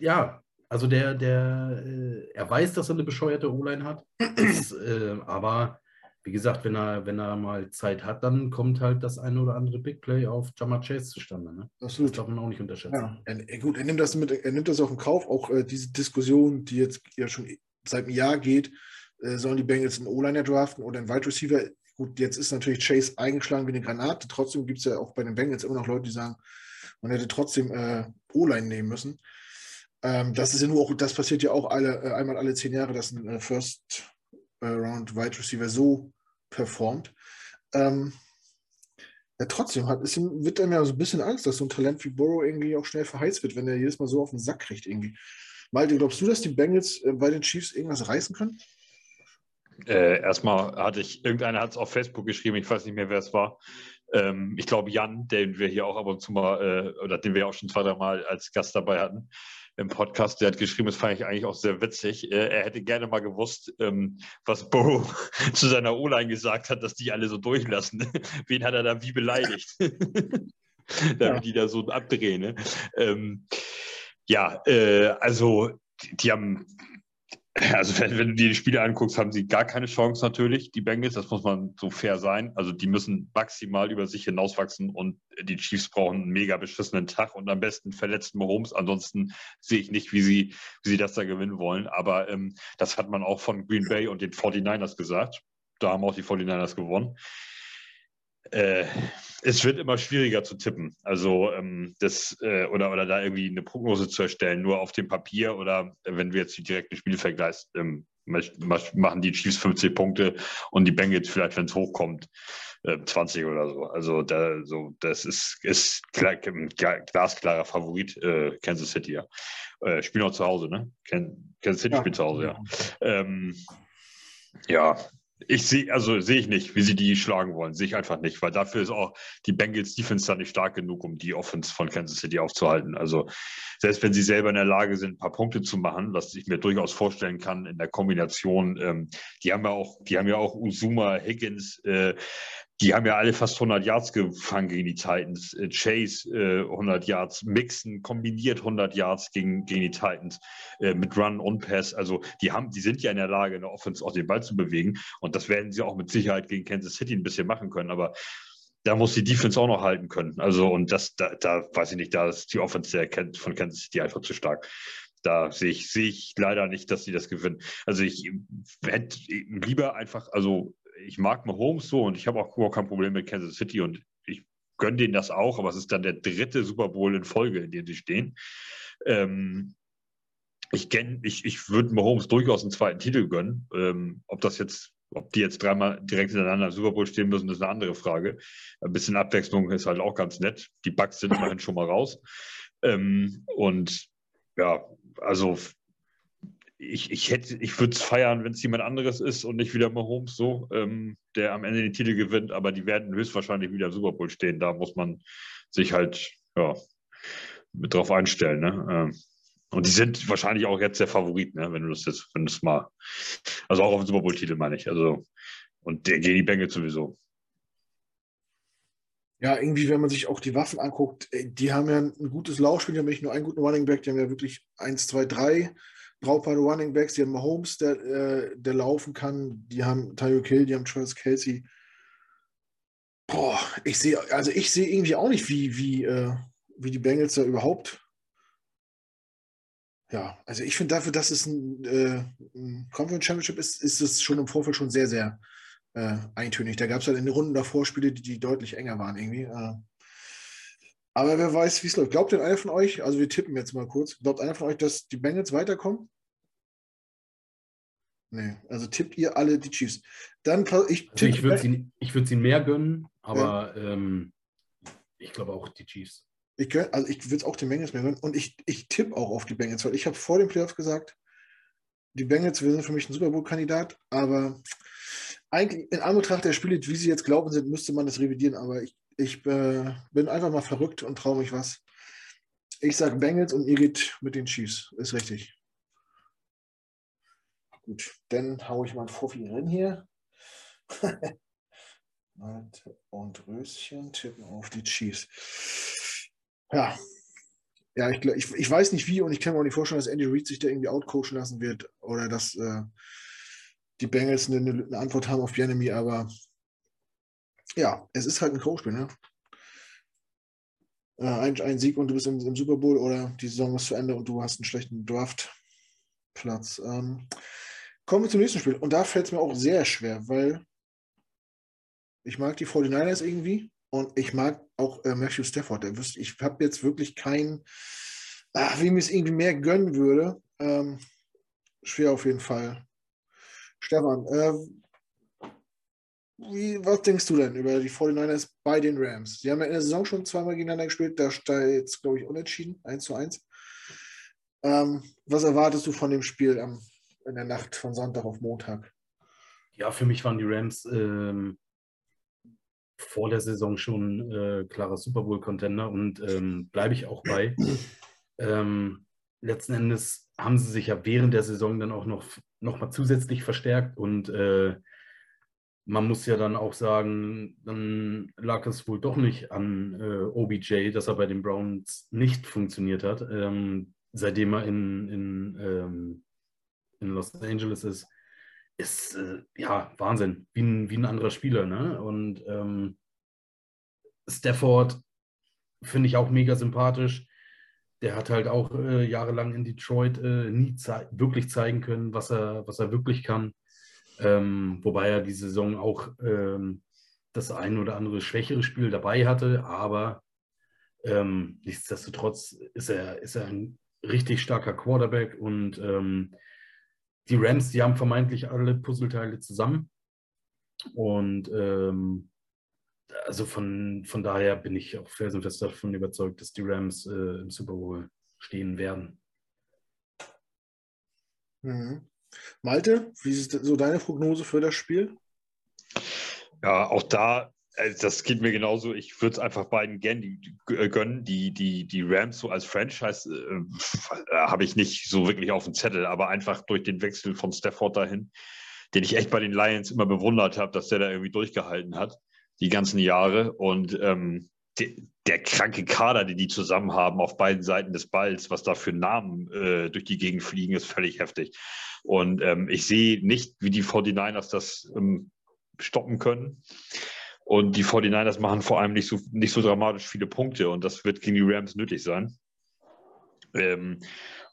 ja, also der, der, äh, er weiß, dass er eine bescheuerte O-Line hat. Das, äh, aber wie gesagt, wenn er, wenn er mal Zeit hat, dann kommt halt das eine oder andere Big Play auf Jamar Chase zustande. Ne? Das absolut. darf man auch nicht unterschätzen. Ja, er, gut, er nimmt das mit, er nimmt das auch in Kauf, auch äh, diese Diskussion, die jetzt ja schon seit einem Jahr geht, äh, sollen die Bengals einen O-Liner draften oder einen Wide Receiver? Gut, jetzt ist natürlich Chase eingeschlagen wie eine Granate. Trotzdem gibt es ja auch bei den Bengals immer noch Leute, die sagen, man hätte trotzdem äh, O-Line nehmen müssen. Ähm, das ist ja nur auch, das passiert ja auch alle, äh, einmal alle zehn Jahre, dass ein äh, First äh, Round Wide Receiver so performt. Ähm, ja, trotzdem hat, ist, wird einem ja so ein bisschen Angst, dass so ein Talent wie Burrow irgendwie auch schnell verheizt wird, wenn er jedes Mal so auf den Sack kriegt irgendwie. Malte, glaubst du, dass die Bengals bei den Chiefs irgendwas reißen können? Äh, erstmal hatte ich, irgendeiner hat es auf Facebook geschrieben, ich weiß nicht mehr, wer es war. Ähm, ich glaube, Jan, den wir hier auch ab und zu mal, äh, oder den wir auch schon zwei, drei Mal als Gast dabei hatten im Podcast, der hat geschrieben, das fand ich eigentlich auch sehr witzig. Äh, er hätte gerne mal gewusst, ähm, was Burrow zu seiner O-Line gesagt hat, dass die alle so durchlassen. Wen hat er da wie beleidigt? Damit Ja. die da so abdrehen. Ne? Ähm, ja, äh, also die haben also wenn, wenn du dir die Spiele anguckst, haben sie gar keine Chance natürlich, die Bengals, das muss man so fair sein. Also die müssen maximal über sich hinauswachsen und die Chiefs brauchen einen mega beschissenen Tag und am besten verletzten Mahomes. Ansonsten sehe ich nicht, wie sie, wie sie das da gewinnen wollen. Aber ähm, das hat man auch von Green Bay und den 49ers gesagt. Da haben auch die 49ers gewonnen. Äh, es wird immer schwieriger zu tippen. Also ähm, das äh, oder, oder da irgendwie eine Prognose zu erstellen, nur auf dem Papier oder äh, wenn du jetzt die direkten Spiele vergleichst, ähm, mach- mach- machen die Chiefs 50 Punkte und die Bengals vielleicht, wenn es hochkommt, äh, 20 oder so. Also da, so, das ist, ist klar, glasklarer Favorit, äh, Kansas City, ja. Äh, spielen auch zu Hause, ne? Kansas City Ja. spielt zu Hause, ja. Ähm, ja, ich sehe, also sehe ich nicht, wie sie die schlagen wollen. Sehe ich einfach nicht, weil dafür ist auch die Bengals Defense da nicht stark genug, um die Offense von Kansas City aufzuhalten. Also selbst wenn sie selber in der Lage sind, ein paar Punkte zu machen, was ich mir durchaus vorstellen kann in der Kombination, ähm, die haben ja auch, die haben ja auch Uzuma, Higgins, äh, die haben ja alle fast 100 Yards gefangen gegen die Titans. Äh, Chase äh, 100 Yards, Mixon kombiniert 100 Yards gegen, gegen die Titans äh, mit Run und Pass. Also die haben, die sind ja in der Lage, in der Offense auch den Ball zu bewegen. Und das werden sie auch mit Sicherheit gegen Kansas City ein bisschen machen können. Aber da muss die Defense auch noch halten können. Also und das, da, da weiß ich nicht, da ist die Offense der von Kansas City einfach zu stark. Da sehe ich, sehe ich leider nicht, dass sie das gewinnen. Also ich hätte lieber einfach, also ich mag Mahomes so und ich habe auch kein Problem mit Kansas City und ich gönne denen das auch, aber es ist dann der dritte Super Bowl in Folge, in dem sie stehen. Ähm, ich, ich, ich würde Mahomes durchaus einen zweiten Titel gönnen. Ähm, ob das jetzt, ob die jetzt dreimal direkt hintereinander im Super Bowl stehen müssen, ist eine andere Frage. Ein bisschen Abwechslung ist halt auch ganz nett. Die Bugs sind immerhin schon mal raus. Ähm, und ja, also ich, ich hätte, ich würde es feiern, wenn es jemand anderes ist und nicht wieder Mahomes so, ähm, der am Ende den Titel gewinnt, aber die werden höchstwahrscheinlich wieder im Super Bowl stehen. Da muss man sich halt ja, mit drauf einstellen. Ne? Ähm, und die sind wahrscheinlich auch jetzt der Favorit, ne? wenn du das jetzt, wenn es mal, also auch auf den Super Bowl-Titel meine ich. Also, und der gegen die Bengals sowieso. Ja, irgendwie, wenn man sich auch die Waffen anguckt, die haben ja ein gutes Laufspiel, die haben nicht nur einen guten Running Back, die haben ja wirklich 1, 2, 3 brauchbare Running Backs, die haben Mahomes, der, äh, der laufen kann, die haben Tyreek Hill, die haben Travis Kelsey. Boah, ich sehe, also ich sehe irgendwie auch nicht, wie, wie, äh, wie die Bengals da überhaupt. Ja, also ich finde dafür, dass es ein, äh, ein Conference Championship ist, ist es schon im Vorfeld schon sehr, sehr äh, eintönig. Da gab es halt in den Runden davor Spiele, die, die deutlich enger waren irgendwie. Aber wer weiß, wie es läuft. Glaubt denn einer von euch, also wir tippen jetzt mal kurz, glaubt einer von euch, dass die Bengals weiterkommen? Nee, also tippt ihr alle die Chiefs. Dann ich, also ich würde sie, würd sie mehr gönnen, aber ja. ähm, ich glaube auch die Chiefs. Ich, also ich würde es auch den Bengals mehr gönnen und ich, ich tippe auch auf die Bengals, weil ich habe vor den Playoffs gesagt, die Bengals, wir sind für mich ein Super Bowl-Kandidat, aber eigentlich in Anbetracht der Spiele, wie sie jetzt glauben sind, müsste man das revidieren, aber ich, ich äh, bin einfach mal verrückt und traue mich was. Ich sage Bengals und ihr geht mit den Chiefs. Ist richtig. Gut, dann haue ich mal ein Fuffi rein hier. und Röschen tippen auf die Chiefs. Ja. Ja, ich, ich, ich weiß nicht wie und ich kann mir auch nicht vorstellen, dass Andy Reid sich da irgendwie outcoachen lassen wird oder dass äh, die Bengals eine, eine, Antwort haben auf Bienemy, aber ja, es ist halt ein Coachspiel, ne? Äh, ein, ein, Sieg und du bist im, im, Super Bowl oder die Saison ist zu Ende und du hast einen schlechten Draftplatz. Ähm, kommen wir zum nächsten Spiel. Und da fällt es mir auch sehr schwer, weil ich mag die 49ers irgendwie und ich mag auch äh, Matthew Stafford. Ich habe jetzt wirklich keinen, wie mir es irgendwie mehr gönnen würde. Ähm, schwer auf jeden Fall. Stefan, äh, wie, was denkst du denn über die 49ers bei den Rams? Sie haben ja in der Saison schon zweimal gegeneinander gespielt, da steht jetzt, glaube ich, unentschieden, 1 zu 1. Ähm, was erwartest du von dem Spiel am, in der Nacht von Sonntag auf Montag? Ja, für mich waren die Rams ähm, vor der Saison schon äh, klarer Super Bowl-Contender und ähm, bleibe ich auch bei. Ähm, letzten Endes haben sie sich ja während der Saison dann auch noch, noch mal zusätzlich verstärkt und äh, man muss ja dann auch sagen, dann lag es wohl doch nicht an äh, OBJ, dass er bei den Browns nicht funktioniert hat, ähm, seitdem er in, in, ähm, in Los Angeles ist. Ist äh, ja Wahnsinn, wie ein, wie ein anderer Spieler. Ne? Und ähm, Stafford finde ich auch mega sympathisch der hat halt auch äh, jahrelang in Detroit äh, nie zei wirklich zeigen können, was er, was er wirklich kann. Ähm, wobei er die Saison auch ähm, das ein oder andere schwächere Spiel dabei hatte, aber ähm, nichtsdestotrotz ist er, ist er ein richtig starker Quarterback und ähm, die Rams, die haben vermeintlich alle Puzzleteile zusammen. Und ähm, also von, von daher bin ich auch felsenfest davon überzeugt, dass die Rams äh, im Super Bowl stehen werden. Mhm. Malte, wie ist so deine Prognose für das Spiel? Ja, auch da, also das geht mir genauso. Ich würde es einfach beiden äh, gönnen. Die, die, die Rams so als Franchise äh, habe ich nicht so wirklich auf dem Zettel, aber einfach durch den Wechsel von Stafford dahin, den ich echt bei den Lions immer bewundert habe, dass der da irgendwie durchgehalten hat die ganzen Jahre. Und ähm, de, der kranke Kader, den die zusammen haben auf beiden Seiten des Balls, was da für Namen äh, durch die Gegend fliegen, ist völlig heftig. Und ähm, ich sehe nicht, wie die 49ers das ähm, stoppen können. Und die 49ers machen vor allem nicht so, nicht so dramatisch viele Punkte. Und das wird gegen die Rams nötig sein. Ähm,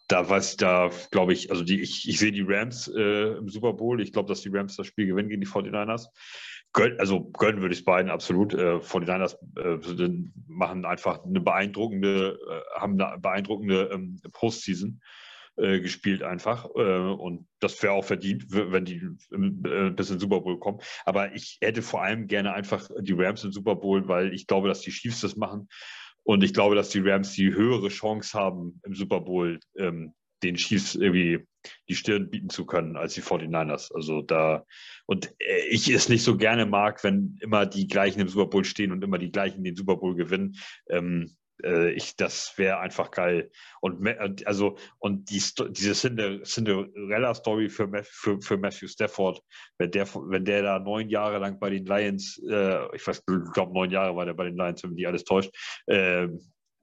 da was da, glaube ich, also die, ich, ich sehe die Rams äh, im Super Bowl. Ich glaube, dass die Rams das Spiel gewinnen gegen die 49ers Gönn, also gönnen würde ich es beiden absolut. Äh, 49ers äh, machen einfach eine beeindruckende, äh, haben eine beeindruckende ähm, Postseason äh, gespielt einfach. Äh, und das wäre auch verdient, wenn die äh, bis in Super Bowl kommen. Aber ich hätte vor allem gerne einfach die Rams im Super Bowl, weil ich glaube, dass die Chiefs das machen. Und ich glaube, dass die Rams die höhere Chance haben, im Super Bowl ähm, den Chiefs irgendwie die Stirn bieten zu können als die 49ers. Also da, und äh, ich es nicht so gerne mag, wenn immer die gleichen im Super Bowl stehen und immer die gleichen den Super Bowl gewinnen. Ähm, äh, ich, das wäre einfach geil. Und also, und die, diese Cinderella-Story für, für, für Matthew Stafford, wenn der, wenn der da neun Jahre lang bei den Lions, äh, ich weiß, ich glaube, neun Jahre war der bei den Lions, wenn mich alles täuscht, äh,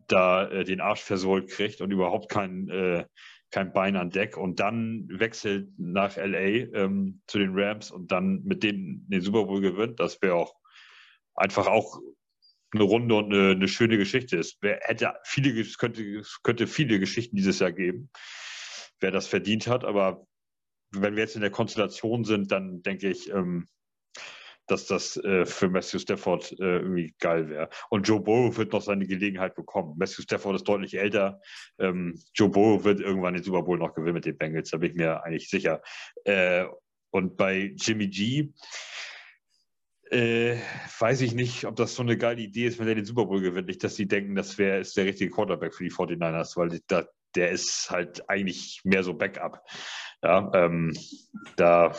da äh, den Arsch versohlt kriegt und überhaupt keinen äh, kein Bein an Deck und dann wechselt nach LA ähm, zu den Rams und dann mit denen den Super Bowl gewinnt, das wäre auch einfach auch eine runde und eine, eine schöne Geschichte. Es wär, hätte viele, könnte, könnte viele Geschichten dieses Jahr geben, wer das verdient hat, aber wenn wir jetzt in der Konstellation sind, dann denke ich, ähm, dass das äh, für Matthew Stafford äh, irgendwie geil wäre. Und Joe Burrow wird noch seine Gelegenheit bekommen. Matthew Stafford ist deutlich älter. Ähm, Joe Burrow wird irgendwann den Super Bowl noch gewinnen mit den Bengals, da bin ich mir eigentlich sicher. Äh, und bei Jimmy G äh, weiß ich nicht, ob das so eine geile Idee ist, wenn er den Super Bowl gewinnt. Nicht, dass sie denken, das wäre ist der richtige Quarterback für die 49ers, weil da, der ist halt eigentlich mehr so Backup. Ja, ähm, da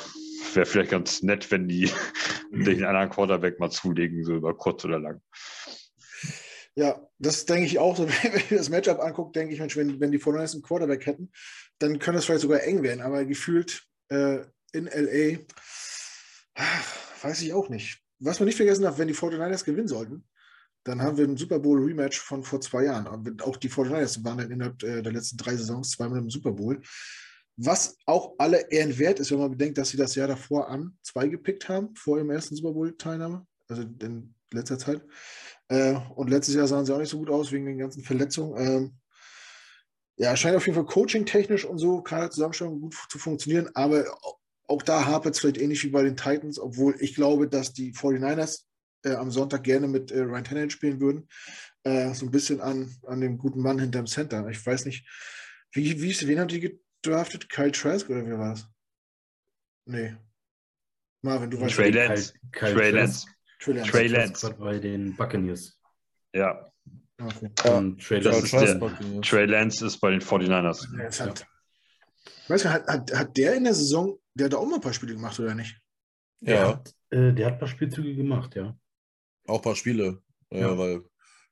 wäre vielleicht ganz nett, wenn die den anderen Quarterback mal zulegen, so über kurz oder lang. Ja, das denke ich auch. Wenn ich das Matchup angucke, denke ich, Mensch, wenn, wenn die 49 einen Quarterback hätten, dann könnte es vielleicht sogar eng werden. Aber gefühlt äh, in LA, weiß ich auch nicht. Was man nicht vergessen darf, wenn die 49ers gewinnen sollten, dann haben wir ein Super Bowl Rematch von vor zwei Jahren. Auch die 49ers waren dann innerhalb äh, der letzten drei Saisons zweimal im Super Bowl. Was auch alle Ehren wert ist, wenn man bedenkt, dass sie das Jahr davor an zwei gepickt haben, vor ihrem ersten Super Bowl-Teilnahme, also in letzter Zeit. Äh, und letztes Jahr sahen sie auch nicht so gut aus wegen den ganzen Verletzungen. Ähm, ja, scheint auf jeden Fall coaching-technisch und so, gerade Zusammenstellung gut zu funktionieren, aber auch da hapert es vielleicht ähnlich wie bei den Titans, obwohl ich glaube, dass die 49ers äh, am Sonntag gerne mit äh, Ryan Tannehill spielen würden. Äh, so ein bisschen an, an dem guten Mann hinterm Center. Ich weiß nicht, wie, wie wen haben die gedraftet? Kyle Trask oder wie war das? Nee. Marvin, du weißt Trey Lance. Trey Lance. Trey Lance. Bei den Buccaneers. Ja. Okay. Um, Trey, Lance der, Trey Lance ist bei den 49ers. Ja, hat, weißt du, hat, hat, hat der in der Saison, der hat da auch mal ein paar Spiele gemacht, oder nicht? Ja. Der hat, äh, der hat ein paar Spielzüge gemacht, ja. Auch ein paar Spiele, ja. ja weil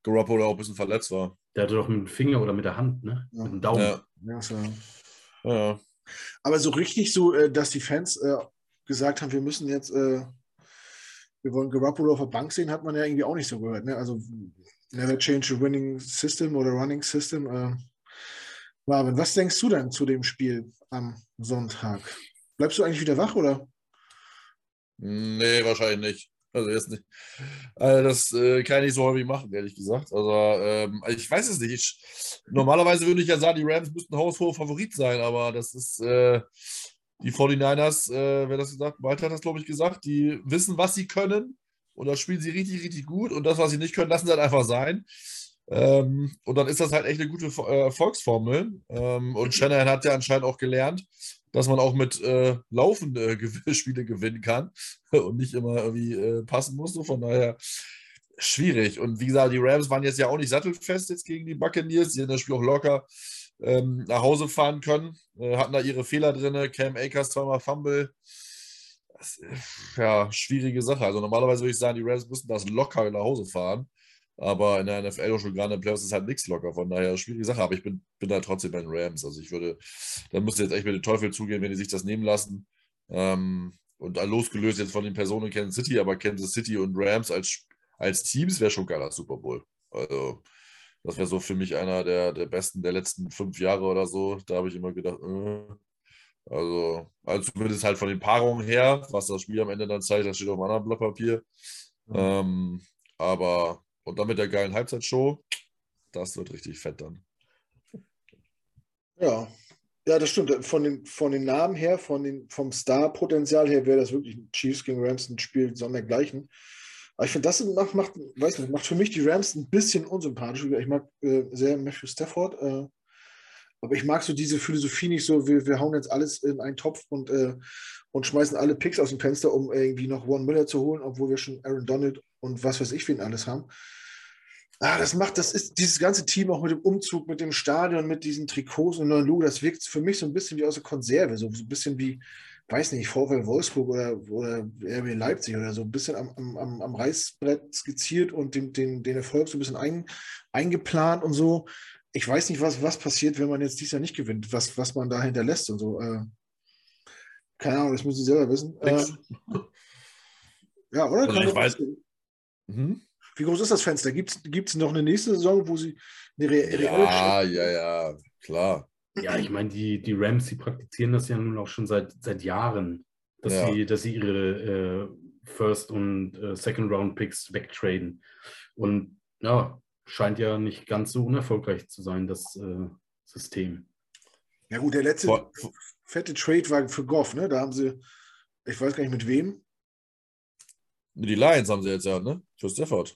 Garoppolo auch ein bisschen verletzt war. Der hatte doch mit dem Finger oder mit der Hand, ne? Ja. Mit dem Daumen. Ja. Ja, so. Ja. Aber so richtig so, äh, dass die Fans äh, gesagt haben, wir müssen jetzt, äh, wir wollen Garoppolo auf der Bank sehen, hat man ja irgendwie auch nicht so gehört. Ne? Also never change a winning system oder running system. Marvin, was denkst du denn zu dem Spiel am Sonntag? Bleibst du eigentlich wieder wach oder? Nee, wahrscheinlich nicht. Also jetzt nicht. Also das äh, kann ich so häufig machen, ehrlich gesagt. Also ähm, ich weiß es nicht. Ich, normalerweise würde ich ja sagen, die Rams müssten haushoher Favorit sein, aber das ist äh, die 49ers, äh, wer das gesagt? Walter hat das, glaube ich, gesagt, die wissen, was sie können und das spielen sie richtig, richtig gut und das, was sie nicht können, lassen sie halt einfach sein. Ähm, und dann ist das halt echt eine gute äh, Erfolgsformel. Ähm, und Shanahan hat ja anscheinend auch gelernt, dass man auch mit äh, laufende Spiele gewinnen kann und nicht immer irgendwie äh, passen muss. von daher schwierig. Und wie gesagt, die Rams waren jetzt ja auch nicht sattelfest jetzt gegen die Buccaneers. Die haben das Spiel auch locker ähm, nach Hause fahren können. Äh, hatten da ihre Fehler drin. Cam Akers zweimal Fumble. Das, ja, schwierige Sache. Also normalerweise würde ich sagen, die Rams müssen das locker nach Hause fahren. Aber in der NFL und schon gerade in den Playoffs ist halt nichts locker. Von daher schwierige Sache. Aber ich bin, bin da trotzdem bei den Rams. Also ich würde, da müsste jetzt echt mit dem Teufel zugehen, wenn die sich das nehmen lassen. Ähm, und losgelöst jetzt von den Personen in Kansas City, aber Kansas City und Rams als, als Teams wäre schon geiler Super Bowl. Also das wäre so für mich einer der, der besten der letzten fünf Jahre oder so. Da habe ich immer gedacht, äh, also, also zumindest halt von den Paarungen her, was das Spiel am Ende dann zeigt, das steht auf einem anderen Blatt Papier. Mhm. Ähm, aber und dann mit der geilen Halbzeitshow, das wird richtig fett dann. Ja, Ja, das stimmt. Von den, von den Namen her, von den, vom Star-Potenzial her wäre das wirklich ein Chiefs gegen Rams ein Spiel sondergleichen. Aber ich finde, das macht, macht, weiß nicht, macht für mich die Rams ein bisschen unsympathisch. Ich mag äh, sehr Matthew Stafford, äh, aber ich mag so diese Philosophie nicht so, wir, wir hauen jetzt alles in einen Topf und, äh, und schmeißen alle Picks aus dem Fenster, um irgendwie noch One Miller zu holen, obwohl wir schon Aaron Donald und was weiß ich wen alles haben. Ah, das macht, das ist dieses ganze Team auch mit dem Umzug, mit dem Stadion, mit diesen Trikots und neuen Logo, das wirkt für mich so ein bisschen wie aus der Konserve, so, so ein bisschen wie, weiß nicht, VfL Wolfsburg oder, oder RB Leipzig oder so, ein bisschen am, am, am Reißbrett skizziert und den, den, den Erfolg so ein bisschen ein, eingeplant und so. Ich weiß nicht, was, was passiert, wenn man jetzt dieses Jahr nicht gewinnt, was, was man da hinterlässt und so. Äh, keine Ahnung, das müssen Sie selber wissen. Äh, ja, oder? Also ich weiß. Mhm. Wie groß ist das Fenster? Gibt es noch eine nächste Saison, wo sie eine re reelle Ja, ja, ja, klar. Ja, ich meine, die, die Rams, die praktizieren das ja nun auch schon seit, seit Jahren, dass, Ja. sie, dass sie ihre äh, First- und äh, Second-Round-Picks wegtraden. Und ja, scheint ja nicht ganz so unerfolgreich zu sein, das äh, System. Ja, gut, der letzte Vor- fette Trade war für Goff, ne? Da haben sie, ich weiß gar nicht mit wem. Die Lions haben sie jetzt ja, ne? Für Stafford.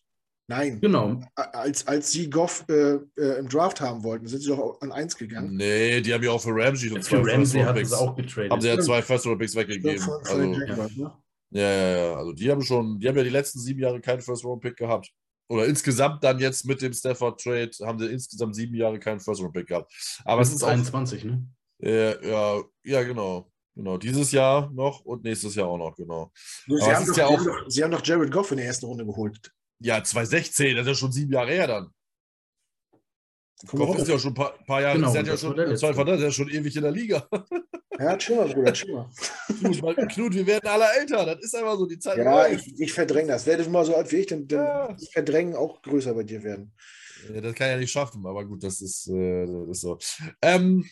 Nein, Genau. als, als sie Goff äh, äh, im Draft haben wollten, sind sie doch an eins gegangen. Nee, die haben ja auch für Ramsey und zwei Für Ramsey hat es auch getradet. Haben sie ja zwei First-Round-Picks weggegeben. Von, von Also, Jaguars, ne? ja, ja, ja. Also die haben schon, die haben ja die letzten sieben Jahre keinen First-Round-Pick gehabt. Oder insgesamt dann jetzt mit dem Stafford-Trade haben sie insgesamt sieben Jahre keinen First-Round-Pick gehabt. Aber es Bis ist auch 21, ne? Äh, ja, ja, genau. Genau. Dieses Jahr noch und nächstes Jahr auch noch, genau. Sie, haben ist doch, ja sie, auch- haben doch, sie haben doch Jared Goff in der ersten Runde geholt. Ja, 2016, das ist ja schon sieben Jahre her dann. Komm Goff ist ja schon ein paar, paar Jahre, Genau, ist ja das schon, der letzte. Zweifel, der ist ja schon ewig in der Liga. Ja, chill mal, Bruder, chill mal. Knut, mal- Knut, wir werden alle älter, das ist einfach so, die Zeit Ja, ich, ich verdränge das. Werde ich mal so alt wie ich, dann, dann Ja. Verdrängen auch größer bei dir werden. Ja, das kann ja nicht schaffen, aber gut, das ist, äh, das ist so. Ähm,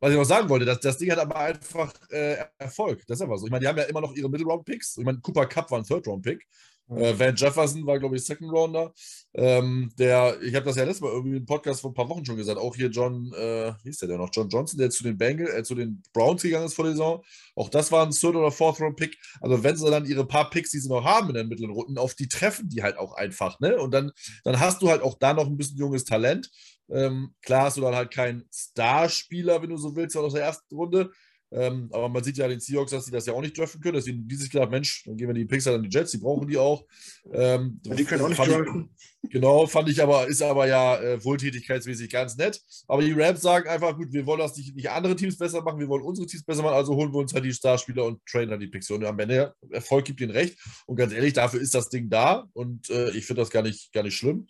was ich noch sagen wollte, das, das Ding hat aber einfach äh, Erfolg. Das ist einfach so. Ich meine, die haben ja immer noch ihre Middle-Round-Picks. Ich meine, Cooper Cup war ein Third-Round-Pick. Ja. Äh, Van Jefferson war, glaube ich, Second-Rounder. Ähm, der, ich habe das ja letztes Mal irgendwie im Podcast vor ein paar Wochen schon gesagt. Auch hier John, äh, wie ist der denn noch? John Johnson, der zu den Bengals, äh, zu den Browns gegangen ist vor der Saison. Auch das war ein Third- oder Fourth-Round-Pick. Also, wenn sie dann ihre paar Picks, die sie noch haben in den mittleren Runden, auf die treffen die halt auch einfach. Ne? Und dann, dann hast du halt auch da noch ein bisschen junges Talent. Ähm, klar hast du dann halt keinen Starspieler, wenn du so willst, aus der ersten Runde. Ähm, aber man sieht ja den Seahawks, dass sie das ja auch nicht treffen können. Deswegen die sich gedacht, Mensch, dann geben wir die halt an die Jets, die brauchen die auch. Ähm, die können auch nicht draften. Genau, fand ich aber, ist aber ja äh, wohltätigkeitsmäßig ganz nett. Aber die Rams sagen einfach, gut, wir wollen das nicht, nicht andere Teams besser machen, wir wollen unsere Teams besser machen, also holen wir uns halt die Starspieler und trainen dann die Picks. Und am Ende, Erfolg gibt ihnen recht. Und ganz ehrlich, dafür ist das Ding da und äh, ich finde das gar nicht, gar nicht schlimm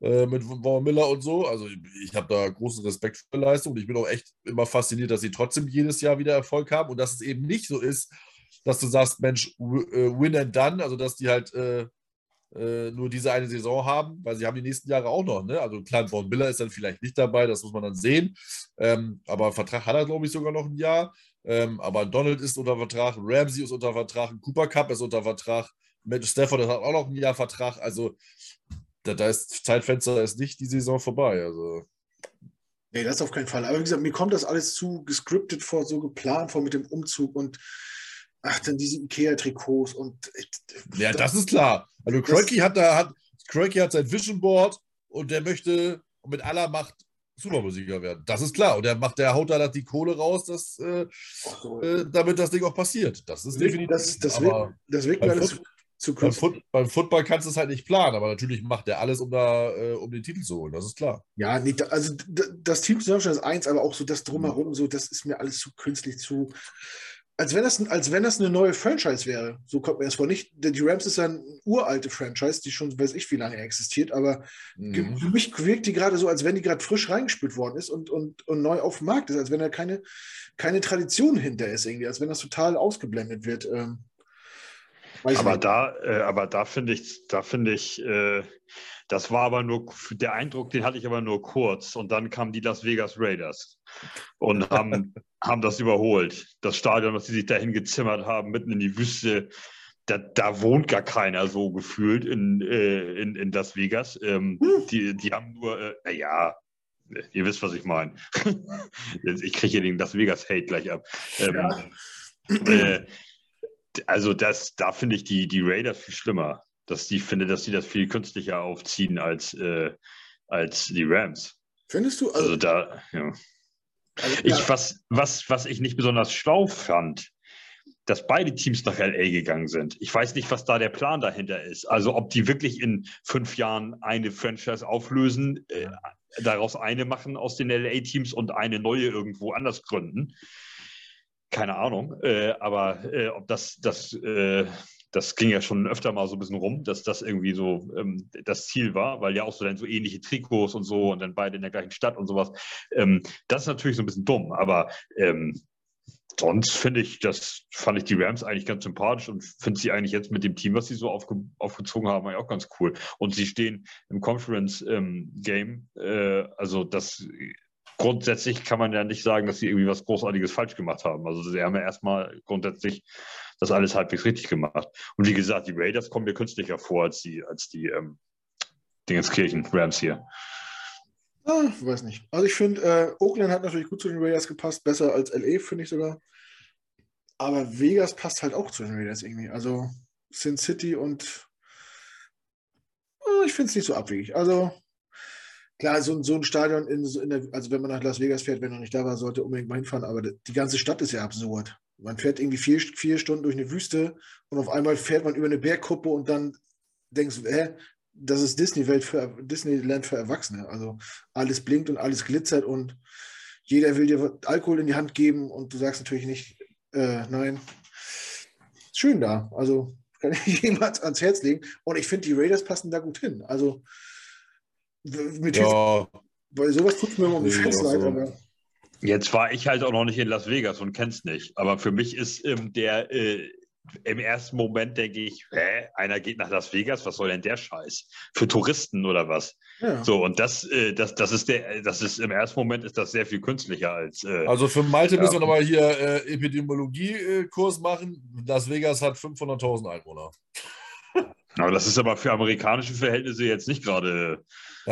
äh, mit Von Miller und so. Also ich, ich habe da großen Respekt für die Leistung und ich bin auch echt immer fasziniert, dass sie trotzdem jedes Jahr wieder Erfolg haben und dass es eben nicht so ist, dass du sagst, Mensch, äh, win and done, also dass die halt äh, äh, nur diese eine Saison haben, weil sie haben die nächsten Jahre auch noch. Ne? Also klar, Von Miller ist dann vielleicht nicht dabei, das muss man dann sehen. Ähm, aber Vertrag hat er, glaube ich, sogar noch ein Jahr. Ähm, aber Donald ist unter Vertrag, Ramsey ist unter Vertrag, Cooper Cup ist unter Vertrag, Matt Stafford hat auch noch ein Jahr Vertrag. Also da, da ist Zeitfenster ist nicht die Saison vorbei. Also Nee, das auf keinen Fall. Aber wie gesagt, mir kommt das alles zu gescriptet vor, so geplant vor mit dem Umzug und ach, dann diese Ikea-Trikots und ich- ja, das ist klar. Also Croaky hat da hat hat sein Vision Board und der möchte mit aller Macht Super Bowl-Sieger werden. Das ist klar. Und der macht, der haut da die Kohle raus, dass, äh, so. äh, damit das Ding auch passiert. Das ist definitiv. das, das, wirkt, das wirkt mir alles Foot- zu, zu beim. Foot, beim Football kannst du es halt nicht planen, aber natürlich macht er alles, um da, äh, um den Titel zu holen. Das ist klar. Ja, nee, also das Team ist eins, aber auch so das drumherum, so, das ist mir alles zu künstlich zu. Als wenn, das, als wenn das eine neue Franchise wäre. So kommt mir das vor. Nicht, die Rams ist ja eine uralte Franchise, die schon weiß ich wie lange existiert, aber Mhm. für mich wirkt die gerade so, als wenn die gerade frisch reingespült worden ist und, und, und neu auf dem Markt ist, als wenn da keine, keine Tradition hinter ist, irgendwie, als wenn das total ausgeblendet wird. Ähm, weiß Aber nicht. da, äh, aber da finde ich, da finde ich, äh, das war aber nur, der Eindruck, den hatte ich aber nur kurz. Und dann kamen die Las Vegas Raiders und haben, haben das überholt. Das Stadion, was sie sich dahin gezimmert haben, mitten in die Wüste, da, da wohnt gar keiner so gefühlt in, äh, in, in Las Vegas. Ähm, Hm. die, die haben nur, äh, naja, ihr wisst, was ich meine. ich kriege hier den Las Vegas Hate gleich ab. Ähm, ja. äh, also das, da finde ich die, die Raiders viel schlimmer. Dass die finde, dass sie das viel künstlicher aufziehen als, äh, als die Rams. Findest du? Also, also da, ja. Also, ich, was, was, was ich nicht besonders schlau fand, dass beide Teams nach LA gegangen sind. Ich weiß nicht, was da der Plan dahinter ist. Also ob die wirklich in fünf Jahren eine Franchise auflösen, äh, daraus eine machen aus den LA-Teams und eine neue irgendwo anders gründen. Keine Ahnung. Äh, aber äh, ob das, das, äh, das ging ja schon öfter mal so ein bisschen rum, dass das irgendwie so ähm, das Ziel war, weil ja auch so dann so ähnliche Trikots und so und dann beide in der gleichen Stadt und sowas. Ähm, das ist natürlich so ein bisschen dumm, aber ähm, sonst finde ich, das fand ich die Rams eigentlich ganz sympathisch und finde sie eigentlich jetzt mit dem Team, was sie so aufge, aufgezogen haben, auch ganz cool. Und sie stehen im Conference-Game, ähm, äh, also das grundsätzlich kann man ja nicht sagen, dass sie irgendwie was Großartiges falsch gemacht haben. Also sie haben ja erstmal grundsätzlich das alles halbwegs richtig gemacht. Und wie gesagt, die Raiders kommen mir künstlicher vor als die, als die ähm, Dingenskirchen Rams hier. Ah, weiß nicht. Also ich finde, äh, Oakland hat natürlich gut zu den Raiders gepasst, besser als LA, finde ich sogar. Aber Vegas passt halt auch zu den Raiders irgendwie. Also Sin City und oh, ich finde es nicht so abwegig. Also klar, so, so ein Stadion, in, in der, also wenn man nach Las Vegas fährt, wenn er nicht da war, sollte unbedingt mal hinfahren. Aber die ganze Stadt ist ja absurd. Man fährt irgendwie vier, vier Stunden durch eine Wüste und auf einmal fährt man über eine Bergkuppe und dann denkst du, hä, das ist Disney-Welt für Disneyland für Erwachsene. Also alles blinkt und alles glitzert und jeder will dir Alkohol in die Hand geben und du sagst natürlich nicht, äh, nein. Schön da. Also kann ich jemand ans Herz legen. Und ich finde, die Raiders passen da gut hin. Also ja. weil sowas tut mir immer um die Fans leid, aber. Jetzt war ich halt auch noch nicht in Las Vegas und kenn's nicht. Aber für mich ist ähm, der äh, im ersten Moment denke ich, hä, einer geht nach Las Vegas, was soll denn der Scheiß? Für Touristen oder was? Ja. So, und das, äh, das, das ist der, das ist im ersten Moment ist das sehr viel künstlicher als. Äh, also für Malte ja. müssen wir nochmal hier äh, Epidemiologie-Kurs machen. Las Vegas hat 500.000 Einwohner. Aber das ist aber für amerikanische Verhältnisse jetzt nicht gerade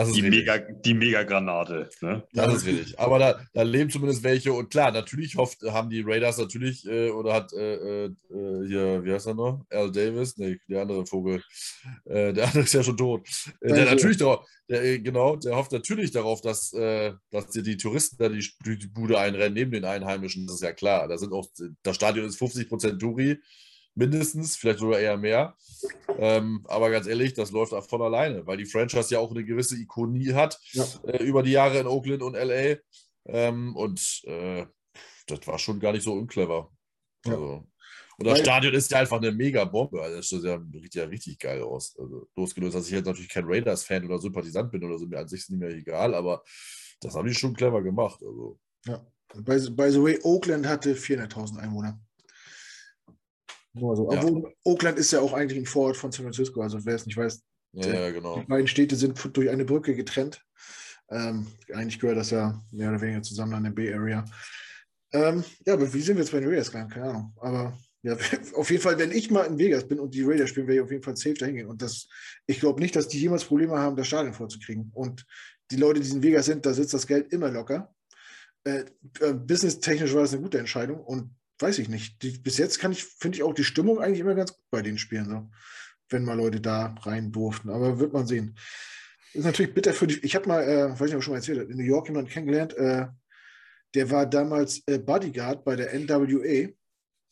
die, Mega, die Mega-Granate. Ne? Das ist richtig. Aber da, da, leben zumindest welche. Und klar, natürlich hofft, haben die Raiders natürlich, äh, oder hat äh, äh, hier, wie heißt er noch? Al Davis? Nee, der andere Vogel. Äh, der andere ist ja schon tot. Äh, der natürlich darauf, der, äh, genau, der hofft natürlich darauf, dass, dass die, die Touristen da die, die Bude einrennen, neben den Einheimischen. Das ist ja klar. Da sind auch, das Stadion ist 50% Touri mindestens, vielleicht sogar eher mehr. Ähm, aber ganz ehrlich, das läuft auch von alleine, weil die Franchise ja auch eine gewisse Ikonie hat ja. äh, über die Jahre in Oakland und LA. Ähm, und äh, das war schon gar nicht so unclever. Ja. Also, und das weil, Stadion ist ja einfach eine mega Bombe. Also das sieht ja, sieht ja richtig geil aus. Also, losgelöst, dass ich jetzt natürlich kein Raiders-Fan oder Sympathisant bin oder so, mir an sich ist nicht mehr egal, aber das haben die schon clever gemacht. Also. Ja. By, by the way, Oakland hatte 400.000 Einwohner. Also, ja. Obwohl Oakland ist ja auch eigentlich ein Vorort von San Francisco, also wer es nicht weiß, ja, ja, genau. die beiden Städte sind durch eine Brücke getrennt. Ähm, eigentlich gehört das ja mehr oder weniger zusammen an der Bay Area. Ähm, ja, aber wie sind wir jetzt bei den Raiders gegangen? Keine Ahnung. Aber ja, auf jeden Fall, wenn ich mal in Vegas bin und die Raiders spielen, werde ich auf jeden Fall safe dahin gehen. Und das, ich glaube nicht, dass die jemals Probleme haben, das Stadion vorzukriegen. Und die Leute, die in Vegas sind, da sitzt das Geld immer locker. Äh, äh, business-technisch war das eine gute Entscheidung. Und weiß ich nicht. Die, bis jetzt kann ich, finde ich auch die Stimmung eigentlich immer ganz gut bei den Spielen, so, wenn mal Leute da rein durften. Aber wird man sehen. Ist natürlich bitter für die. Ich habe mal, äh, weiß nicht, ob ich schon mal erzählt habe, in New York jemanden kennengelernt, äh, der war damals äh, Bodyguard bei der NWA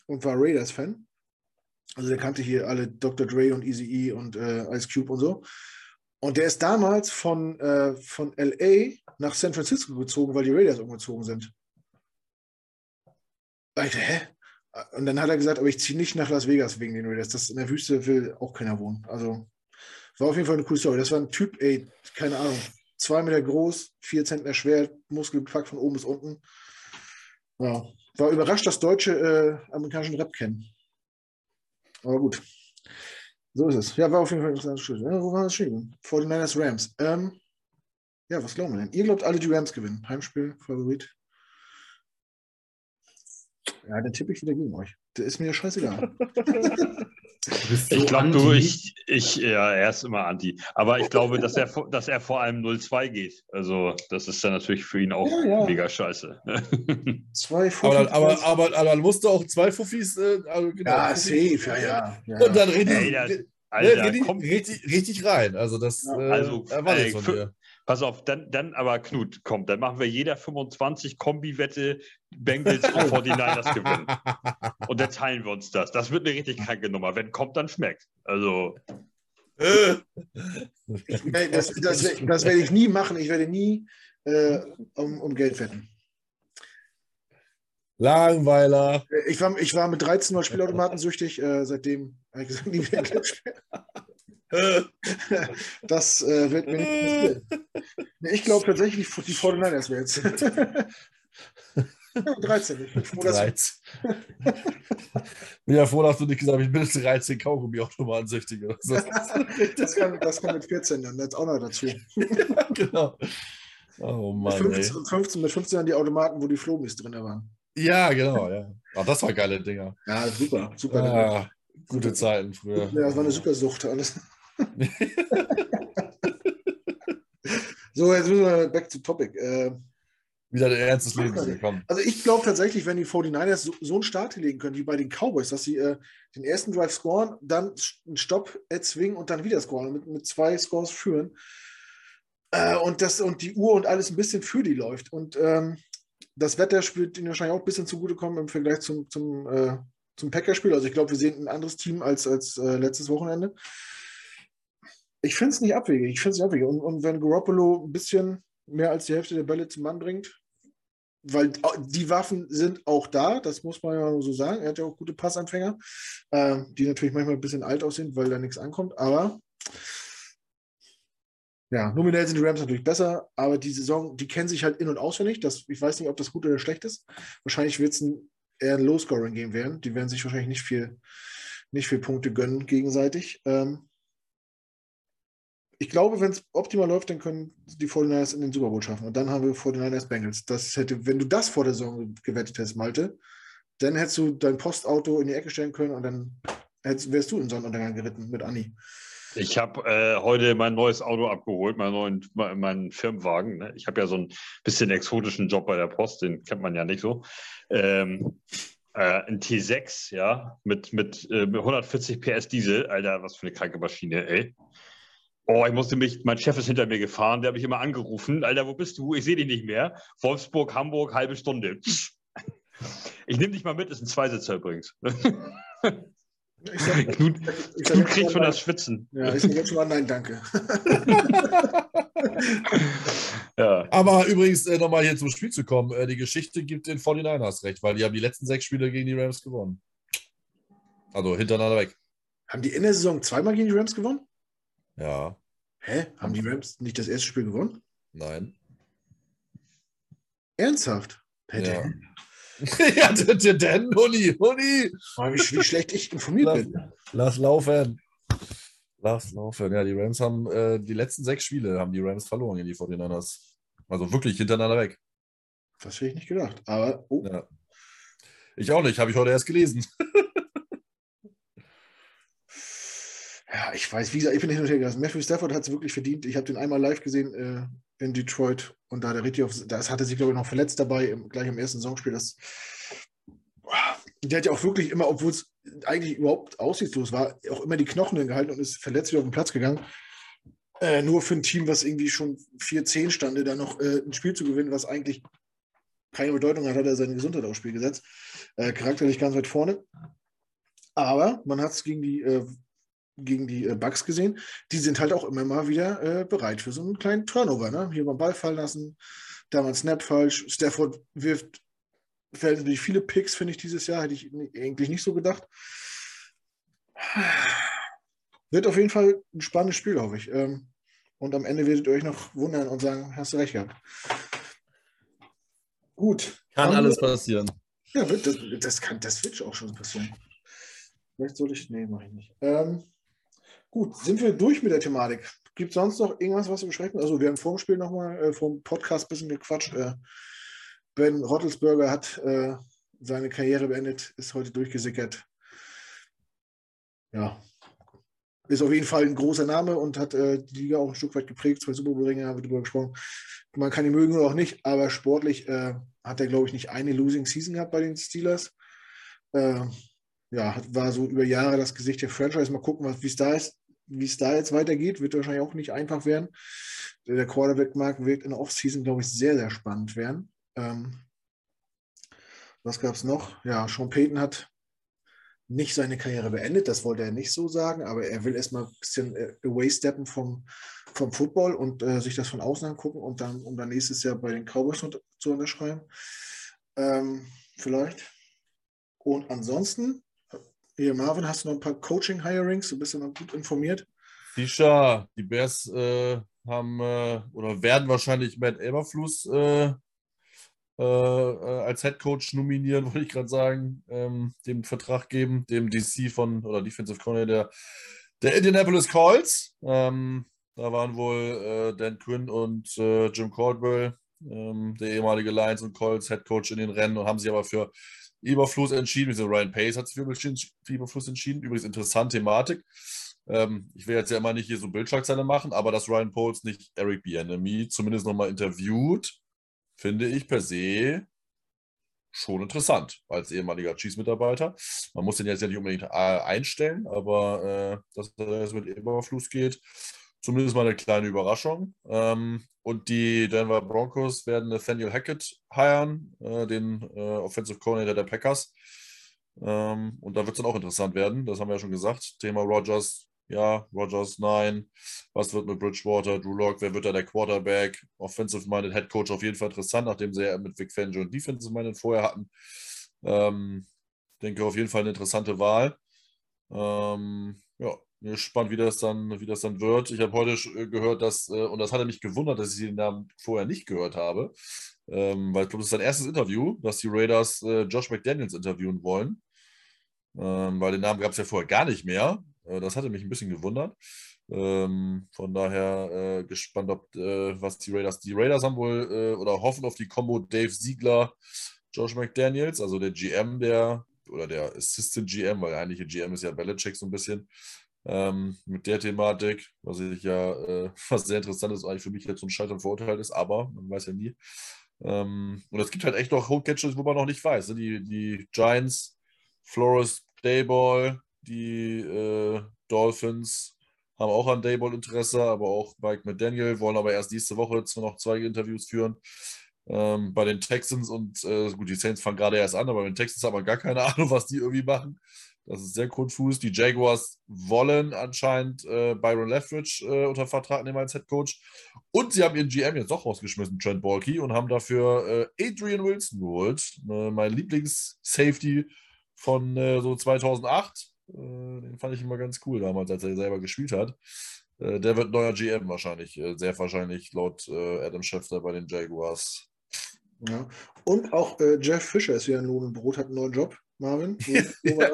und war Raiders-Fan. Also der kannte hier alle Dr. Dre und Easy E und äh, Ice Cube und so. Und der ist damals von, äh, von LA nach San Francisco gezogen, weil die Raiders umgezogen sind. Alter, hä? Und dann hat er gesagt, aber ich ziehe nicht nach Las Vegas wegen den Raiders. Das in der Wüste will auch keiner wohnen. Also war auf jeden Fall eine coole Story. Das war ein Typ, ey, keine Ahnung, zwei Meter groß, vier Zentner schwer, Muskelpack von oben bis unten. Ja. War überrascht, dass Deutsche äh, amerikanischen Rap kennen. Aber gut. So ist es. Ja, war auf jeden Fall ein interessantes Spiel. Ja, wo war das Spiel? 49ers Rams. Ähm, ja, was glauben wir denn? Ihr glaubt alle, die Rams gewinnen. Heimspiel, Favorit. Ja, dann tippe ich wieder gegen euch. Der ist mir scheißegal. So Ich glaube, du, ich, ich, ja, er ist immer anti. Aber ich glaube, dass er, vor- dass er vor allem 0-2 geht. Also, das ist dann natürlich für ihn auch Ja, ja. mega scheiße. Zwei Aber, dann- aber, aber, aber dann musst du auch zwei Fuffis. Äh, also genau, ja, Fuffis- safe, ja, ja. ja. Und dann richtig, Ey, das- ri- Alter, richtig, komm, richtig, richtig rein. Also, das Ja, äh, also, erwarte ich ey, von für- dir. Pass auf, dann, dann aber Knut, komm, dann machen wir jeder 25 Kombi-Wette Bengals und 49ers gewinnen. Und dann teilen wir uns das. Das wird eine richtig kranke Nummer. Wenn kommt, dann schmeckt. Also, Nee, das, das, das werde ich nie machen. Ich werde nie äh, um, um Geld wetten. Langweiler. Ich war, ich war mit 13 Mal Spielautomaten süchtig. Äh, seitdem habe ich gesagt, nie wieder Geld spielen. Das äh, wird mir nicht passieren. Ich glaube tatsächlich, die 49ers wäre jetzt. Ja, 13. Ich bin froh, dass 13. Bin ja froh, dass du nicht gesagt hast, ich bin 13 Kaugummi-Automaten süchtig oder so. das, kann, das kann mit 14 dann jetzt auch noch dazu. genau. Oh Mit Mann, ey. 15, 15, mit 15 an die Automaten, wo die Flomis drin waren. Ja, genau, ja. Ach, das war geile Dinger. Ja, super, super. Ah, gute Zeiten früher. Ja, das war eine super Sucht alles. So, jetzt müssen wir back to topic. Äh, Wieder der Ernst des Lebens gekommen. also ich glaube tatsächlich, wenn die 49ers so, so einen Start legen können wie bei den Cowboys, dass sie äh, den ersten Drive scoren, dann einen Stopp erzwingen und dann wieder scoren, mit, mit zwei Scores führen. Äh, und, das, und die Uhr und alles ein bisschen für die läuft. Und ähm, das Wetter spielt ihnen wahrscheinlich auch ein bisschen zugutekommen im Vergleich zum, zum, äh, zum Packerspiel. Also ich glaube, wir sehen ein anderes Team als, als äh, letztes Wochenende. Ich finde es nicht abwegig. Ich finde es abwegig. Und, und wenn Garoppolo ein bisschen mehr als die Hälfte der Bälle zum Mann bringt, weil die Waffen sind auch da, das muss man ja so sagen. Er hat ja auch gute Passanfänger, äh, die natürlich manchmal ein bisschen alt aussehen, weil da nichts ankommt. Aber ja, nominell sind die Rams natürlich besser, aber die Saison, die kennen sich halt in- und auswendig. Das, ich weiß nicht, ob das gut oder schlecht ist. Wahrscheinlich wird es ein, eher ein Low-Scoring-Game werden. Die werden sich wahrscheinlich nicht viel, nicht viel Punkte gönnen gegenseitig. Ähm, ich glaube, wenn es optimal läuft, dann können die 49ers in den Super Bowl schaffen. Und dann haben wir 49ers Bengals. Das hätte, wenn du das vor der Saison gewettet hättest, Malte, dann hättest du dein Postauto in die Ecke stellen können und dann hättest, wärst du in Sonnenuntergang geritten mit Anni. Ich habe äh, heute mein neues Auto abgeholt, meinen neuen mein- meinen Firmenwagen. Ne? Ich habe ja so einen bisschen exotischen Job bei der Post, den kennt man ja nicht so. Ähm, äh, ein T6, ja, mit, mit, äh, mit 140 PS Diesel. Alter, was für eine kranke Maschine, ey. Oh, ich musste mich, mein Chef ist hinter mir gefahren, der habe ich immer angerufen. Alter, wo bist du? Ich sehe dich nicht mehr. Wolfsburg, Hamburg, halbe Stunde. Ich nehme dich mal mit, ist ein Zweisitzer übrigens. Ich sag, Knut, ich sag Knut kriegt schon das Schwitzen. ja, ich sag jetzt schon mal nein, danke. Ja. Aber übrigens, äh, nochmal hier zum Spiel zu kommen, äh, die Geschichte gibt den 49ers recht, weil die haben die letzten sechs Spiele gegen die Rams gewonnen. Also hintereinander weg. Haben die in der Saison zweimal gegen die Rams gewonnen? Ja, Hä? Haben die Rams nicht das erste Spiel gewonnen? nein. Ernsthaft? Hä, Ja. denn? ja, Dan, Huni, Huni. Wie, wie schlecht ich informiert Lass, bin. lass laufen. Lass laufen. Ja, die Rams haben äh, die letzten sechs Spiele haben die Rams verloren gegen die 49ers. Also wirklich hintereinander weg. Das hätte ich nicht gedacht. Aber, oh, Ja. Ich auch nicht, habe ich heute erst gelesen. ja, ich weiß, wie gesagt, ich bin hin und her gegangen. Matthew Stafford hat es wirklich verdient. Ich habe den einmal live gesehen äh, in Detroit und da hat er richtig auf, das hatte sich, glaube ich, noch verletzt dabei, im, gleich im ersten Saisonspiel. Das, der hat ja auch wirklich immer, obwohl es eigentlich überhaupt aussichtslos war, auch immer die Knochen hingehalten und ist verletzt wieder auf den Platz gegangen. Äh, nur für ein Team, was irgendwie schon 4-10 stande, da noch äh, ein Spiel zu gewinnen, was eigentlich keine Bedeutung hat, hat er seine Gesundheit aufs Spiel gesetzt. Äh, charakterlich ganz weit vorne. Aber man hat es gegen die, äh, gegen die äh, Bugs gesehen. Die sind halt auch immer mal wieder äh, bereit für so einen kleinen Turnover. Ne? Hier mal Ball fallen lassen, da mal ein Snap falsch. Stafford wirft verhältnismäßig viele Picks, finde ich, dieses Jahr. Hätte ich eigentlich nicht so gedacht. Wird auf jeden Fall ein spannendes Spiel, hoffe ich. Ähm, und am Ende werdet ihr euch noch wundern und sagen, hast du recht gehabt. Gut. Kann alles wir- passieren. ja, das, das kann das wird auch schon passieren. Vielleicht sollte ich. Nee, mache ich nicht. Ähm, gut, sind wir durch mit der Thematik. Gibt es sonst noch irgendwas, was wir besprechen? Also, wir haben vor dem Spiel nochmal, äh, vor dem Podcast ein bisschen gequatscht. Äh, ben Rottelsberger hat äh, seine Karriere beendet, ist heute durchgesickert. ja, ist auf jeden Fall ein großer Name und hat äh, die Liga auch ein Stück weit geprägt. Zwei Super haben wir drüber gesprochen. Man kann ihn mögen oder auch nicht, aber sportlich äh, hat er, glaube ich, nicht eine Losing Season gehabt bei den Steelers. Äh, ja, war so über Jahre das Gesicht der Franchise. Mal gucken, wie es da ist, wie es da jetzt weitergeht. Wird wahrscheinlich auch nicht einfach werden. Der Quarterback-Markt wird in der Offseason, glaube ich, sehr, sehr spannend werden. Ähm, was gab es noch? Ja, Sean Payton hat nicht seine Karriere beendet, das wollte er nicht so sagen, aber er will erstmal ein bisschen äh, away steppen vom, vom Football und äh, sich das von außen angucken und dann, um dann nächstes Jahr bei den Cowboys zu unterschreiben. Ähm, vielleicht. Und ansonsten, hier Marvin, hast du noch ein paar Coaching-Hirings? Du bist ja noch gut informiert. Sicher, die Bears äh, haben äh, oder werden wahrscheinlich Matt Eberfluss äh, äh, äh, als Head Coach nominieren, wollte ich gerade sagen, ähm, dem Vertrag geben, dem DC von oder Defensive Coordinator der, der Indianapolis Colts. Ähm, da waren wohl äh, Dan Quinn und Jim Caldwell, ähm, der ehemalige Lions und Colts Head Coach in den Rennen und haben sich aber für Überfluss entschieden. Wie Ryan Pace hat sich für Überfluss entschieden. Übrigens interessante Thematik. Ähm, ich will jetzt ja immer nicht hier so Bildschlagzeile machen, aber dass Ryan Poles nicht Eric Bienemy zumindest nochmal interviewt, finde ich per se schon interessant als ehemaliger Cheese-Mitarbeiter. Man muss den jetzt ja nicht unbedingt äh, einstellen, aber äh, dass jetzt mit Eberfluss geht, zumindest mal eine kleine Überraschung. Ähm, und die Denver Broncos werden Nathaniel Hackett heiren, äh, den äh, Offensive Coordinator der Packers. Ähm, und da wird es dann auch interessant werden. Das haben wir ja schon gesagt. Thema Rogers ja, Rogers, nein. Was wird mit Bridgewater, Drew Lock, wer wird da der Quarterback? Offensive-minded Head Coach auf jeden Fall interessant, nachdem sie ja mit Vic Fangio und Defensive-minded vorher hatten. Ähm, denke auf jeden Fall eine interessante Wahl. Ähm, ja, gespannt, wie das dann, wie das dann wird. Ich habe heute äh, gehört, dass, äh, und das hatte mich gewundert, dass ich den Namen vorher nicht gehört habe, ähm, weil ich glaube, das ist sein erstes Interview, dass die Raiders äh, Josh McDaniels interviewen wollen. Ähm, weil den Namen gab es ja vorher gar nicht mehr. Das hatte mich ein bisschen gewundert. Ähm, von daher äh, gespannt, ob was die Raiders. Die Raiders haben wohl oder hoffen auf die Combo Dave Siegler, Josh McDaniels, also der GM der oder der Assistant GM, weil der eigentliche GM ist ja Belichick so ein bisschen. Ähm, mit der Thematik, was ich ja, äh, was sehr interessant ist, eigentlich für mich jetzt so ein Scheitern verurteilt ist, aber man weiß ja nie. Ähm, und es gibt halt echt noch Holdcatches, wo man noch nicht weiß. Ne? Die, die Giants, Flores, Dayball, die äh, Dolphins haben auch an Dayball Interesse, aber auch Mike McDaniel wollen aber erst nächste Woche noch zwei Interviews führen. Ähm, bei den Texans und äh, gut, die Saints fangen gerade erst an, aber bei den Texans hat man gar keine Ahnung, was die irgendwie machen. Das ist sehr konfus. Die Jaguars wollen anscheinend äh, Byron Leftwich äh, unter Vertrag nehmen als Head Coach. Und sie haben ihren GM jetzt doch rausgeschmissen, Trent Balky, und haben dafür äh, Adrian Wilson geholt. Äh, mein Lieblings-Safety von äh, so 2008. Äh, den fand ich immer ganz cool damals, als er selber gespielt hat. Äh, der wird neuer GM wahrscheinlich, sehr wahrscheinlich laut Adam Schefter bei den Jaguars. Ja. Und auch Jeff Fischer ist wieder Lohn und Brot, hat einen neuen Job. Marvin? ja.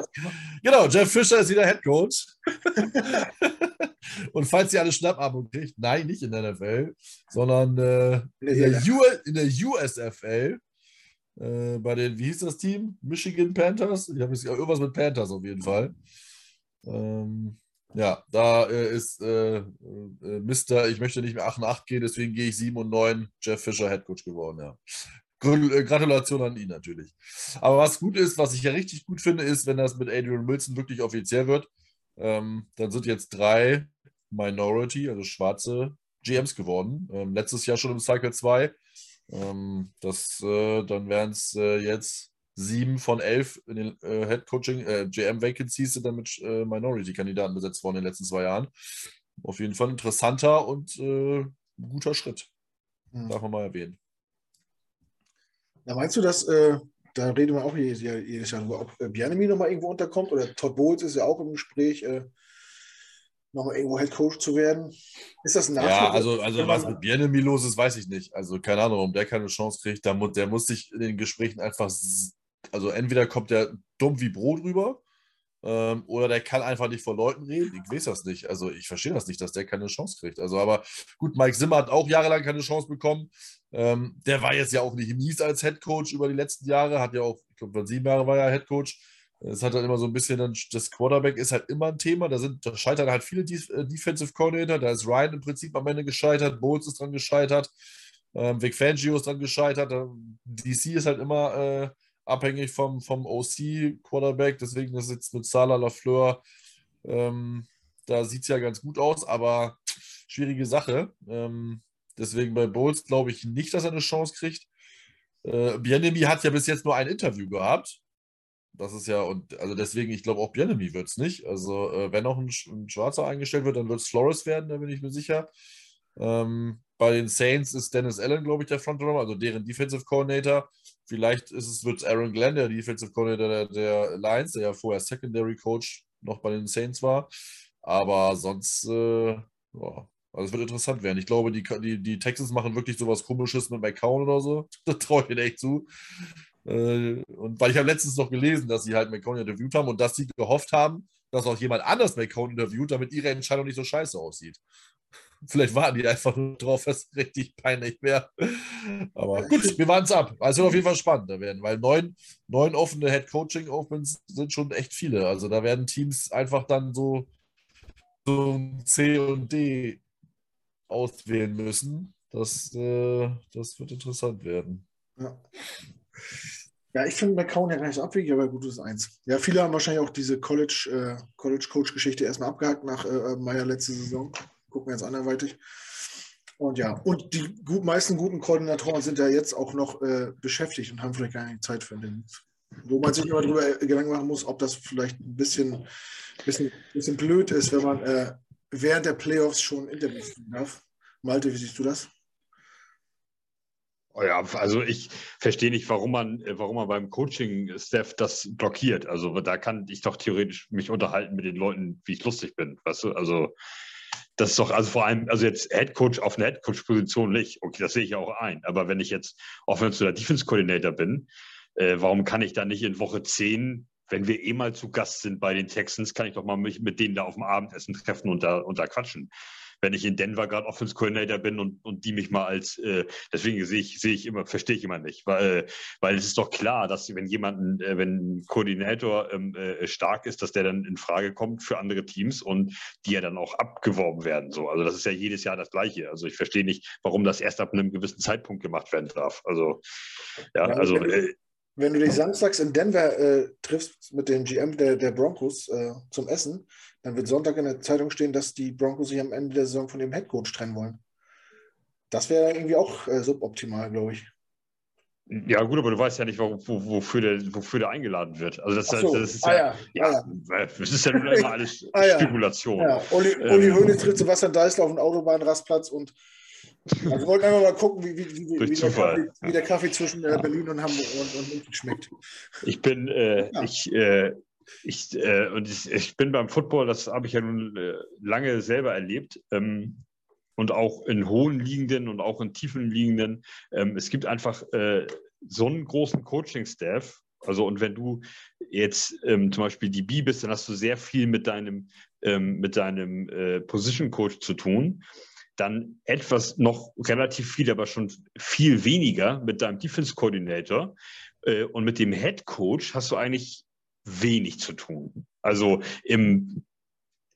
Genau, Jeff Fischer ist wieder Head Coach. und falls ihr alle Schnappatmung kriegt, nein, nicht in der NFL, sondern äh, in, der in, der USFL äh, bei den, wie hieß das Team? Michigan Panthers? Ich habe irgendwas mit Panthers auf jeden Fall. Ähm, ja, da äh, ist äh, äh, Mister, ich möchte nicht mehr 8 und 8 gehen, deswegen gehe ich 7 und 9, Jeff Fischer Headcoach geworden, ja. Äh, Gratulation an ihn natürlich. Aber was gut ist, was ich ja richtig gut finde, ist, wenn das mit Adrian Wilson wirklich offiziell wird, ähm, dann sind jetzt drei Minority, also schwarze GMs geworden. Ähm, letztes Jahr schon im Cycle 2 ähm, das, äh, dann wären es äh, jetzt sieben von elf in den äh, Head Coaching, äh, GM Vacancies sind dann mit äh, Minority-Kandidaten besetzt worden in den letzten zwei Jahren. Auf jeden Fall interessanter und äh, guter Schritt. Mhm. Darf man mal erwähnen. Ja, meinst du, dass, äh, da reden wir auch jedes Jahr, jedes Jahr darüber, ob äh, Bianemi nochmal irgendwo unterkommt oder Todd Bowles ist ja auch im Gespräch, äh, nochmal irgendwo Head Coach zu werden. Ist das ein Nachteil? Ja, also, also was mit Bienemi los ist, weiß ich nicht. Also keine Ahnung, ob der keine Chance kriegt. Der muss, der muss sich in den Gesprächen einfach, also entweder kommt der dumm wie Brot rüber ähm, oder der kann einfach nicht vor Leuten reden. Ich weiß das nicht. Also ich verstehe das nicht, dass der keine Chance kriegt. Also aber gut, Mike Zimmer hat auch jahrelang keine Chance bekommen. Ähm, der war jetzt ja auch nicht mies als Head Coach über die letzten Jahre. Hat ja auch, ich glaube, sieben Jahre war er Head Coach. Es hat halt immer so ein bisschen, dann, das Quarterback ist halt immer ein Thema. Da, sind, da scheitern halt viele äh, Defensive Coordinator. Da ist Ryan im Prinzip am Ende gescheitert, Bowles ist dran gescheitert, ähm, Vic Fangio ist dran gescheitert. Ähm, DC ist halt immer äh, abhängig vom, vom OC-Quarterback. Deswegen ist jetzt mit Salah Lafleur, ähm, da sieht es ja ganz gut aus, aber schwierige Sache. Ähm, deswegen bei Bowles glaube ich nicht, dass er eine Chance kriegt. Äh, Bienemy hat ja bis jetzt nur ein Interview gehabt. Das ist ja, und also deswegen, ich glaube auch Bienemy wird es nicht. Also, äh, wenn noch ein, ein, Schwarzer eingestellt wird, dann wird es Flores werden, da bin ich mir sicher. Ähm, bei den Saints ist Dennis Allen, glaube ich, der Frontrunner, also deren Defensive Coordinator. Vielleicht wird es Aaron Glenn, der Defensive Coordinator der, der, Lions, der ja vorher Secondary Coach noch bei den Saints war. Aber sonst, äh, ja, also es wird interessant werden. Ich glaube, die, die, die Texans machen wirklich sowas komisches mit McCown oder so. Das traue ich ihnen echt zu. Äh, und weil ich habe letztens noch gelesen, dass sie halt McCown interviewt haben und dass sie gehofft haben, dass auch jemand anders McCown interviewt, damit ihre Entscheidung nicht so scheiße aussieht. Vielleicht warten die einfach nur drauf, dass es richtig peinlich wäre. Aber gut, wir warten es ab. Also auf jeden Fall spannender werden, weil neun, neun offene Head-Coaching-Opens sind schon echt viele. Also da werden Teams einfach dann so, so C und D auswählen müssen. Das, äh, das wird interessant werden. Ja. Ja, ich finde McCown ja gar nicht so abwegig, aber gut, ist eins. Ja, viele haben wahrscheinlich auch diese College, äh, College-Coach-Geschichte erstmal abgehakt nach äh, Meier letzte Saison. Gucken jetzt anderweitig. Und ja, und die gut, meisten guten Koordinatoren sind ja jetzt auch noch äh, beschäftigt und haben vielleicht gar nicht Zeit für den. Wo man sich immer darüber äh, Gedanken machen muss, ob das vielleicht ein bisschen, bisschen, bisschen blöd ist, wenn man äh, während der Playoffs schon Interviews darf. Malte, wie siehst du das? Oh ja, also ich verstehe nicht, warum man, warum man beim Coaching-Staff das blockiert. Also da kann ich doch theoretisch mich unterhalten mit den Leuten, wie ich lustig bin. Weißt du? Also das ist doch, also vor allem, also jetzt Head Coach auf einer Head Coach-Position nicht. Okay, das sehe ich auch ein. Aber wenn ich jetzt Offensive oder Defense Coordinator bin, äh, warum kann ich dann nicht in Woche 10 wenn wir eh mal zu Gast sind bei den Texans, kann ich doch mal mich mit denen da auf dem Abendessen treffen und da, und da quatschen wenn ich in Denver gerade Offense Coordinator bin und, und die mich mal als, äh, deswegen sehe ich, sehe ich immer, verstehe ich immer nicht, weil, weil es ist doch klar, dass wenn jemand, äh, wenn ein Koordinator ähm, äh, stark ist, dass der dann in Frage kommt für andere Teams und die ja dann auch abgeworben werden. So. Also das ist ja jedes Jahr das Gleiche. Also ich verstehe nicht, warum das erst ab einem gewissen Zeitpunkt gemacht werden darf. Also, ja, ja also. Äh, wenn du dich samstags in Denver äh, triffst mit dem GM der, der Broncos äh, zum Essen, dann wird Sonntag in der Zeitung stehen, dass die Broncos sich am Ende der Saison von dem Headcoach trennen wollen. Das wäre irgendwie auch äh, suboptimal, glaube ich. Ja, gut, aber du weißt ja nicht, wo, wo, wofür, der, wofür der eingeladen wird. Also das, so. das ist ah, ja, ja. ja, ah, das ist ja nur immer alles ah, Spekulation. Ja. Uli, Uli ähm, Höhne tritt Sebastian Deißler auf den Autobahnrastplatz und also wir wollten einfach mal gucken, wie, wie, wie, wie der, Kaffee, wie der, Kaffee, zwischen äh, Berlin und Hamburg und, und München schmeckt. Ich bin, äh, ich, äh, ich, äh, und ich, ich, bin beim Football, das habe ich ja nun äh, lange selber erlebt. Ähm, und auch in hohen liegenden und auch in tiefen liegenden. Ähm, es gibt einfach äh, so einen großen Coaching-Staff. Also, und wenn du jetzt ähm, zum Beispiel die B bist, dann hast du sehr viel mit deinem, ähm, mit deinem äh, Position Coach zu tun. Dann etwas noch relativ viel, aber schon viel weniger mit deinem Defense Coordinator. Äh, und mit dem Head Coach hast du eigentlich wenig zu tun. Also im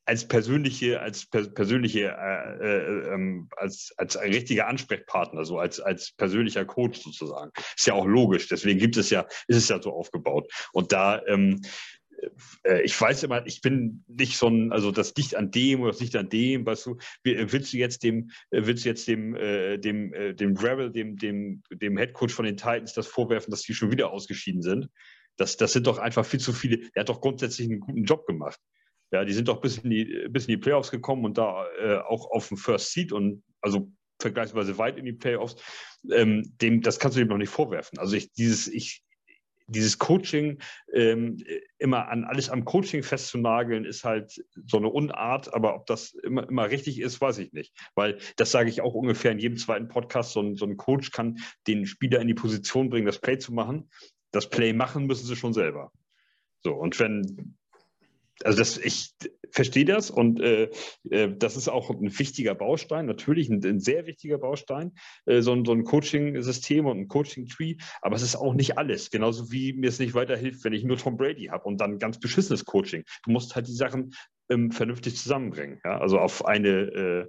als persönliche, als per, persönliche, äh, äh, ähm, als, als richtiger Ansprechpartner, so als, als persönlicher Coach sozusagen. Ist ja auch logisch. Deswegen gibt es ja, ist es ja so aufgebaut. Und da, ähm, äh, ich weiß immer, ich bin nicht so ein, also das liegt an dem oder das liegt an dem, weißt du, willst du jetzt dem, willst du jetzt dem, äh, dem, äh, dem Gravel, dem, dem, dem Headcoach von den Titans das vorwerfen, dass die schon wieder ausgeschieden sind? Das, das sind doch einfach viel zu viele. Er hat doch grundsätzlich einen guten Job gemacht. Ja, die sind doch bis in die, bis in die Playoffs gekommen und da äh, auch auf dem First Seed und also vergleichsweise weit in die Playoffs. Ähm, dem, das kannst du ihm noch nicht vorwerfen. Also ich, dieses, ich, dieses Coaching ähm, immer an alles am Coaching festzunageln, ist halt so eine Unart, aber ob das immer, immer richtig ist, weiß ich nicht. Weil das sage ich auch ungefähr in jedem zweiten Podcast, so ein, so ein Coach kann den Spieler in die Position bringen, das Play zu machen das Play machen müssen sie schon selber. So, und wenn also das, ich verstehe das und äh, äh, das ist auch ein wichtiger Baustein, natürlich ein, ein sehr wichtiger Baustein, äh, so, ein, so ein Coaching-System und ein Coaching-Tree, aber es ist auch nicht alles, genauso wie mir es nicht weiterhilft, wenn ich nur Tom Brady habe und dann ganz beschissenes Coaching. Du musst halt die Sachen ähm, vernünftig zusammenbringen, ja? also auf eine, äh,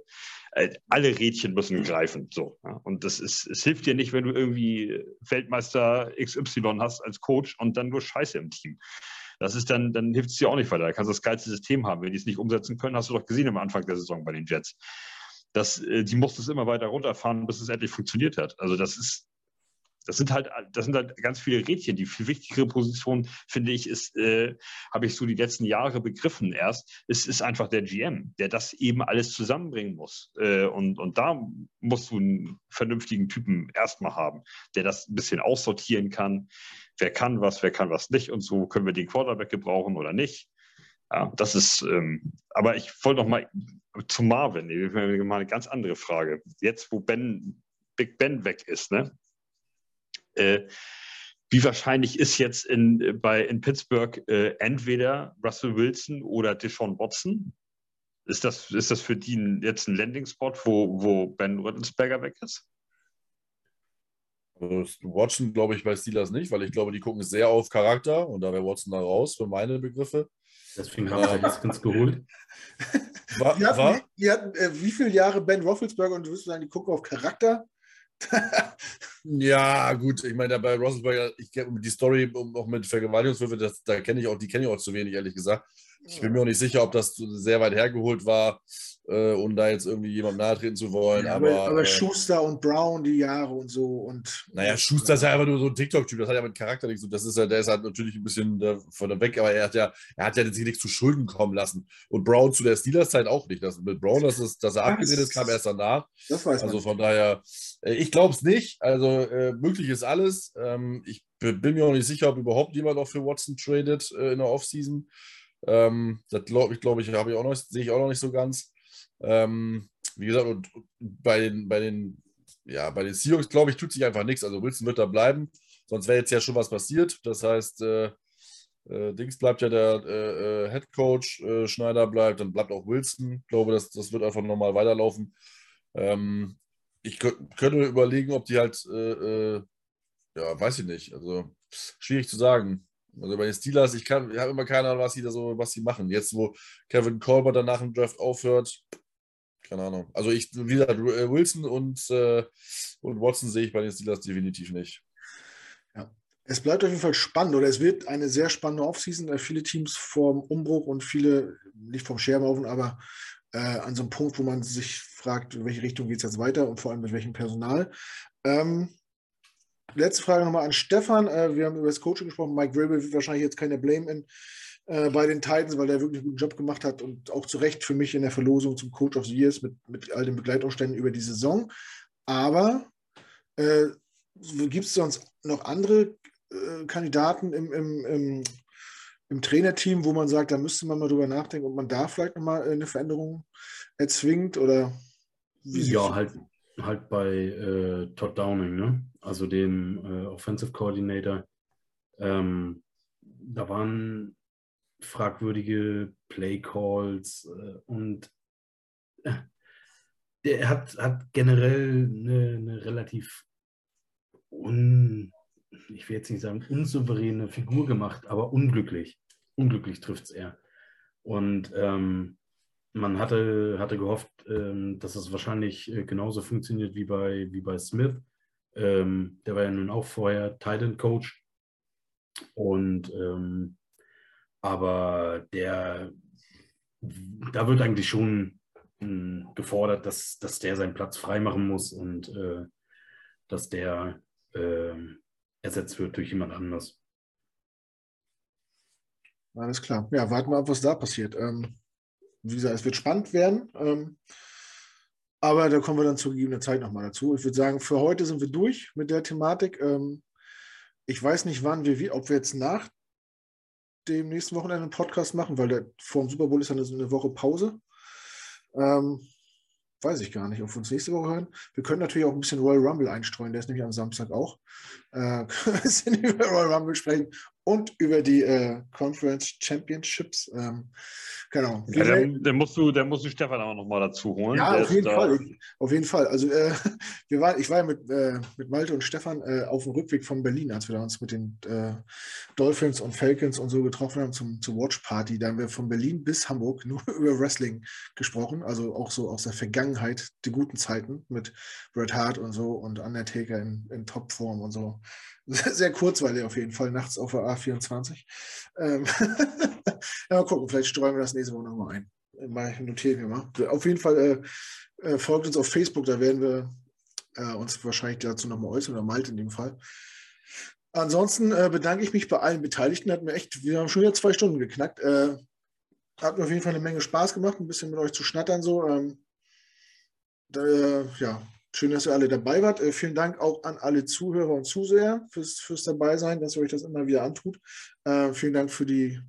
alle Rädchen müssen greifen, so. Und das ist, es hilft dir nicht, wenn du irgendwie Weltmeister XY hast als Coach und dann nur Scheiße im Team. Das ist dann, dann hilft es dir auch nicht weiter. Da kannst du das geilste System haben. Wenn die es nicht umsetzen können, hast du doch gesehen am Anfang der Saison bei den Jets. Das, äh, die mussten es immer weiter runterfahren, bis es endlich funktioniert hat. Also das ist, das sind halt, das sind halt ganz viele Rädchen. Die viel wichtigere Position, finde ich, ist, äh, habe ich so die letzten Jahre begriffen erst, es ist einfach der GM, der das eben alles zusammenbringen muss. Äh, und, und da musst du einen vernünftigen Typen erstmal haben, der das ein bisschen aussortieren kann. Wer kann was, wer kann was nicht und so können wir den Quarterback gebrauchen oder nicht. Ja, das ist, ähm, aber ich wollte noch mal zu Marvin, mal eine ganz andere Frage. Jetzt, wo Ben, Big Ben weg ist, ne? Äh, wie wahrscheinlich ist jetzt in, bei, in Pittsburgh äh, entweder Russell Wilson oder Deshaun Watson? Ist das, ist das für die jetzt ein Landing-Spot, wo, wo Ben Roethlisberger weg ist? Also Watson glaube ich bei Steelers nicht, weil ich glaube, die gucken sehr auf Charakter und da wäre Watson da raus für meine Begriffe. Deswegen haben wir Haskins geholt. War, wir hatten, war? Wir hatten äh, wie viele Jahre Ben Roethlisberger und du wirst sagen, die gucken auf Charakter? ja, gut, ich meine, bei Roethlisberger, ich kenne die Story auch mit Vergewaltigungswürfe, da kenne ich auch, die kenne ich auch zu wenig, ehrlich gesagt. Ich bin mir auch nicht sicher, ob das sehr weit hergeholt war äh, um da jetzt irgendwie jemandem nahe treten zu wollen. Ja, aber, aber, aber äh, Schuster und Brown die Jahre und so. Und, naja, Schuster ist ja einfach nur so ein TikTok-Typ, das hat ja mit Charakter nichts. Das ist ja, der ist halt natürlich ein bisschen von der weg, aber er hat ja, er hat ja sich nichts zu Schulden kommen lassen. Und Brown zu der Steelers-Zeit auch nicht. Das, mit Brown, dass, es, dass er abgesehen ist, kam erst danach. Das weiß. Also von daher, äh, ich glaube es nicht. Also äh, möglich ist alles. Ähm, ich bin mir auch nicht sicher, ob überhaupt jemand auch für Watson tradet äh, in der Offseason. Ähm, das glaube ich, glaube ich, habe ich auch noch, sehe ich auch noch nicht so ganz. Ähm, wie gesagt, und bei den, bei den, ja, bei den Seahawks, glaube ich, tut sich einfach nichts. Also Wilson wird da bleiben. Sonst wäre jetzt ja schon was passiert. Das heißt, äh, äh, Dings bleibt ja der äh, äh Head Coach, äh, Schneider bleibt, dann bleibt auch Wilson. Ich glaube, das, das wird einfach nochmal weiterlaufen. Ähm, ich könnte überlegen, ob die halt, äh, ja, weiß ich nicht. Also schwierig zu sagen. Also bei den Steelers, ich, ich habe immer keine Ahnung, was sie da so, was sie machen. Jetzt, wo Kevin Colbert dann nach dem Draft aufhört, keine Ahnung. Also ich, wie gesagt, äh, Wilson und, äh, und Watson sehe ich bei den Steelers definitiv nicht. Ja. Es bleibt auf jeden Fall spannend oder es wird eine sehr spannende Offseason. Viele Teams vorm Umbruch und viele nicht vom Scherbenhaufen, aber äh, an so einem Punkt, wo man sich fragt, in welche Richtung geht es jetzt weiter und vor allem mit welchem Personal. Ähm, letzte Frage nochmal an Stefan. Äh, wir haben über das Coaching gesprochen. Mike Vrabel wird wahrscheinlich jetzt keine Blame in äh, bei den Titans, weil der wirklich einen guten Job gemacht hat und auch zu Recht für mich in der Verlosung zum Coach of the Years mit, mit all den Begleitumständen über die Saison. Aber äh, gibt es sonst noch andere äh, Kandidaten im, im, im, im, Trainerteam, wo man sagt, da müsste man mal drüber nachdenken, ob man da vielleicht nochmal äh, eine Veränderung erzwingt oder ja, halt, halt bei äh, Todd Downing, ne? also dem äh, Offensive Coordinator. Ähm, da waren fragwürdige Play Calls äh, und äh, der hat, hat generell eine, eine relativ un, ich will jetzt nicht sagen unsouveräne Figur gemacht, aber unglücklich. Unglücklich trifft es eher. Und ähm, man hatte, hatte gehofft, ähm, dass es wahrscheinlich äh, genauso funktioniert wie bei, wie bei Smith. Ähm, der war ja nun auch vorher Titan Coach. Und ähm, aber der, da wird eigentlich schon hm, gefordert, dass, dass der seinen Platz freimachen muss und äh, dass der äh, ersetzt wird durch jemand anders. Alles klar. Ja, warten wir ab, was da passiert. Ähm, wie gesagt, es wird spannend werden. Ähm, aber da kommen wir dann zu gegebener Zeit nochmal dazu. Ich würde sagen, für heute sind wir durch mit der Thematik. Ähm, ich weiß nicht, wann wir, ob wir jetzt nach dem nächsten Wochenende einen Podcast machen, weil der, vor dem Super Bowl ist dann eine Woche Pause. Ähm, weiß ich gar nicht, ob wir uns nächste Woche hören. Wir können natürlich auch ein bisschen Royal Rumble einstreuen, der ist nämlich am Samstag auch. Äh, können wir über Royal Rumble sprechen und über die äh, Conference Championships. Ähm, genau. Ja, dann, dann, musst du, dann musst du Stefan auch nochmal dazu holen. Ja, auf jeden Fall. auf jeden Fall. Also äh, wir waren, ich war ja mit, äh, mit Malte und Stefan äh, auf dem Rückweg von Berlin, als wir uns mit den äh, Dolphins und Falcons und so getroffen haben zum, zur Watch Party. Da haben wir von Berlin bis Hamburg nur über Wrestling gesprochen. Also auch so aus der Vergangenheit, die guten Zeiten mit Bret Hart und so und Undertaker in, in Topform und so. Sehr kurzweilig auf jeden Fall, nachts auf der A24. Ähm ja, mal gucken, vielleicht streuen wir das nächste Woche nochmal ein. Mal notieren wir mal. Auf jeden Fall äh, äh, folgt uns auf Facebook, da werden wir äh, uns wahrscheinlich dazu nochmal äußern, oder Malte in dem Fall. Ansonsten äh, bedanke ich mich bei allen Beteiligten. Hat mir echt, wir haben schon wieder zwei Stunden geknackt. Äh, hat mir auf jeden Fall eine Menge Spaß gemacht, ein bisschen mit euch zu schnattern so. Ähm, da, ja, Schön, dass ihr alle dabei wart. Äh, vielen Dank auch an alle Zuhörer und Zuseher fürs, fürs Dabeisein, dass ihr euch das immer wieder antut. Äh, vielen Dank für die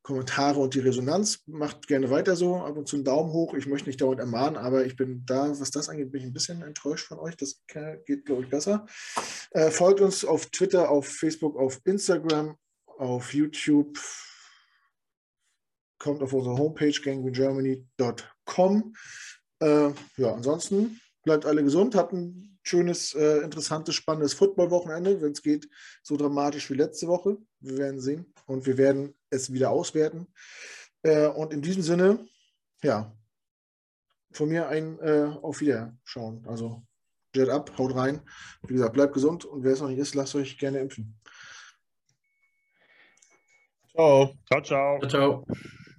Kommentare und die Resonanz. Macht gerne weiter so. Ab und zu einen Daumen hoch. Ich möchte nicht dauernd ermahnen, aber ich bin da, was das angeht, bin ich ein bisschen enttäuscht von euch. Das geht, glaube ich, besser. Äh, folgt uns auf Twitter, auf Facebook, auf Instagram, auf YouTube. Kommt auf unsere Homepage gangwingermany.com. Äh, ja, ansonsten Bleibt alle gesund, habt ein schönes, äh, interessantes, spannendes Football-Wochenende, wenn es geht, so dramatisch wie letzte Woche. Wir werden sehen und wir werden es wieder auswerten. Äh, und in diesem Sinne, ja, von mir ein äh, Auf Wiederschauen. Also Jet ab, haut rein. Wie gesagt, bleibt gesund und wer es noch nicht ist, lasst euch gerne impfen. Ciao. Ciao, ciao. Ciao, ciao.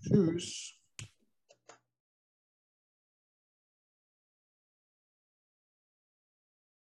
Tschüss.